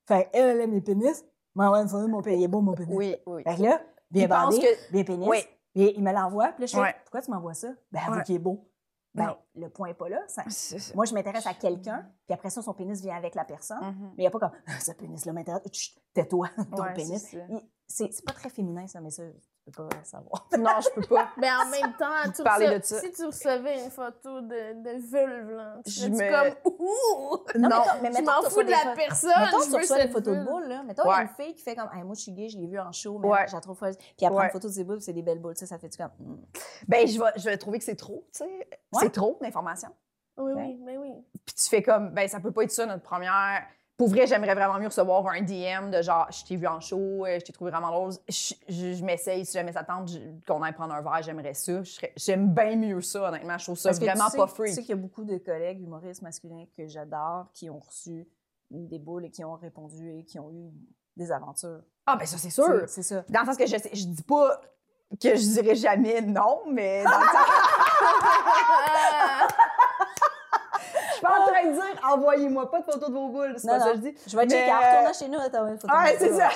Fait qu'elle, elle aime les pénis. Moi, ouais, une fois, mon pénis, il est beau, mon pénis. Oui, oui. Fait que là, bien Il pense bandé, que- bien pénis. Oui. Et il me l'envoie, puis là, je fais Ouais. Pourquoi tu m'envoies ça? Ben, avoue Ouais. qu'il est beau. Ben, Non. le point n'est pas là. ça-. Moi, je m'intéresse à quelqu'un, puis après ça, son pénis vient avec la personne. Mhm. Mais il n'y a pas comme Ah, ce pénis-là m'intéresse. Tais-toi, ton Ouais, pénis. c'est pas très féminin, ça, mais ça, peux pas savoir. Non, je peux pas. Mais en même temps, tu Parler de ça. si tu recevais une photo de, de vulve, là, tu Je me- comme Ouh! Non, Non. mais, Je mettons m'en fous de la personne. Mettons je tu reçois de là. Mettons, Ouais. une fille qui fait comme, Hey, moi, je suis gay, je l'ai vue en show, mais Ouais. la trouve folle. Puis Ouais. une photo de ses boules, c'est des belles boules. Ça fait comme, Hmm. Ben, je vais, je vais trouver que c'est trop, tu sais. C'est trop d'informations. Oui, oui, mais oui. Puis tu fais comme, ben, ça peut pas être ça, notre première. Pour vrai, j'aimerais vraiment mieux recevoir un DM de genre, je t'ai vu en show, euh, je t'ai trouvé vraiment drôle. Je, je- je m'essaye, si jamais ça tente, je- qu'on aille prendre un verre, j'aimerais ça. Je J'aime bien mieux ça, honnêtement. Je trouve ça Parce que tu vraiment sais- pas freak. sais qu'il y a beaucoup de collègues humoristes masculins que j'adore qui ont reçu des boules et qui ont répondu et qui ont eu des aventures. Ah, ben, ça, c'est sûr. c'est ça. Dans le sens que je, je dis pas que je dirais jamais non, mais dans le sens, je suis pas en train de dire envoyez-moi pas de photos de vos boules. C'est Non, pas ça non. que je dis. Je vais checker. En retournant chez nous, t'as une photo. Ah, de ouais, c'est ça.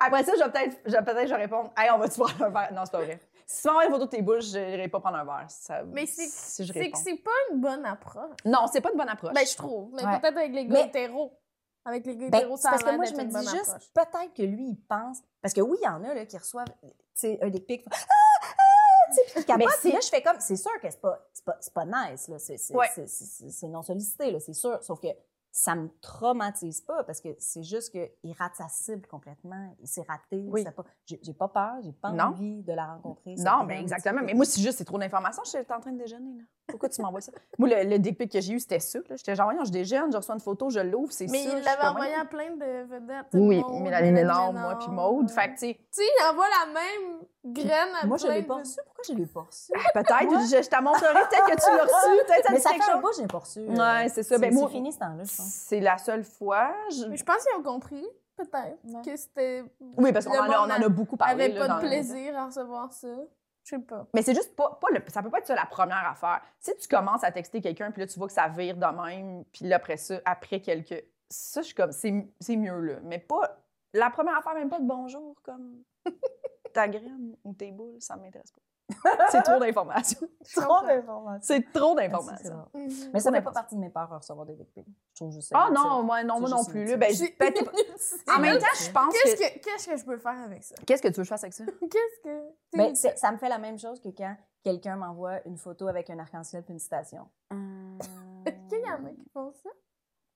Après ça, je vais peut-être, je peut-être, je vais répondre, hey, on va-tu boire un verre? Non, c'est pas vrai. Si tu m'envoies une photo de tes bouches, je n'irai pas prendre un verre. Ça- Mais c'est si je c'est que c'est pas une bonne approche. Non, c'est pas une bonne approche. Ben, je trouve. Mais Ouais. peut-être avec les gars Mais- hétéros. Avec les gars Ben, hétéros, ça parce que moi, je me une dis bonne juste, approche. peut-être que lui, il pense. Parce que oui, il y en a là, qui reçoivent tu sais, un des pics. Ah, tu sais, puis. Mais Puis là, je fais comme, c'est sûr que c'est pas, c'est pas, c'est pas nice, là. C'est, Ouais. non sollicité, là, c'est sûr. Sauf que ça me traumatise pas parce que c'est juste qu'il rate sa cible complètement. Il s'est raté. Oui. pas- j'ai, pas peur, j'ai pas Non. envie de la rencontrer. Non, mais exactement. Mais moi, c'est juste, c'est trop d'informations. Je suis en train de déjeuner, là. Pourquoi tu m'envoies ça? Moi, le, le dick pic que j'ai eu, c'était là. J'étais genre, voyons, je déjeune, je reçois une photo, je l'ouvre, c'est Mais ça. il l'avait envoyé à plein de vedettes. Oui, Maud, Mélanie Lénard, Lénard, moi, puis Maude. Fait que, tu sais, Tu sais, il envoie la même graine à Moi, je l'ai pas reçu. Pourquoi je l'ai pas reçu? peut-être, je, je t'en montrerai, peut-être que tu l'as reçu, peut-être mais dit ça fait un bout, je l'ai pas reçu. Ouais, c'est ça. Ben, c'est fini ce temps-là, je pense. C'est la seule fois. je- pense qu'ils ont compris, peut-être, Ouais. que c'était. Oui, parce qu'on en, a- en beaucoup parlé. avait là, pas de plaisir à recevoir ça. Je sais pas. Mais c'est juste pas, pas le, ça peut pas être ça la première affaire. Si tu commences à texter quelqu'un, puis là, tu vois que ça vire de même, puis là, après ça, après quelques. Ça, je suis comme, c'est c'est mieux, là. Mais pas. La première affaire, même pas de bonjour, comme ta graine ou tes boules, ça m'intéresse pas. C'est trop d'informations. Comprends? d'informations. C'est trop Ah, d'informations. Mhm. Mais ça Trop fait pas partie de mes peurs à recevoir des dick. Je trouve juste ça. Ah non, moi, non, moi non plus. Là, ben, je- inutile. en même temps, je pense Qu'est-ce que. que, qu'est-ce que je peux faire avec ça? Qu'est-ce que tu veux que je fasse avec ça? Qu'est-ce que. Ben, ça me fait la même chose que quand quelqu'un m'envoie une photo avec un arc-en-ciel puis une citation. Est-ce qu'il y en a qui font ça?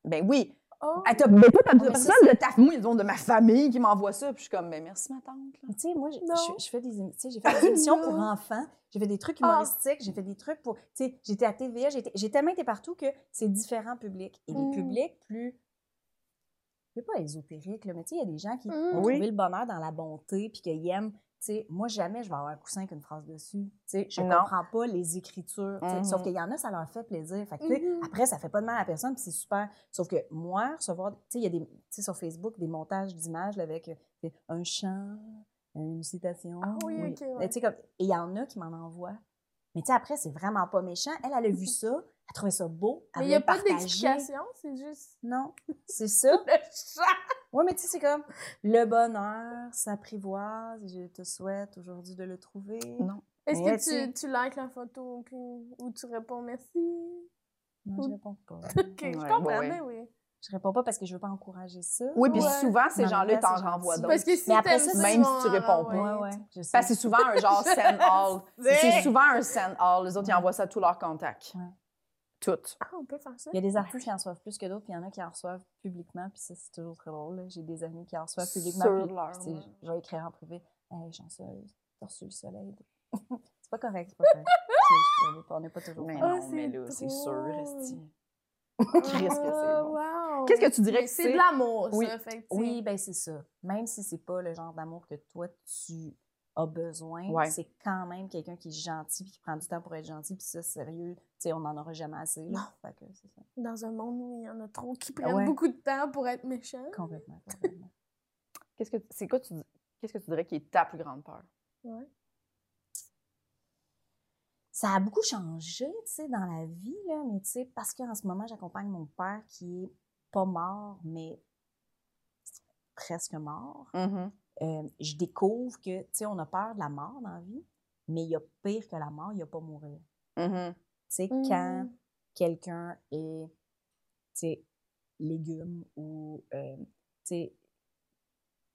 Ben oui. Oh. Ah, t'as- ben, pas mais personne ça, de ta moi, ils ont de ma famille qui m'envoie ça, puis je suis comme, ben merci ma tante. là. Mais Tu sais, moi, je, Non. je- je fais des, émi- tu sais, j'ai fait des émissions pour enfants, j'ai fait des trucs Ah. humoristiques, j'ai fait des trucs pour. Tu sais, j'étais à TVA, j'ai tellement été partout que c'est différents publics. Et les Mm. publics plus. Pas ésotériques, là, mais tu sais, il y a des gens qui Mm. ont Oui. trouvé le bonheur dans la bonté puis qu'ils aiment. Tu sais, moi, jamais je vais avoir un coussin avec une phrase dessus. Tu sais, je Non. comprends pas les écritures. Sauf qu'il y en a, ça leur fait plaisir. Fait que, Mhm. après, ça fait pas de mal à la personne, puis c'est super. Sauf que moi, recevoir, tu sais, il y a des, sur Facebook, des montages d'images avec euh, un chant, une citation. Ah oui, ok, ouais. Mais tu sais, comme, et il y en a qui m'en envoient. Mais tu sais, après, c'est vraiment pas méchant. Elle, elle a vu ça, elle trouvait ça beau. Elle Mais il n'y a pas d'explication, c'est juste Non, c'est ça. le chat. Oui, mais tu sais, c'est comme le bonheur s'apprivoise. Je te souhaite aujourd'hui de le trouver. Non. Est-ce que tu tu, tu likes la photo ou tu réponds merci? Non, je réponds pas. Ok, je comprends, ouais. mais oui. Je réponds pas parce que je veux pas encourager ça. Oui, puis souvent, ces gens-là, t'en renvoient d'autres. Parce que si Mais après ça, même si tu réponds pas. Ouais, je sais. Parce que c'est souvent un genre send all. C'est souvent un send all. Les autres, ils envoient ça à tous leurs contacts. Toutes. Ah, on peut faire ça? Il y a des artistes qui en reçoivent plus que d'autres, puis il y en a qui en reçoivent publiquement, puis ça, c'est toujours très drôle. J'ai des amis qui en reçoivent publiquement, Sur puis leur, je vais écrire en privé « Hey, chanceuse, t'as reçu le soleil. » C'est pas correct, c'est pas correct. On n'est pas toujours Mais non, mais c'est là, c'est sûr, drôle. Esti. Ah, Qu'est-ce que c'est bon. wow. Qu'est-ce que tu dirais Mais que c'est c'est? de l'amour, Oui. ça. Fait Oui, ben c'est ça. Même si c'est pas le genre d'amour que toi, tu as besoin, Ouais. c'est quand même quelqu'un qui est gentil puis qui prend du temps pour être gentil. Puis ça, sérieux, tu sais, on n'en aura jamais assez. là. Non. Fait que c'est ça. Dans un monde où il y en a trop qui prennent Ouais. beaucoup de temps pour être méchants. Complètement, complètement. Qu'est-ce que c'est quoi tu Qu'est-ce que tu dirais qui est ta plus grande peur? Ouais. ça a beaucoup changé, tu sais, dans la vie, là, mais tu sais, parce qu'en ce moment, j'accompagne mon père qui est pas mort, mais presque mort. Euh, je découvre que, tu sais, on a peur de la mort dans la vie, mais il y a pire que la mort, il n'y a pas mourir. Mhm. Tu sais, quand quelqu'un est, tu sais, légume ou, euh, tu sais,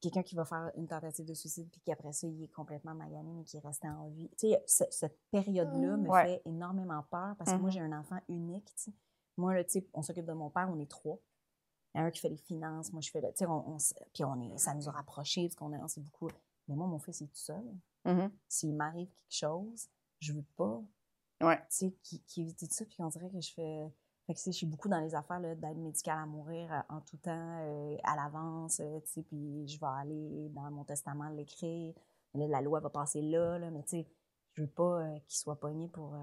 quelqu'un qui va faire une tentative de suicide puis qu'après ça, il est complètement magané mais qui est resté en vie. Tu sais, ce- cette période-là me Ouais. fait énormément peur parce que moi, Mhm. j'ai un enfant unique, tu sais. Moi, là, tu sais, on s'occupe de mon père, on est trois. Il y en a un qui fait les finances, moi, je fais le, tu sais, on, puis on est, ça nous a rapprochés parce qu'on est, on s'est beaucoup... Mais moi, mon fils, il est tout seul. Mhm. S'il m'arrive quelque chose, je veux pas Ouais. tu sais, qui, qui dit ça, puis on dirait que je fais. Fait que, tu sais, je suis beaucoup dans les affaires d'aide médicale à mourir euh, en tout temps, euh, à l'avance, euh, tu sais, puis je vais aller dans mon testament l'écrire. Là, la loi va passer là, là mais tu sais, je veux pas qu'il soit pogné pour.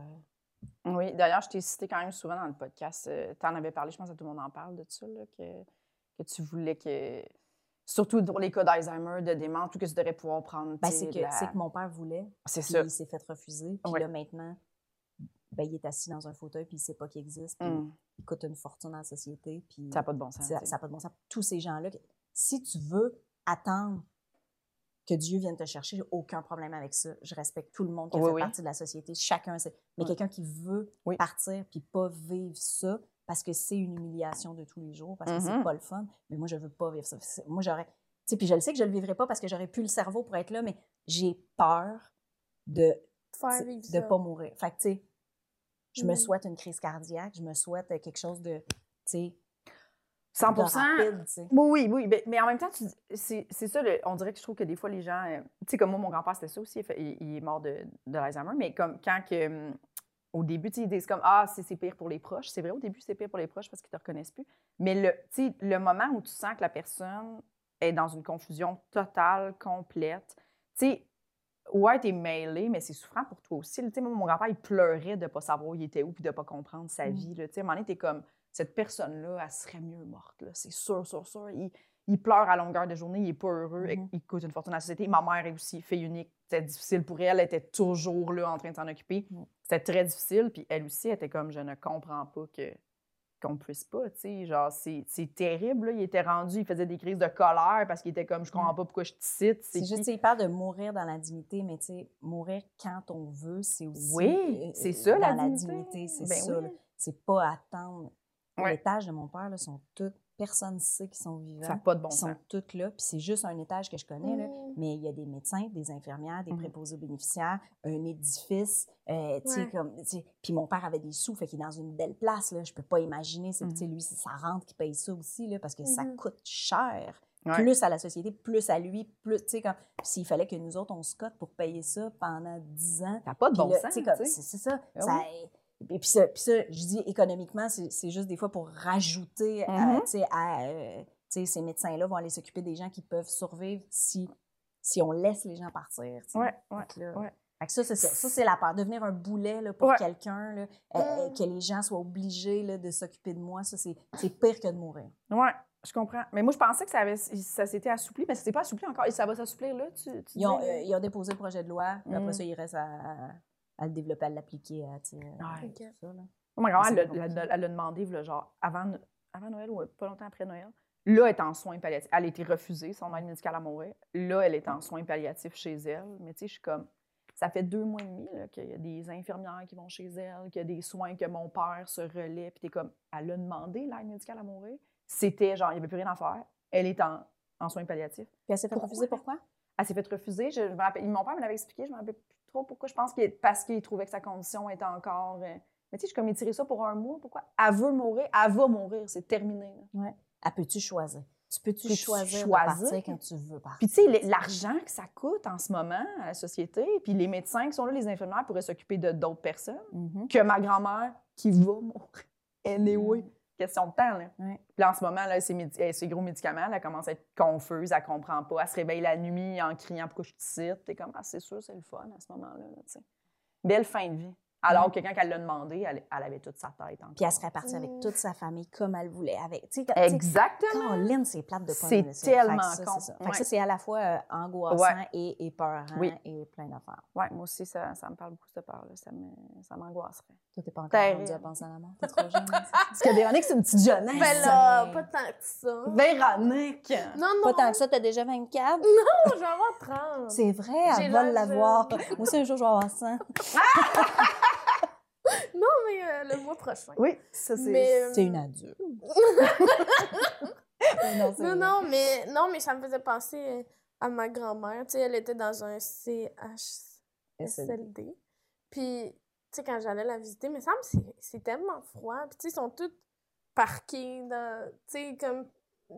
Euh, Oui, d'ailleurs, je t'ai cité quand même souvent dans le podcast. tu en avais parlé, je pense que tout le monde en parle de ça, là, que, que tu voulais que. Surtout pour les cas d'Alzheimer, de démence, tout que tu devrais pouvoir prendre. Ben, c'est que, la- que mon père voulait, C'est ça. il s'est fait refuser, puis là, maintenant, ben, il est assis dans un fauteuil, puis il sait pas qu'il existe, puis Mm. il coûte une fortune dans la société, puis. Ça n'a pas de bon sens. Ça n'a pas de bon sens. Tous ces gens-là, si tu veux attendre que Dieu vienne te chercher, j'ai aucun problème avec ça. Je respecte tout le monde qui Oui, fait oui. partie de la société. Chacun, c'est. Mais Oui. quelqu'un qui veut Oui. partir puis pas vivre ça parce que c'est une humiliation de tous les jours, parce que c'est Mhm. pas le fun. Mais moi, je veux pas vivre ça. Moi, j'aurais. Tu sais, puis je le sais que je le vivrai pas parce que j'aurais plus le cerveau pour être là, mais j'ai peur de Faire vivre de ça. pas mourir. Fait que, tu sais, je me Mm. souhaite une crise cardiaque, je me souhaite quelque chose de, tu sais, 100 de rapide. Oui, oui, oui. Mais, mais en même temps, c'est ça, le- on dirait que je trouve que des fois, les gens. euh, tu sais, comme moi, mon grand-père, c'était ça aussi. Il, est mort de, de l'Alzheimer. Mais comme quand que, hum, au début, ils disent comme Ah, c'est pire pour les proches. C'est vrai, au début, c'est pire pour les proches parce qu'ils te reconnaissent plus. Mais le, le moment où tu sens que la personne est dans une confusion totale, complète, tu sais, ouais, t'es mêlé, mais c'est souffrant pour toi aussi. Tu sais, mon grand-père, il pleurait de pas savoir où il était où puis de pas comprendre sa Mm. vie. Là. Tu sais, à un moment donné, t'es comme cette personne-là, elle serait mieux morte. C'est sûr, sûr, sûr. Il, il pleure à longueur de journée, il est pas heureux, Mhm. il coûte une fortune à la société. Ma mère est aussi fille unique. C'était difficile pour elle, elle était toujours là en train de s'en occuper. Mhm. C'était très difficile, puis elle aussi elle était comme je ne comprends pas que qu'on puisse pas, tu sais, genre c'est c'est terrible là. il était rendu, il faisait des crises de colère parce qu'il était comme je comprends pas pourquoi je te cite, C'est juste, il parle de mourir dans la dignité, mais tu sais, mourir quand on veut, c'est aussi. Oui, euh, c'est ça, dans la dignité. C'est Ben ça. oui. C'est pas attendre. Ouais. L'étage de mon père, là, sont toutes. Personne ne sait qu'ils sont vivants. ça n'a pas de bon Ils sont toutes là. Puis c'est juste un étage que je connais, là. Mm. Mais il y a des médecins, des infirmières, des Mhm. préposés aux bénéficiaires, un édifice, euh, tu sais, Ouais. comme. Puis mon père avait des sous, fait qu'il est dans une belle place, là. Je peux pas imaginer, c'est, tu sais, lui, c'est sa rente qui paye ça aussi, là, parce que ça Mhm. coûte cher. Ouais. Plus à la société, plus à lui, plus, tu sais, comme, puis s'il fallait que nous autres, on se cote pour payer ça pendant 10 ans. Ça n'a pas de bon là, sens, tu sais, c'est, ça. Ah ça et puis ça, puis ça, je dis économiquement, c'est, juste des fois pour rajouter, à, tu sais, à, euh, tu sais, ces médecins-là vont aller s'occuper des gens qui peuvent survivre si, si on laisse les gens partir. tu sais. Ouais, ça, c'est ça. Ça, c'est la peur. Devenir un boulet là, pour Ouais. quelqu'un, euh, euh, Mm. que les gens soient obligés là, de s'occuper de moi, ça, c'est, pire que de mourir. Ouais, je comprends. Mais moi, je pensais que ça, avait, ça s'était assoupli, mais s'est pas assoupli encore. Et ça va s'assouplir là, tu, tu Ils ont, euh, ils ont déposé le projet de loi, puis après Mm. ça, il reste à, à le développer, à l'appliquer, à, tu sais, Ouais. tout ça. Là. Oh, ma grand-mère, c'est elle elle demandé, là, genre, avant, No- avant Noël ou pas longtemps après Noël. Là, elle est en soins palliatifs. Elle a été refusée, son aide médicale à mourir. Là, elle est en soins palliatifs chez elle. Mais tu sais, je suis comme. Ça fait deux mois et demi là, qu'il y a des infirmières qui vont chez elle, qu'il y a des soins que mon père se relaie. Puis t'es comme, elle a demandé l'aide médicale à mourir. C'était genre, il n'y avait plus rien à faire. Elle est en, en soins palliatifs. Puis elle s'est fait Pourquoi? refuser, pourquoi? Elle s'est fait refuser. Je, je me rappelle- mon père me l'avait expliqué, je ne me rappelle plus trop pourquoi. Je pense que parce qu'il trouvait que sa condition était encore. euh, mais tu sais, je comme étiré ça pour un mois. Pourquoi? Elle veut mourir, elle va mourir, c'est terminé. là. Ah, peux-tu choisir? Tu peux-tu choisir, choisir? de partir quand tu veux partir? Puis tu sais, l'argent que ça coûte en ce moment à la société, puis les médecins qui sont là, les infirmières pourraient s'occuper de d'autres personnes, Mhm. que ma grand-mère qui va mourir. Anyway, question de temps. Là. Ouais. Puis là, en ce moment, là, ses, euh, ses gros médicaments, elle commence à être confuse, elle comprend pas. Elle se réveille la nuit en criant pourquoi je te cite. T'es comme, ah, c'est sûr, c'est le fun à ce moment-là. là. Belle fin de vie. Alors Ouais. que quand elle l'a demandé, elle, elle avait toute sa tête encore. Puis elle serait partie avec Mm. toute sa famille comme elle voulait. Avec, tu sais, quand- tu sais, Exactement. Caroline, c'est plate de pas C'est tellement ça, con. c'est ça. Fait que Ouais. ça, c'est à la fois euh, angoissant Ouais. et épeurant Oui. et plein d'affaires. Ouais, moi aussi, ça, ça me parle beaucoup, cette peur-là. Ça me- ça m'angoisserait. Toi, t'es pas encore Terrible. rendu à penser à la mort. T'es trop jeune. Parce que Véronique, c'est une petite jeunesse. Ben là, pas tant que ça. Véronique! Non, non, Pas tant que ça, t'as déjà 24. je vais avoir 30. C'est vrai, elle va l'avoir. Moi aussi, un jour, je vais avoir 100. Euh, le mois prochain. Oui, ça, c'est. Mais, euh, C'est une adulte. non, Non, mais, non, mais ça me faisait penser euh, à ma grand-mère. Tu sais, elle était dans un CHSLD. Puis, tu sais, quand j'allais la visiter, mais ça me c'est tellement froid. Puis, tu sais, ils sont tous parqués dans. Tu sais, comme.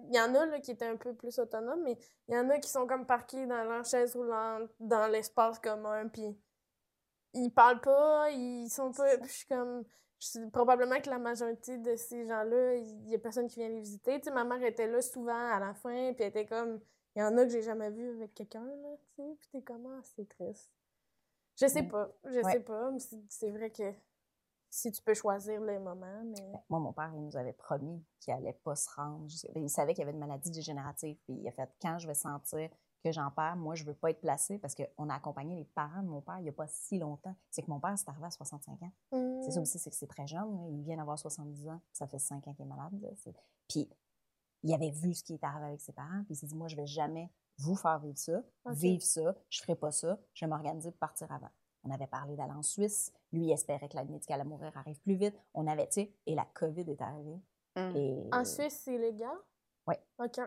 Il y en a là, qui étaient un peu plus autonomes, mais il y en a qui sont comme parqués dans leur chaise roulante, dans l'espace commun, puis ils parlent pas, ils sont pas. Puis je suis comme. je probablement que la majorité de ces gens-là, il y a personne qui vient les visiter. Tu sais, ma mère était là souvent à la fin, puis elle était comme. Il y en a que j'ai jamais vu avec quelqu'un, là, tu sais. Puis t'es comme, Ah, c'est triste. Je sais Mm. pas, je Ouais. sais pas, mais c'est vrai que si tu peux choisir les moments, mais. Moi, mon père, il nous avait promis qu'il allait pas se rendre. jusqu'à- Il savait qu'il y avait une maladie dégénérative. Puis il a fait quand je vais sentir que j'en perds, moi, je veux pas être placée parce qu'on a accompagné les parents de mon père il y a pas si longtemps. C'est que mon père, c'est arrivé à 65 ans. C'est ça Mm. aussi, c'est que c'est très jeune. là. Il vient d'avoir 70 ans. Ça fait 5 ans qu'il est malade. là. Puis il avait vu ce qui est arrivé avec ses parents. Puis il s'est dit, moi, je vais jamais vous faire vivre ça, vivre ça, je ferai pas ça, je vais m'organiser pour partir avant. On avait parlé d'aller en Suisse. Lui, il espérait que l'aide médicale à mourir arrive plus vite. On avait, tu sais, et la COVID est arrivée. Mm. Et En Suisse, c'est légal? Ouais. OK.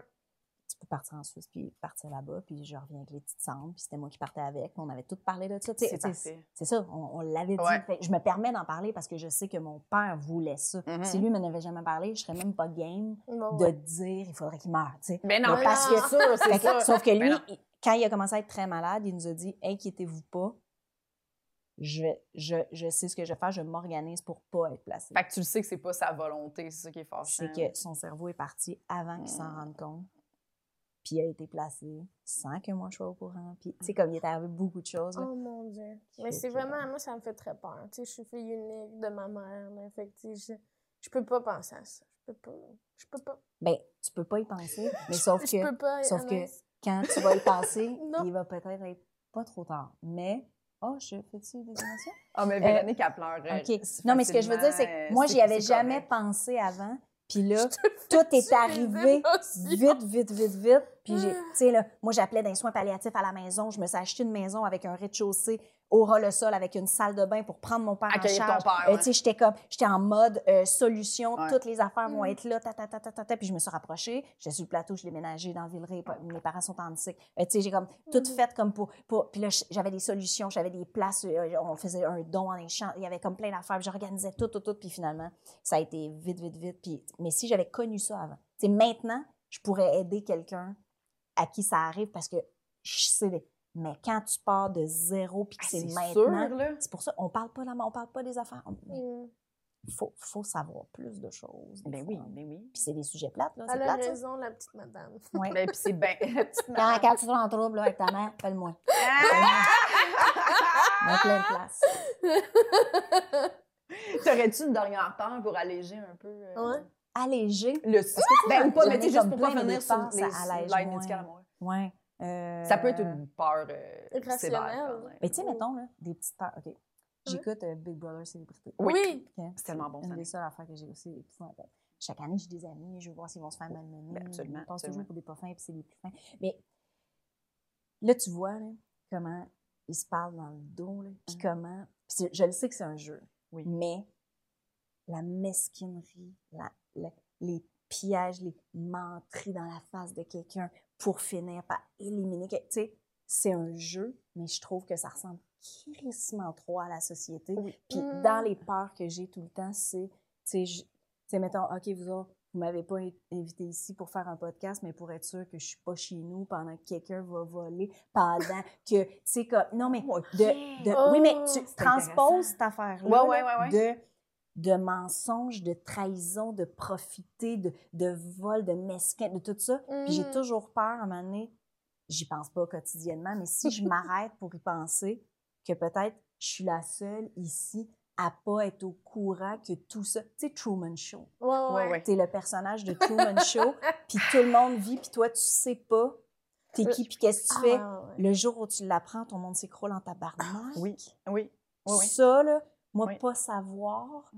Tu peux partir en Suisse puis partir là-bas. Puis je reviens avec les petites cendres. Puis c'était moi qui partais avec. On avait tout parlé de ça. C'est ça, on, on l'avait dit. Fait je me permets d'en parler parce que je sais que mon père voulait ça. Mhm. Si lui ne m'en avait jamais parlé, je serais même pas game Bon, de ouais. dire il faudrait qu'il meure. sais. Mais non, Mais parce c'est que- sûr, ça. sauf que Mais lui, non. il- quand il a commencé à être très malade, il nous a dit Inquiétez-vous pas, je, je, je sais ce que je vais faire, je m'organise pour pas être placé. Fait que tu le sais que c'est pas sa volonté, c'est ça qui est fâchant. C'est que son cerveau est parti avant qu'il s'en Mm. rende compte. Puis il a été placé sans que moi je sois au courant. Puis, tu sais, comme il est arrivé beaucoup de choses. là. Oh mon Dieu. Mais c'est vraiment, moi, ça me fait très peur. Tu sais, je suis fille unique de ma mère. Là. Fait que, tu sais, je, je peux pas penser à ça. Je peux pas. Je peux pas. Ben, tu peux pas y penser, mais sauf je que peux pas. sauf que- quand tu vas y penser, il va peut-être être pas trop tard. Mais, oh, je fais-tu des émotions? Ah, mais Véronique, elle pleure. euh, OK. Non, mais ce que je veux dire, c'est que moi, j'y avais jamais pensé avant. Puis là, tout est arrivé vite, vite, vite, vite. Puis j'ai, Ah. tu sais, là, moi, j'appelais d'un soin palliatif à la maison. Je me suis acheté une maison avec un rez-de-chaussée au ras-le-sol avec une salle de bain pour prendre mon père Accueillir en ton charge. Euh, tu sais, j'étais comme, j'étais en mode euh, solution, Ouais. toutes les affaires vont Mm. être là, ta, ta, ta, ta, ta, ta. Puis je me suis rapprochée. J'étais sur le plateau, je l'ai ménagé dans Villeray. Mes parents sont en. Euh, tu sais, j'ai comme tout Mhm. fait comme pour, pour- Puis là, j'avais des solutions, j'avais des places, on faisait un don en échange. Il y avait comme plein d'affaires. puis J'organisais tout, tout, tout. Puis finalement, ça a été vite, vite, vite. Puis, mais si j'avais connu ça avant, tu sais, maintenant, je pourrais aider quelqu'un à qui ça arrive parce que je sais. Mais quand tu pars de zéro puis que Ah, c'est c'est maintenant, sûr, là. c'est pour ça on parle pas là, on parle pas des affaires. Mais Mm. il faut, faut savoir plus de choses. Ben fois. oui, ben oui. Puis c'est des sujets plates, là. C'est Elle a plate, ça. raison, la petite madame. Ouais. Ben, puis c'est bien. Quand, quand tu vas en trouble là, avec ta mère, fais-le-moi. On a plein de place. T'aurais-tu une dernière peur pour alléger un peu euh, Ouais. Allégé. le Ben, ou pas, mais juste pour pas des sur les l'aide médicale à mourir. Ouais. Euh, Ça peut être une peur euh, sévère. Mais tu sais, mettons, là, des petites peurs. OK. J'écoute euh, Big Brother Célébrité. Oui. C'est tellement bon, Une ça. des seules affaires que j'ai aussi épouvantable. Chaque année, j'ai des amis, je veux voir s'ils vont se faire malmener. Ben, absolument, passent absolument. toujours pour des pas fins, puis c'est les plus fins. Mais là, tu vois là, comment ils se parlent dans le dos, là, puis Mhm. comment... puis c'est- je le sais que c'est un jeu, Oui. mais la mesquinerie, la- les pièges, les menteries dans la face de quelqu'un pour finir par éliminer... Tu sais, c'est un jeu, mais je trouve que ça ressemble crissement trop à la société. Oui. Puis dans les peurs que j'ai tout le temps, c'est, tu sais, mettons, OK, vous autres, vous m'avez pas in- invité ici pour faire un podcast, mais pour être sûr que je suis pas chez nous pendant que quelqu'un va voler, pendant que, sais, comme, non, mais de, de- oui, mais tu Oh, c'est transposes cette affaire-là Ouais, ouais, là, ouais, ouais. de, de mensonges, de trahison, de profiter, de, de vol, de mesquin, de tout ça. Puis j'ai Mhm. toujours peur, à un moment donné, j'y pense pas quotidiennement, mais si je m'arrête pour y penser, que peut-être je suis la seule ici à pas être au courant que tout ça, tu sais, Truman Show. Ouais, ouais. Ouais, ouais. T'es le personnage de Truman Show, puis tout le monde vit, puis toi, tu sais pas t'es qui, puis qu'est-ce que tu Ah, fais. ouais, ouais. Le jour où tu l'apprends, ton monde s'écroule en tabarnak. Oui, oui, oui, oui. Ça, là, moi, Oui. pas savoir.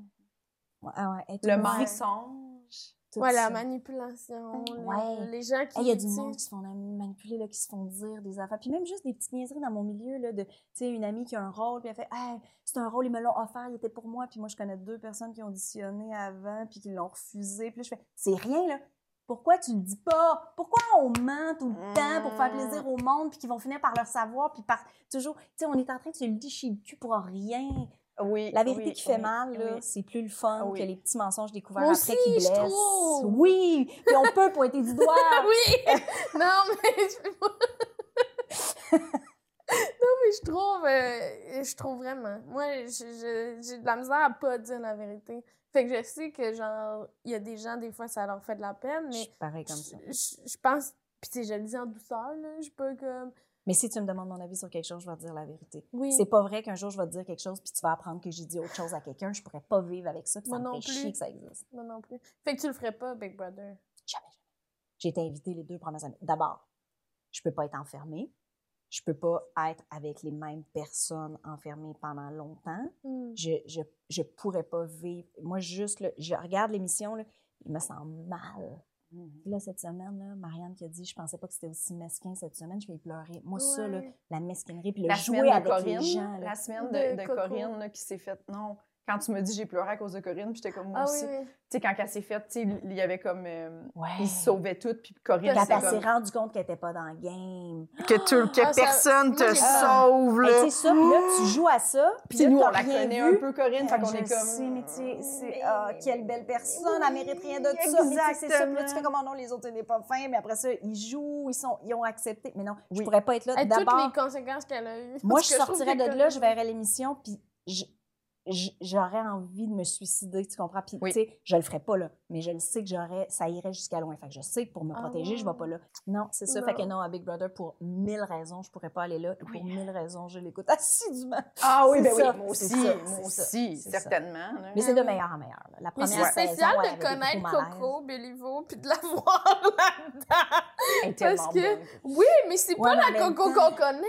Ouais, ah ouais, être Le mensonge. Ouais, la manipulation. Ouais. Les gens qui. Hey, Il y a du monde qui se font manipuler, là, qui se font dire des affaires. Puis même juste des petites niaiseries dans mon milieu, là, de, tu sais, une amie qui a un rôle, puis elle fait, hey, c'est un rôle, ils me l'ont offert, il était pour moi. Puis moi, je connais deux personnes qui ont auditionné avant, puis qui l'ont refusé. Puis là, je fais, c'est rien, là. Pourquoi tu le dis pas? Pourquoi on ment tout le temps pour faire plaisir au monde, puis qu'ils vont finir par leur savoir, puis par toujours, tu sais, on est en train de se le licher le cul pour rien. Oui. La vérité oui, qui fait oui, mal, oui. c'est plus le fun Ah que les petits mensonges découverts Moi après aussi, qui je blessent. trouve. Oui! Puis on peut pointer du doigt. Oui! non, mais. je- non, mais je trouve. euh, je trouve vraiment. Moi, je- je- j'ai de la misère à pas dire la vérité. Fait que je sais que, genre, il y a des gens, des fois, ça leur fait de la peine, Je mais. suis pareil comme ça. Je, je- je pense. Puis, je le dis en douceur, là. Je pas comme. Mais si tu me demandes mon avis sur quelque chose, je vais te dire la vérité. Oui. C'est pas vrai qu'un jour je vais te dire quelque chose puis tu vas apprendre que j'ai dit autre chose à quelqu'un. Je pourrais pas vivre avec ça. puis Moi ça me non fait plus. chier que ça existe. Moi non plus. Fait que tu le ferais pas, Big Brother? Jamais, jamais. J'ai été invitée les deux premières années. D'abord, je peux pas être enfermée. Je peux pas être avec les mêmes personnes enfermées pendant longtemps. Hmm. Je, je, je pourrais pas vivre. Moi, juste, là, je regarde l'émission, il me sent mal Là, cette semaine, là, Marianne qui a dit, je pensais pas que c'était aussi mesquin cette semaine, je vais pleurer. Moi, ça, là, la mesquinerie, puis le La jouer avec Corinne, les gens. là. la semaine De de. Corinne là, qui s'est faite. Non, quand tu me dis j'ai pleuré à cause de Corinne, puis j'étais comme moi Ah aussi. oui. Tu sais, quand elle s'est faite, tu sais, il y avait comme. euh, Ouais. Ils se sauvaient toutes, puis Corinne, Quand elle s'est comme. rendue compte qu'elle était pas dans le game. Que, tu- que Ah, ça- personne moi, te sauve, là. c'est ça, puis là, tu joues à ça, puis nous, on la connaît vu. un peu, Corinne, fait qu'on je est comme. sais, mais tu sais, c'est Mais- ah, quelle belle personne, elle mérite rien de ça. Mais tu sais, c'est ça, puis là, tu fais comme oh non, les autres, c'est pas fin, mais après ça, ils jouent, ils, sont, ils ont accepté. Mais non, je pourrais pas être là. Hey, toutes D'abord, les conséquences qu'elle a eues. moi, je sortirais de là, je verrais l'émission, puis j'aurais envie de me suicider, tu comprends? Puis, Oui. tu sais, je le ferais pas là, mais je le sais que j'aurais, ça irait jusqu'à loin. Fait que je sais que pour me Ah protéger, je vais ouais. pas là. Non, c'est ça. Fait que Non. à Big Brother, pour mille raisons, je pourrais pas aller là. Et Oui. Pour mille raisons, je l'écoute assidûment. Ah oui, C'est ben oui, moi c'est aussi, ça, moi c'est aussi, c'est ça. certainement. Mais c'est de meilleur en meilleur. là. La Mais première c'est saison, spécial de connaître. Coco, Béliveau, puis de la voir là-dedans. Parce que- bonne. Oui, mais c'est Ouais, pas mais la Coco qu'on connaît.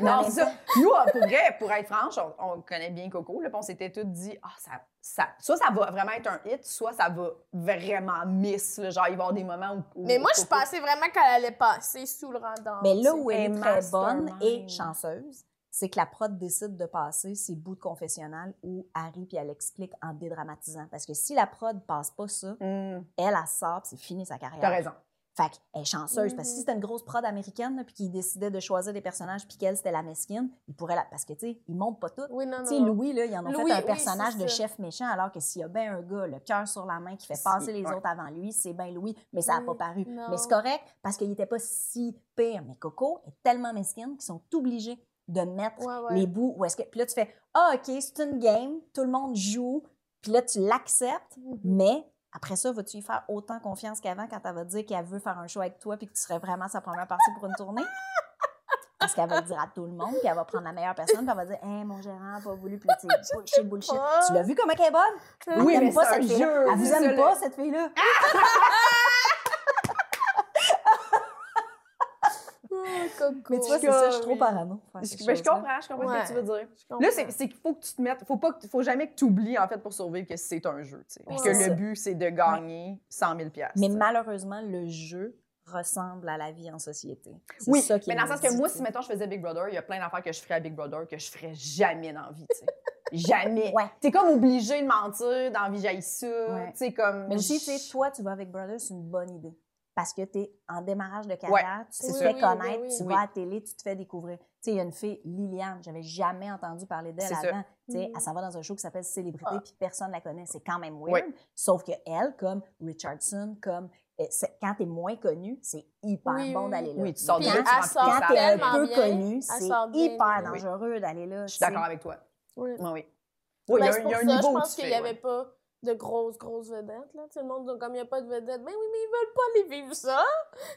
Non, c'est ça. Nous, pour vrai, pour être franche, on, on connaît bien Coco. Là, puis on s'était tous dit, ah, ça, ça, soit ça va vraiment être un hit, soit ça va vraiment miss. là. genre, il va y avoir des moments où. où Mais moi, je pensais vraiment qu'elle allait passer sous le radar. Mais là où elle est très bonne et chanceuse, c'est que la prod décide de passer ses bouts de confessionnal où Harry puis elle explique en dédramatisant. Parce que si la prod passe pas ça, Hum, elle, elle sort, c'est fini sa carrière. T'as raison. Fait qu'elle est chanceuse, parce que si Mhm. c'était une grosse prod américaine, puis qu'ils décidaient de choisir des personnages, puis qu'elle, c'était la mesquine, ils pourraient la... Parce que, tu sais, ils montent pas tout. Oui, non, Tu sais, non. Louis, là, ils en ont Louis, fait un oui, personnage de ça. chef méchant, alors que s'il y a bien un gars, le cœur sur la main, qui fait passer les ouais. autres avant lui, c'est bien Louis, mais ça n'a Oui, pas paru. non. Mais c'est correct, parce qu'il n'était pas si pire. Mais Coco est tellement mesquine qu'ils sont obligés de mettre Ouais, ouais. les bouts où est-ce que... Puis là, tu fais « Ah, OK, c'est une game, tout le monde joue. » Puis là, tu l'acceptes, Mhm. mais après ça, vas-tu lui faire autant confiance qu'avant quand elle va te dire qu'elle veut faire un show avec toi puis que tu serais vraiment sa première partie pour une tournée? Parce qu'elle va le dire à tout le monde, puis elle va prendre la meilleure personne, puis elle va dire Hey, mon gérant n'a pas voulu, puis tu sais, bullshit, bullshit. Tu l'as vu comment elle est bonne? Oui, Elle mais pas cette fille-là. Elle vous aime pas, cette fille-là? Oh, Coco. Mais tu vois, c'est ça, je suis trop parano. Je, ben, je comprends, je comprends Ouais. ce que tu veux dire. Là, c'est qu'il faut que tu te mettes. Faut, pas, faut jamais que tu oublies, en fait, pour survivre, que c'est un jeu. tu sais. Puis Ouais. que le but, c'est de gagner 100 000 Mais malheureusement, le jeu ressemble à la vie en société. C'est Oui, ça qui mais dans le sens que moi, si, mettons, je faisais Big Brother, il y a plein d'affaires que je ferais à Big Brother que je ferais jamais dans la vie, tu sais. Jamais. Ouais. T'es comme obligé de mentir, dans la vie, j'aille ça. Ouais. Tu sais, comme. Mais aussi, tu sais, toi, tu vas avec Brother, c'est une bonne idée. Parce que tu es en démarrage de carrière, Ouais, tu te fais. Oui, connaître, oui, oui. tu vas à la télé, tu te fais découvrir. Tu sais, il y a une fille, Liliane, j'avais jamais entendu parler d'elle avant. Tu sais, elle s'en va dans un show qui s'appelle Célébrité, Ah. puis personne la connaît. C'est quand même weird. Ouais. Sauf que elle, comme Richardson, comme c'est- quand tu es moins connu, c'est hyper Oui, bon d'aller là. Oui, tu sors de quand, là, tu quand tu es un peu bien, connu, c'est hyper oui. dangereux d'aller là. Je suis d'accord avec toi. Oui. Oui, oui. Oui, il y Ben, a, un- il y a un niveau je pense qu'il n'y avait pas de grosses, grosses vedettes. Là. Sais, le monde, comme il n'y a pas de vedettes, ben oui, mais ils veulent pas aller vivre ça.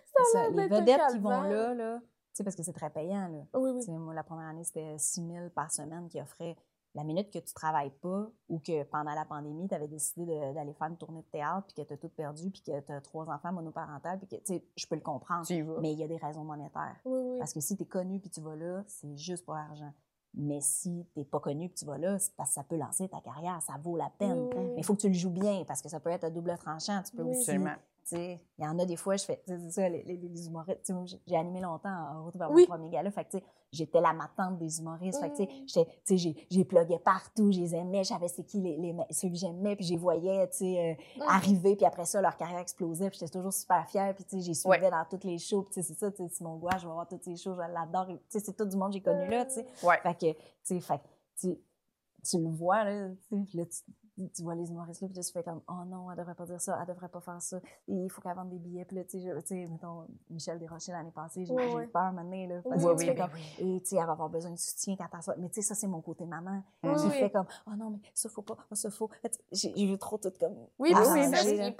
C'est ça, les vedettes qui vont là, là tu sais, parce que c'est très payant, là. Oui, oui. Tu sais, moi, la première année, c'était 6 000 par semaine qui offrait la minute que tu travailles pas ou que pendant la pandémie, tu avais décidé d'aller faire une tournée de théâtre puis que tu as tout perdu puis que tu as trois enfants monoparentales puis que, tu sais, je peux le comprendre. Tu y vas. Mais il y a des raisons monétaires. Oui, oui. Parce que si tu es connu puis tu vas là, c'est juste pour l'argent. Mais si tu pas connu puis tu vas là, c'est parce que ça peut lancer ta carrière, ça vaut la peine. Oui, oui. Mais il faut que tu le joues bien parce que ça peut être à double tranchant. Tu peux Oui. aussi Absolument. tu sais, il y en a des fois, je fais, c'est ça, les, les- les humoristes. j'ai- animé longtemps en route vers Oui. mon premier gala. Fait j'étais la matante des humoristes. Fait que, Mm. j'ai- j'ai plugué partout, je les aimais, je savais c'est qui les, les, ceux que j'aimais, puis je les voyais, tu sais, euh, Mhm. arriver, puis après ça, leur carrière explosait, puis j'étais toujours super fière, puis tu sais, j'ai suivi Ouais. dans toutes les shows, puis c'est ça, tu sais, Simon Gouache, je vais voir toutes ces shows, je l'adore, tu sais, c'est tout du monde que j'ai connu là, tu sais. Ouais. Fait que, tu sais, fait que tu, le vois, là, tu sais, puis là, tu, tu vois les humoristes là, puis là, tu fais comme, oh non, elle devrait pas dire ça, elle devrait pas faire ça, et il faut qu'elle vende des billets, puis là, tu sais, mettons, Michel Desrochers l'année passée, j'ai j'ai eu peur maintenant, là, parce Oui, que oui, tu fais oui, comme, et tu sais, elle va avoir besoin de soutien quand elle sort, mais tu sais, ça, c'est mon côté maman, Oui, oui. fais comme, oh non, mais ça, faut pas, ça, faut, j'ai j'ai vu trop tout comme, Oui, puis oui, c'est ça, ce j'ai- qui est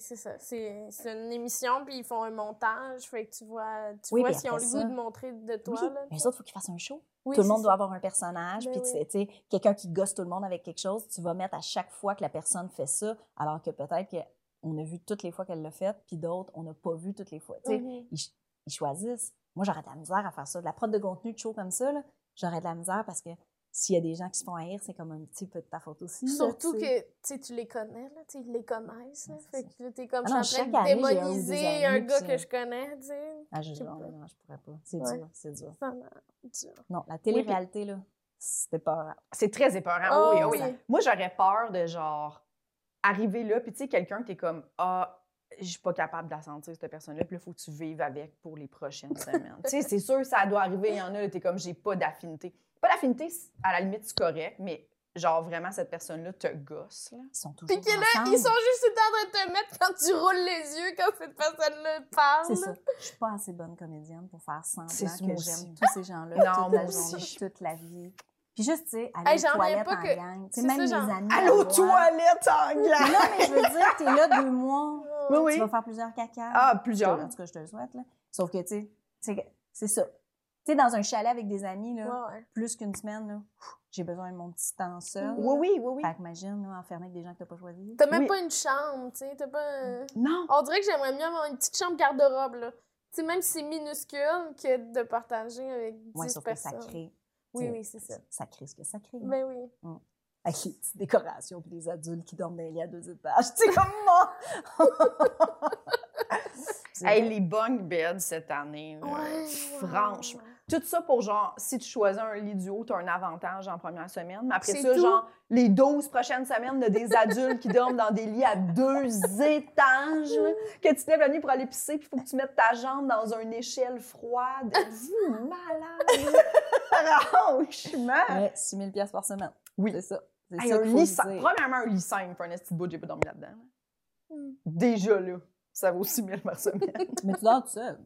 c'est ça. C'est une émission, puis ils font un montage, fait que tu vois, tu Oui, vois ont après le goût de montrer de toi. oui, là, mais les autres, il faut qu'ils fassent un show. Oui, tout le monde doit avoir un personnage, Ben puis tu oui. fais, tu sais, quelqu'un qui gosse tout le monde avec quelque chose, tu vas mettre à chaque fois que la personne fait ça, alors que peut-être qu'on a vu toutes les fois qu'elle l'a fait, puis d'autres, on n'a pas vu toutes les fois. Tu sais, Mhm. ils, ch- ils choisissent. Moi, j'aurais de la misère à faire ça. De la prod de contenu de show comme ça, j'aurais de la misère parce que s'il y a des gens qui se font haïr, c'est comme un petit peu de ta faute aussi. Surtout que tu les connais, là, tu les connaissent. Là, fait que t'es comme, Ah non, je suis en chaque train de année, j'ai un ou deux démoniser un gars que je connais, tu sais. Ah, je, non, pas. non, je pourrais pas. C'est Ouais. dur, c'est dur. Non, la télé-réalité, là, c'était pas C'est très épeurant. Oh, oui, oui. oui. Moi, j'aurais peur de genre arriver là, puis tu sais, quelqu'un qui est comme Ah, je suis pas capable de la sentir, cette personne-là, puis là, il faut que tu vives avec pour les prochaines semaines. tu sais, c'est sûr, ça doit arriver. Il y en a, tu es comme J'ai pas d'affinité. Pas d'affinité, à la limite, c'est correct, mais genre vraiment, cette personne-là te gosse. Là. Ils sont toujours Puis là, ils sont juste en train de te mettre quand tu roules les yeux, quand cette personne-là parle. C'est ça. Je suis pas assez bonne comédienne pour faire semblant que j'aime tous ces gens-là Non, toute moi la aussi. journée, toute la vie. Puis juste, tu sais, aller Hey, aux toilettes pas en que- gang. Tu sais, c'est même ça, mes genre- amis. Allô, à moi. toilette en gang! Non, mais je veux dire, t'es là deux mois. Oui, oui. Tu vas faire plusieurs caca. Ah, En plusieurs. tout cas, je te le souhaite, là. Sauf que, tu sais, c'est- c'est ça. Tu sais, dans un chalet avec des amis, là, Ouais, ouais. plus qu'une semaine, là, j'ai besoin de mon petit temps seul. Oui, oui, oui, oui. Fait qu'imagine, là, enfermé avec des gens que t'as pas choisis. T'as même Oui. pas une chambre, tu sais. T'as pas. un- Non! On dirait que j'aimerais mieux avoir une petite chambre garde-robe, là. Tu sais, même si c'est minuscule, que de partager avec 10 Ouais, sauf que ça personnes. crée. Oui, oui, c'est ça. Ça crée ce que ça crée. Ben oui. Avec les petites décorations puis les adultes qui dorment dans les lits à deux étages. Tu sais, comme moi! Hey, les bunk beds cette année, là, Ouais, franchement. Tout ça pour genre, si tu choisis un lit du haut, tu as un avantage en première semaine. Mais après ça, tout. genre, les 12 prochaines semaines, a des adultes qui dorment dans des lits à deux étages. que tu te lèves la nuit pour aller pisser, puis il faut que tu mettes ta jambe dans une échelle froide. Vous, malade! Franchement! Ouais, 6 000 piastres par semaine. Oui. C'est ça. C'est Hey, ça un lit. Premièrement, un lit simple, pour un de bout, j'ai pas dormi là-dedans. là. Hmm. Déjà là, ça vaut 6 000 par semaine. Mais tu dors tout seul.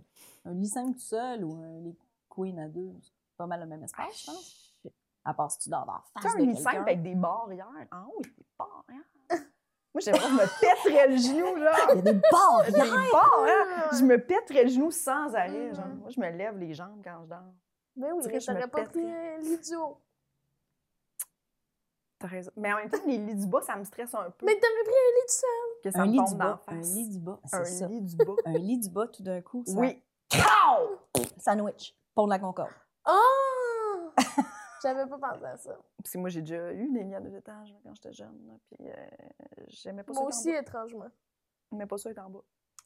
Un lit simple tout seul ou un lit queen à deux, c'est pas mal le même espace, je pense. À part si tu dors dans la Tu face de un simple avec des barrières. En haut, il y a des barrières. Moi, j'aimerais que je me pèterais le genou, là. Il y a des barrières! Des barrières. Je me pèterais le genou sans arrêt. Genre. Moi, je me lève les jambes quand je dors. Ben oui, Tu mais t'aurais pas pris pèterais. un lit du haut. T'as raison. Mais en même temps, les lits du bas, ça me stresse un peu. Mais t'aurais pris un lit du sol. que ça Un me lit tombe du bas. Un lit du bas. Un C'est ça. lit du bas. Un lit du bas, tout d'un coup, ça... Oui. Pow! Sandwich. Pont de la Concorde. Oh! J'avais pas pensé à ça. Parce que moi, j'ai déjà eu des à deux étages quand j'étais jeune. là, Puis euh, j'aimais pas ça Moi aussi, étrangement. J'aimais pas ça être en bas.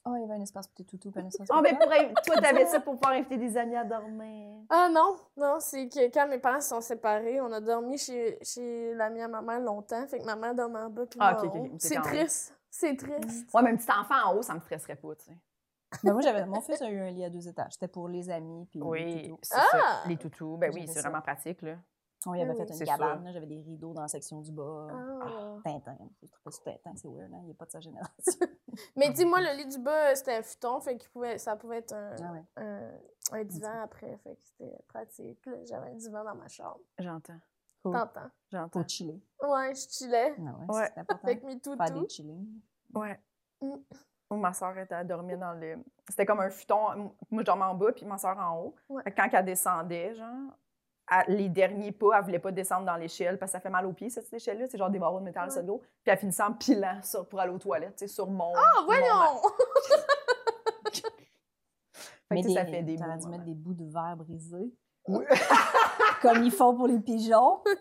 Oh, il y avait un espace pour tes toutous, puis un espace Ah, pour mais toi. pour toi, t'avais ça pour pouvoir inviter des amis à dormir. Ah non, non, c'est que quand mes parents se sont séparés, on a dormi chez, chez l'ami à ma mère longtemps. Fait que ma mère dormait en bas puis Ah, moi ok, en ok, haut. c'est même. triste. C'est triste. Ouais, mais un petit enfant en haut, ça me stresserait pas, tu sais. Ben, moi, j'avais... Mon fils a eu un lit à deux étages. C'était pour les amis, puis les Oui, toutous. c'est Ah! ça. Les toutous, ben oui, c'est vraiment pratique, là. On y avait Oui, fait une cabane, j'avais des rideaux dans la section du bas. Ah. Tintin. Je trouvais ça Tintin, c'est weird, hein? Il n'est pas de sa génération. Mais dis-moi, le lit du bas, c'était un futon, fait que pouvait, ça pouvait être un, Ah ouais. un, un divan après. Fait que c'était pratique. J'avais un divan dans ma chambre. J'entends. Cool. T'entends? J'entends. Pour chiller. Ouais, je chillais Ah ouais, Ouais. c'est important. avec mes Faire des toutous. chillings. Ouais. Mm. Ma soeur était à dormir dans le. C'était comme un futon. Moi, je dormais en bas, puis ma soeur en haut. Ouais. Quand elle descendait, genre, elle- les derniers pas, elle voulait pas descendre dans l'échelle parce que ça fait mal aux pieds, cette échelle-là. C'est genre des barreaux de métal Ouais. sur le dos. Puis elle finissait en pilant sur, pour aller aux toilettes, tu sais, sur mon. Ah, voyons! Fait que, Mais tu sais, ça fait des beaux dû mettre des bouts de verre brisés. Oui. Comme ils font pour les pigeons.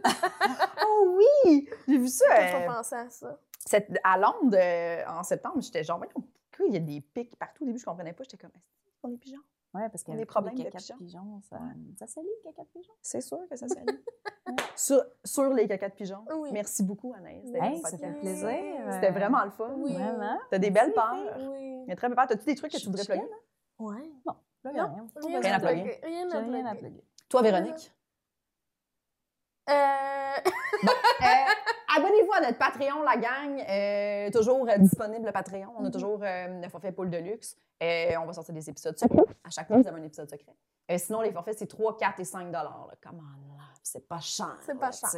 Oh oui! J'ai vu ça. J'ai euh, pas pensé à ça. cette- à Londres, euh, en septembre, j'étais genre, voyons, il y a des pics partout? Au début, je comprenais pas. J'étais comme, pour les pigeons? Ouais, parce qu'il y Des avait trop problèmes de caca de pigeons. pigeons. Ça, ça salit, le caca de pigeon? C'est sûr que ça s'allie. sur, sur les cacas de pigeons. Oui. Merci beaucoup, Anaïs. Hey, ça fait plaisir. C'était vraiment le fun. Oui. Vraiment. T'as des belles peurs. Oui. Mais très belles peurs. T'as-tu des trucs que tu voudrais plugger? Ouais. Là, Non. rien. Rien, Rien à plugger. Rien à rien à plugger. Toi, Véronique? Euh... Euh, Abonnez-vous à notre Patreon, la gang. Euh, toujours euh, disponible le Patreon. On a Mhm. toujours euh, le forfait pool de luxe. Euh, on va sortir des épisodes secrets. À chaque fois, vous avez un épisode secret. Sinon, les forfaits, c'est 3, 4 et 5 dollars. Comment là? C'est pas cher. C'est pas cher.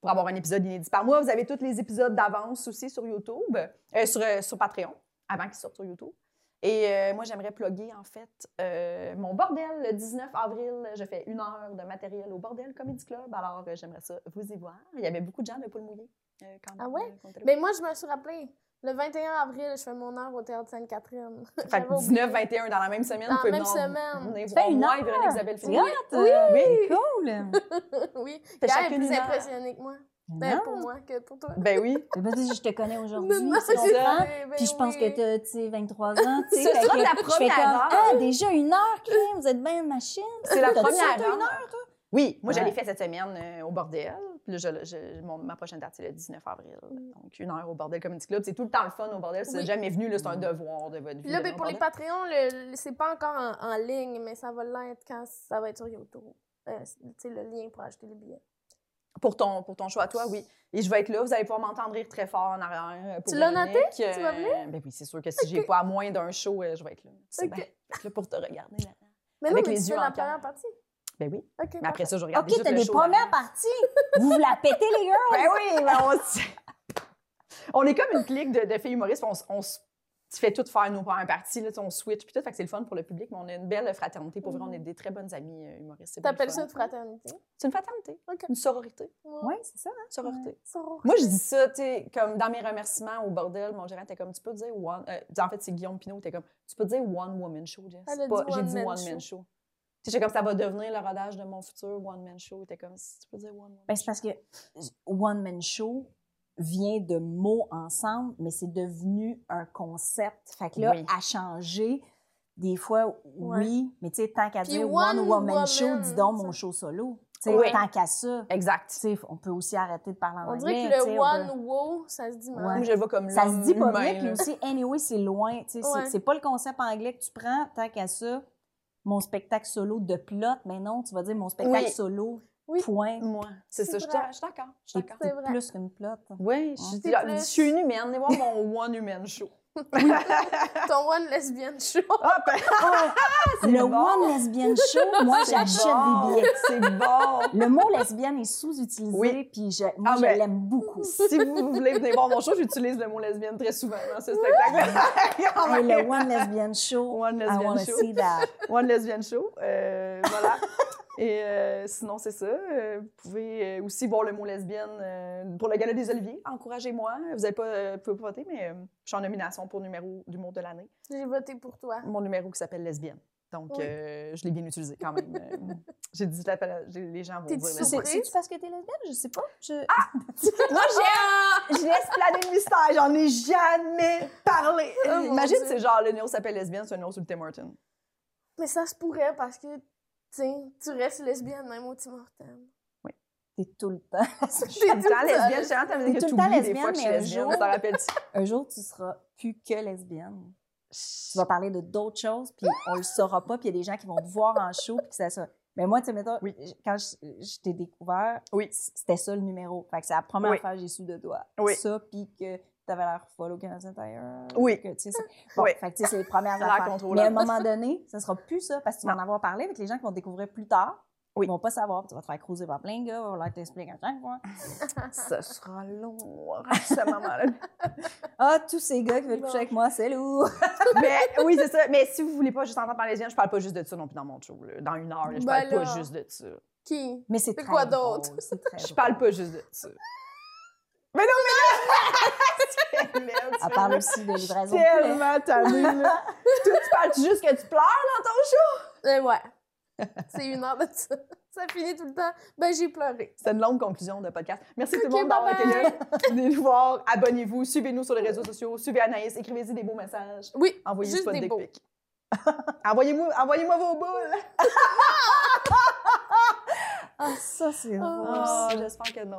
Pour avoir un épisode inédit par mois, vous avez tous les épisodes d'avance aussi sur YouTube, sur, sur Patreon, avant qu'ils sortent sur YouTube. Et euh, moi, j'aimerais plugger, en fait, euh, mon bordel. Le 19 avril, je fais une heure de matériel au Bordel Comedy Club. Alors, euh, j'aimerais ça vous y voir. Il y avait beaucoup de gens de Poule Mouillé. euh, quand Ah ouais? on. Mais moi, je me suis rappelé. Le 21 avril, je fais mon heure au Théâtre Sainte-Catherine. Fait que oublié. 19-21 dans la même semaine. Dans vous pouvez la même semaine. fais une moi et heure? Véronique Isabelle Oui, oui. Cool! oui, chacune plus une heure. impressionné que moi. Ben, Non. pour moi que pour toi. Ben oui. C'est pas dit que je te connais aujourd'hui, c'est ça. Ben Puis je pense oui. que tu sais, 23 ans. Ce sera que je fais première comme, heure. Ah, déjà une heure, crime, vous êtes bien machine. C'est la première heure. une heure, toi? Oui, moi, je Ouais. l'ai fait cette semaine euh, au bordel. Puis là, je- je- mon- ma prochaine date, c'est le 19 avril. Donc, une heure au bordel Comedy Club. C'est tout le temps le fun au bordel. Si Oui. vous jamais venu, là, c'est un devoir de votre vie. Là, ben, pour les. Patreons, le, le- c'est pas encore en, en ligne, mais ça va l'être quand ça va être sur YouTube. Euh, c'est- tu sais, le lien pour acheter les billets. Pour ton, pour ton choix à toi, oui. Et je vais être là. Vous allez pouvoir m'entendre rire très fort en arrière. euh, pour Tu l'as noté? Tu vas venir? Euh, Ben oui, c'est sûr que si j'ai pas à moins d'un show, euh, je vais être là. Tu sais Ok. bien. Je là pour te regarder là. Mais Avec non, mais les tu yeux fais en la première partie? Ben oui. OK, Mais après ça, je OK, regarde juste t'as le des show premières parties. Vous vous la pétez, les girls. Ben oui, ben on, s- on est comme une clique de, de filles humoristes. on se fait tout faire nos premières parties. Là, tu on switch. Puis tout, fait que c'est le fun pour le public. Mais on a une belle fraternité. Pour vrai, on est des très bonnes amies euh, humoristes. T'appelles ça une fraternité? C'est une fraternité. Une sororité. Oui, c'est ça. hein? Sororité. Sororité. Moi, je dis ça, tu sais, comme dans mes remerciements au bordel, mon gérant était comme, tu peux dire one. euh, en fait, c'est Guillaume Pinot, était comme, tu peux dire one woman show, Jess. J'ai dit man one man show. Tu sais, j'étais comme, ça va devenir le rodage de mon futur one man show. Était comme, si tu peux dire one woman Ben, c'est parce que One Man Show vient de mots ensemble, mais c'est devenu un concept. Fait que là, Oui. à changer, des fois, oui, mais tu sais, tant qu'à dire One One Woman Woman, Show, dis donc mon show solo. Tu sais, Oui. tant qu'à ça, Exact. on peut aussi arrêter de parler en On anglais. dirait que le on one peut- wow, ça se dit mal. Ouais. Je le vois comme Ça se dit pas bien, puis aussi, anyway, c'est loin. Tu sais, c'est- Ouais. c'est pas le concept anglais que tu prends, tant qu'à ça, mon spectacle solo de plot, mais non, tu vas dire mon spectacle Oui. solo, Oui. point. Moi, c'est ça. Je suis vrai. je suis d'accord. Je suis plus qu'une plot. Oui, je suis, C'est je suis une humaine. Venez voir mon one human show. Ton one lesbienne show. Ah, ben, Le bon. One Lesbian Show, moi, j'achète bon. des billets. C'est bon. Le mot lesbienne est sous-utilisé, Oui. puis je, moi, Ah, je ben, l'aime beaucoup. Si vous voulez venir voir mon show, j'utilise le mot lesbienne très souvent dans ce spectacle. Et le One Lesbian Show, One I Lesbian wanna Show. see that. One Lesbian Show. euh, voilà. Et euh, sinon, c'est ça. Euh, vous pouvez euh, aussi voir le mot lesbienne pour le Gala des Oliviers. Encouragez-moi. Vous n'avez pas, pouvez pas voter, mais je suis en nomination pour numéro d'humour de l'année. J'ai voté pour toi. Mon numéro qui s'appelle lesbienne. Donc, Oui. euh, je l'ai bien utilisé quand même. Euh, J'ai dit, les gens vont dire. C'est-tu parce que t'es lesbienne? Je sais pas. Je... Moi, j'ai, je laisse planer le mystère. J'en ai jamais parlé. Oh, Imagine, c'est genre, le numéro s'appelle lesbienne, c'est un numéro sur le Tim Horton. Mais ça se pourrait parce que, tu sais, tu restes lesbienne même au Tim Hortons. T'es tout le temps. Je suis tout le temps lesbienne. Je suis en train de T'es dire que tout tu le temps oublies des fois lesbienne, que je suis mais un lesbienne. jour-? Un jour, tu seras plus que lesbienne. Tu vas parler de d'autres choses, puis on le saura pas, puis il y a des gens qui vont te voir en show, puis ça ça. Mais moi, tu sais, Oui. quand je, je t'ai découvert, Oui. c'était ça le numéro. Fait que c'est la première Oui. fois que j'ai su de toi. Oui. Ça, puis que t'avais l'air folle au Canadien Tire. Oui. Que, tu sais, c'est- bon, Oui. fait que, tu sais, c'est les premières L'air affaires. Mais à un moment donné, ça sera plus ça, parce que tu vas en avoir parlé avec les gens qui vont te découvrir plus tard. Oui. Ils vont pas savoir, puis tu vas te faire cruiser par plein de gars, on va leur t'expliquer à chaque fois. Ça sera long, ce moment-là. Ah, tous ces gars qui veulent coucher avec moi, c'est lourd. Mais oui, c'est ça. Mais si vous voulez pas juste entendre parler lesbienne, je parle pas juste de ça non plus dans mon show. là. Dans une heure, là, je Ben parle là. pas juste de ça. Qui? Mais c'est quoi d'autre? Je drôle. parle pas juste de ça. Mais non, mais là! Elle parle aussi de livraison tellement là. Toi, tu parles juste que tu pleures dans ton show? Euh, ouais. C'est une heure de ça. Ça finit tout le temps. Ben, j'ai pleuré. C'est une longue conclusion de podcast. Merci tout Ok, le monde d'avoir été bye là. Venez nous voir, abonnez-vous, suivez-nous sur les réseaux sociaux, suivez Anaïs, écrivez-y des beaux messages. Oui, Envoyez juste pas de des beaux. pics. Envoyez-moi envoyez vos boules. Ah, ça, c'est Oh. j'espère que non.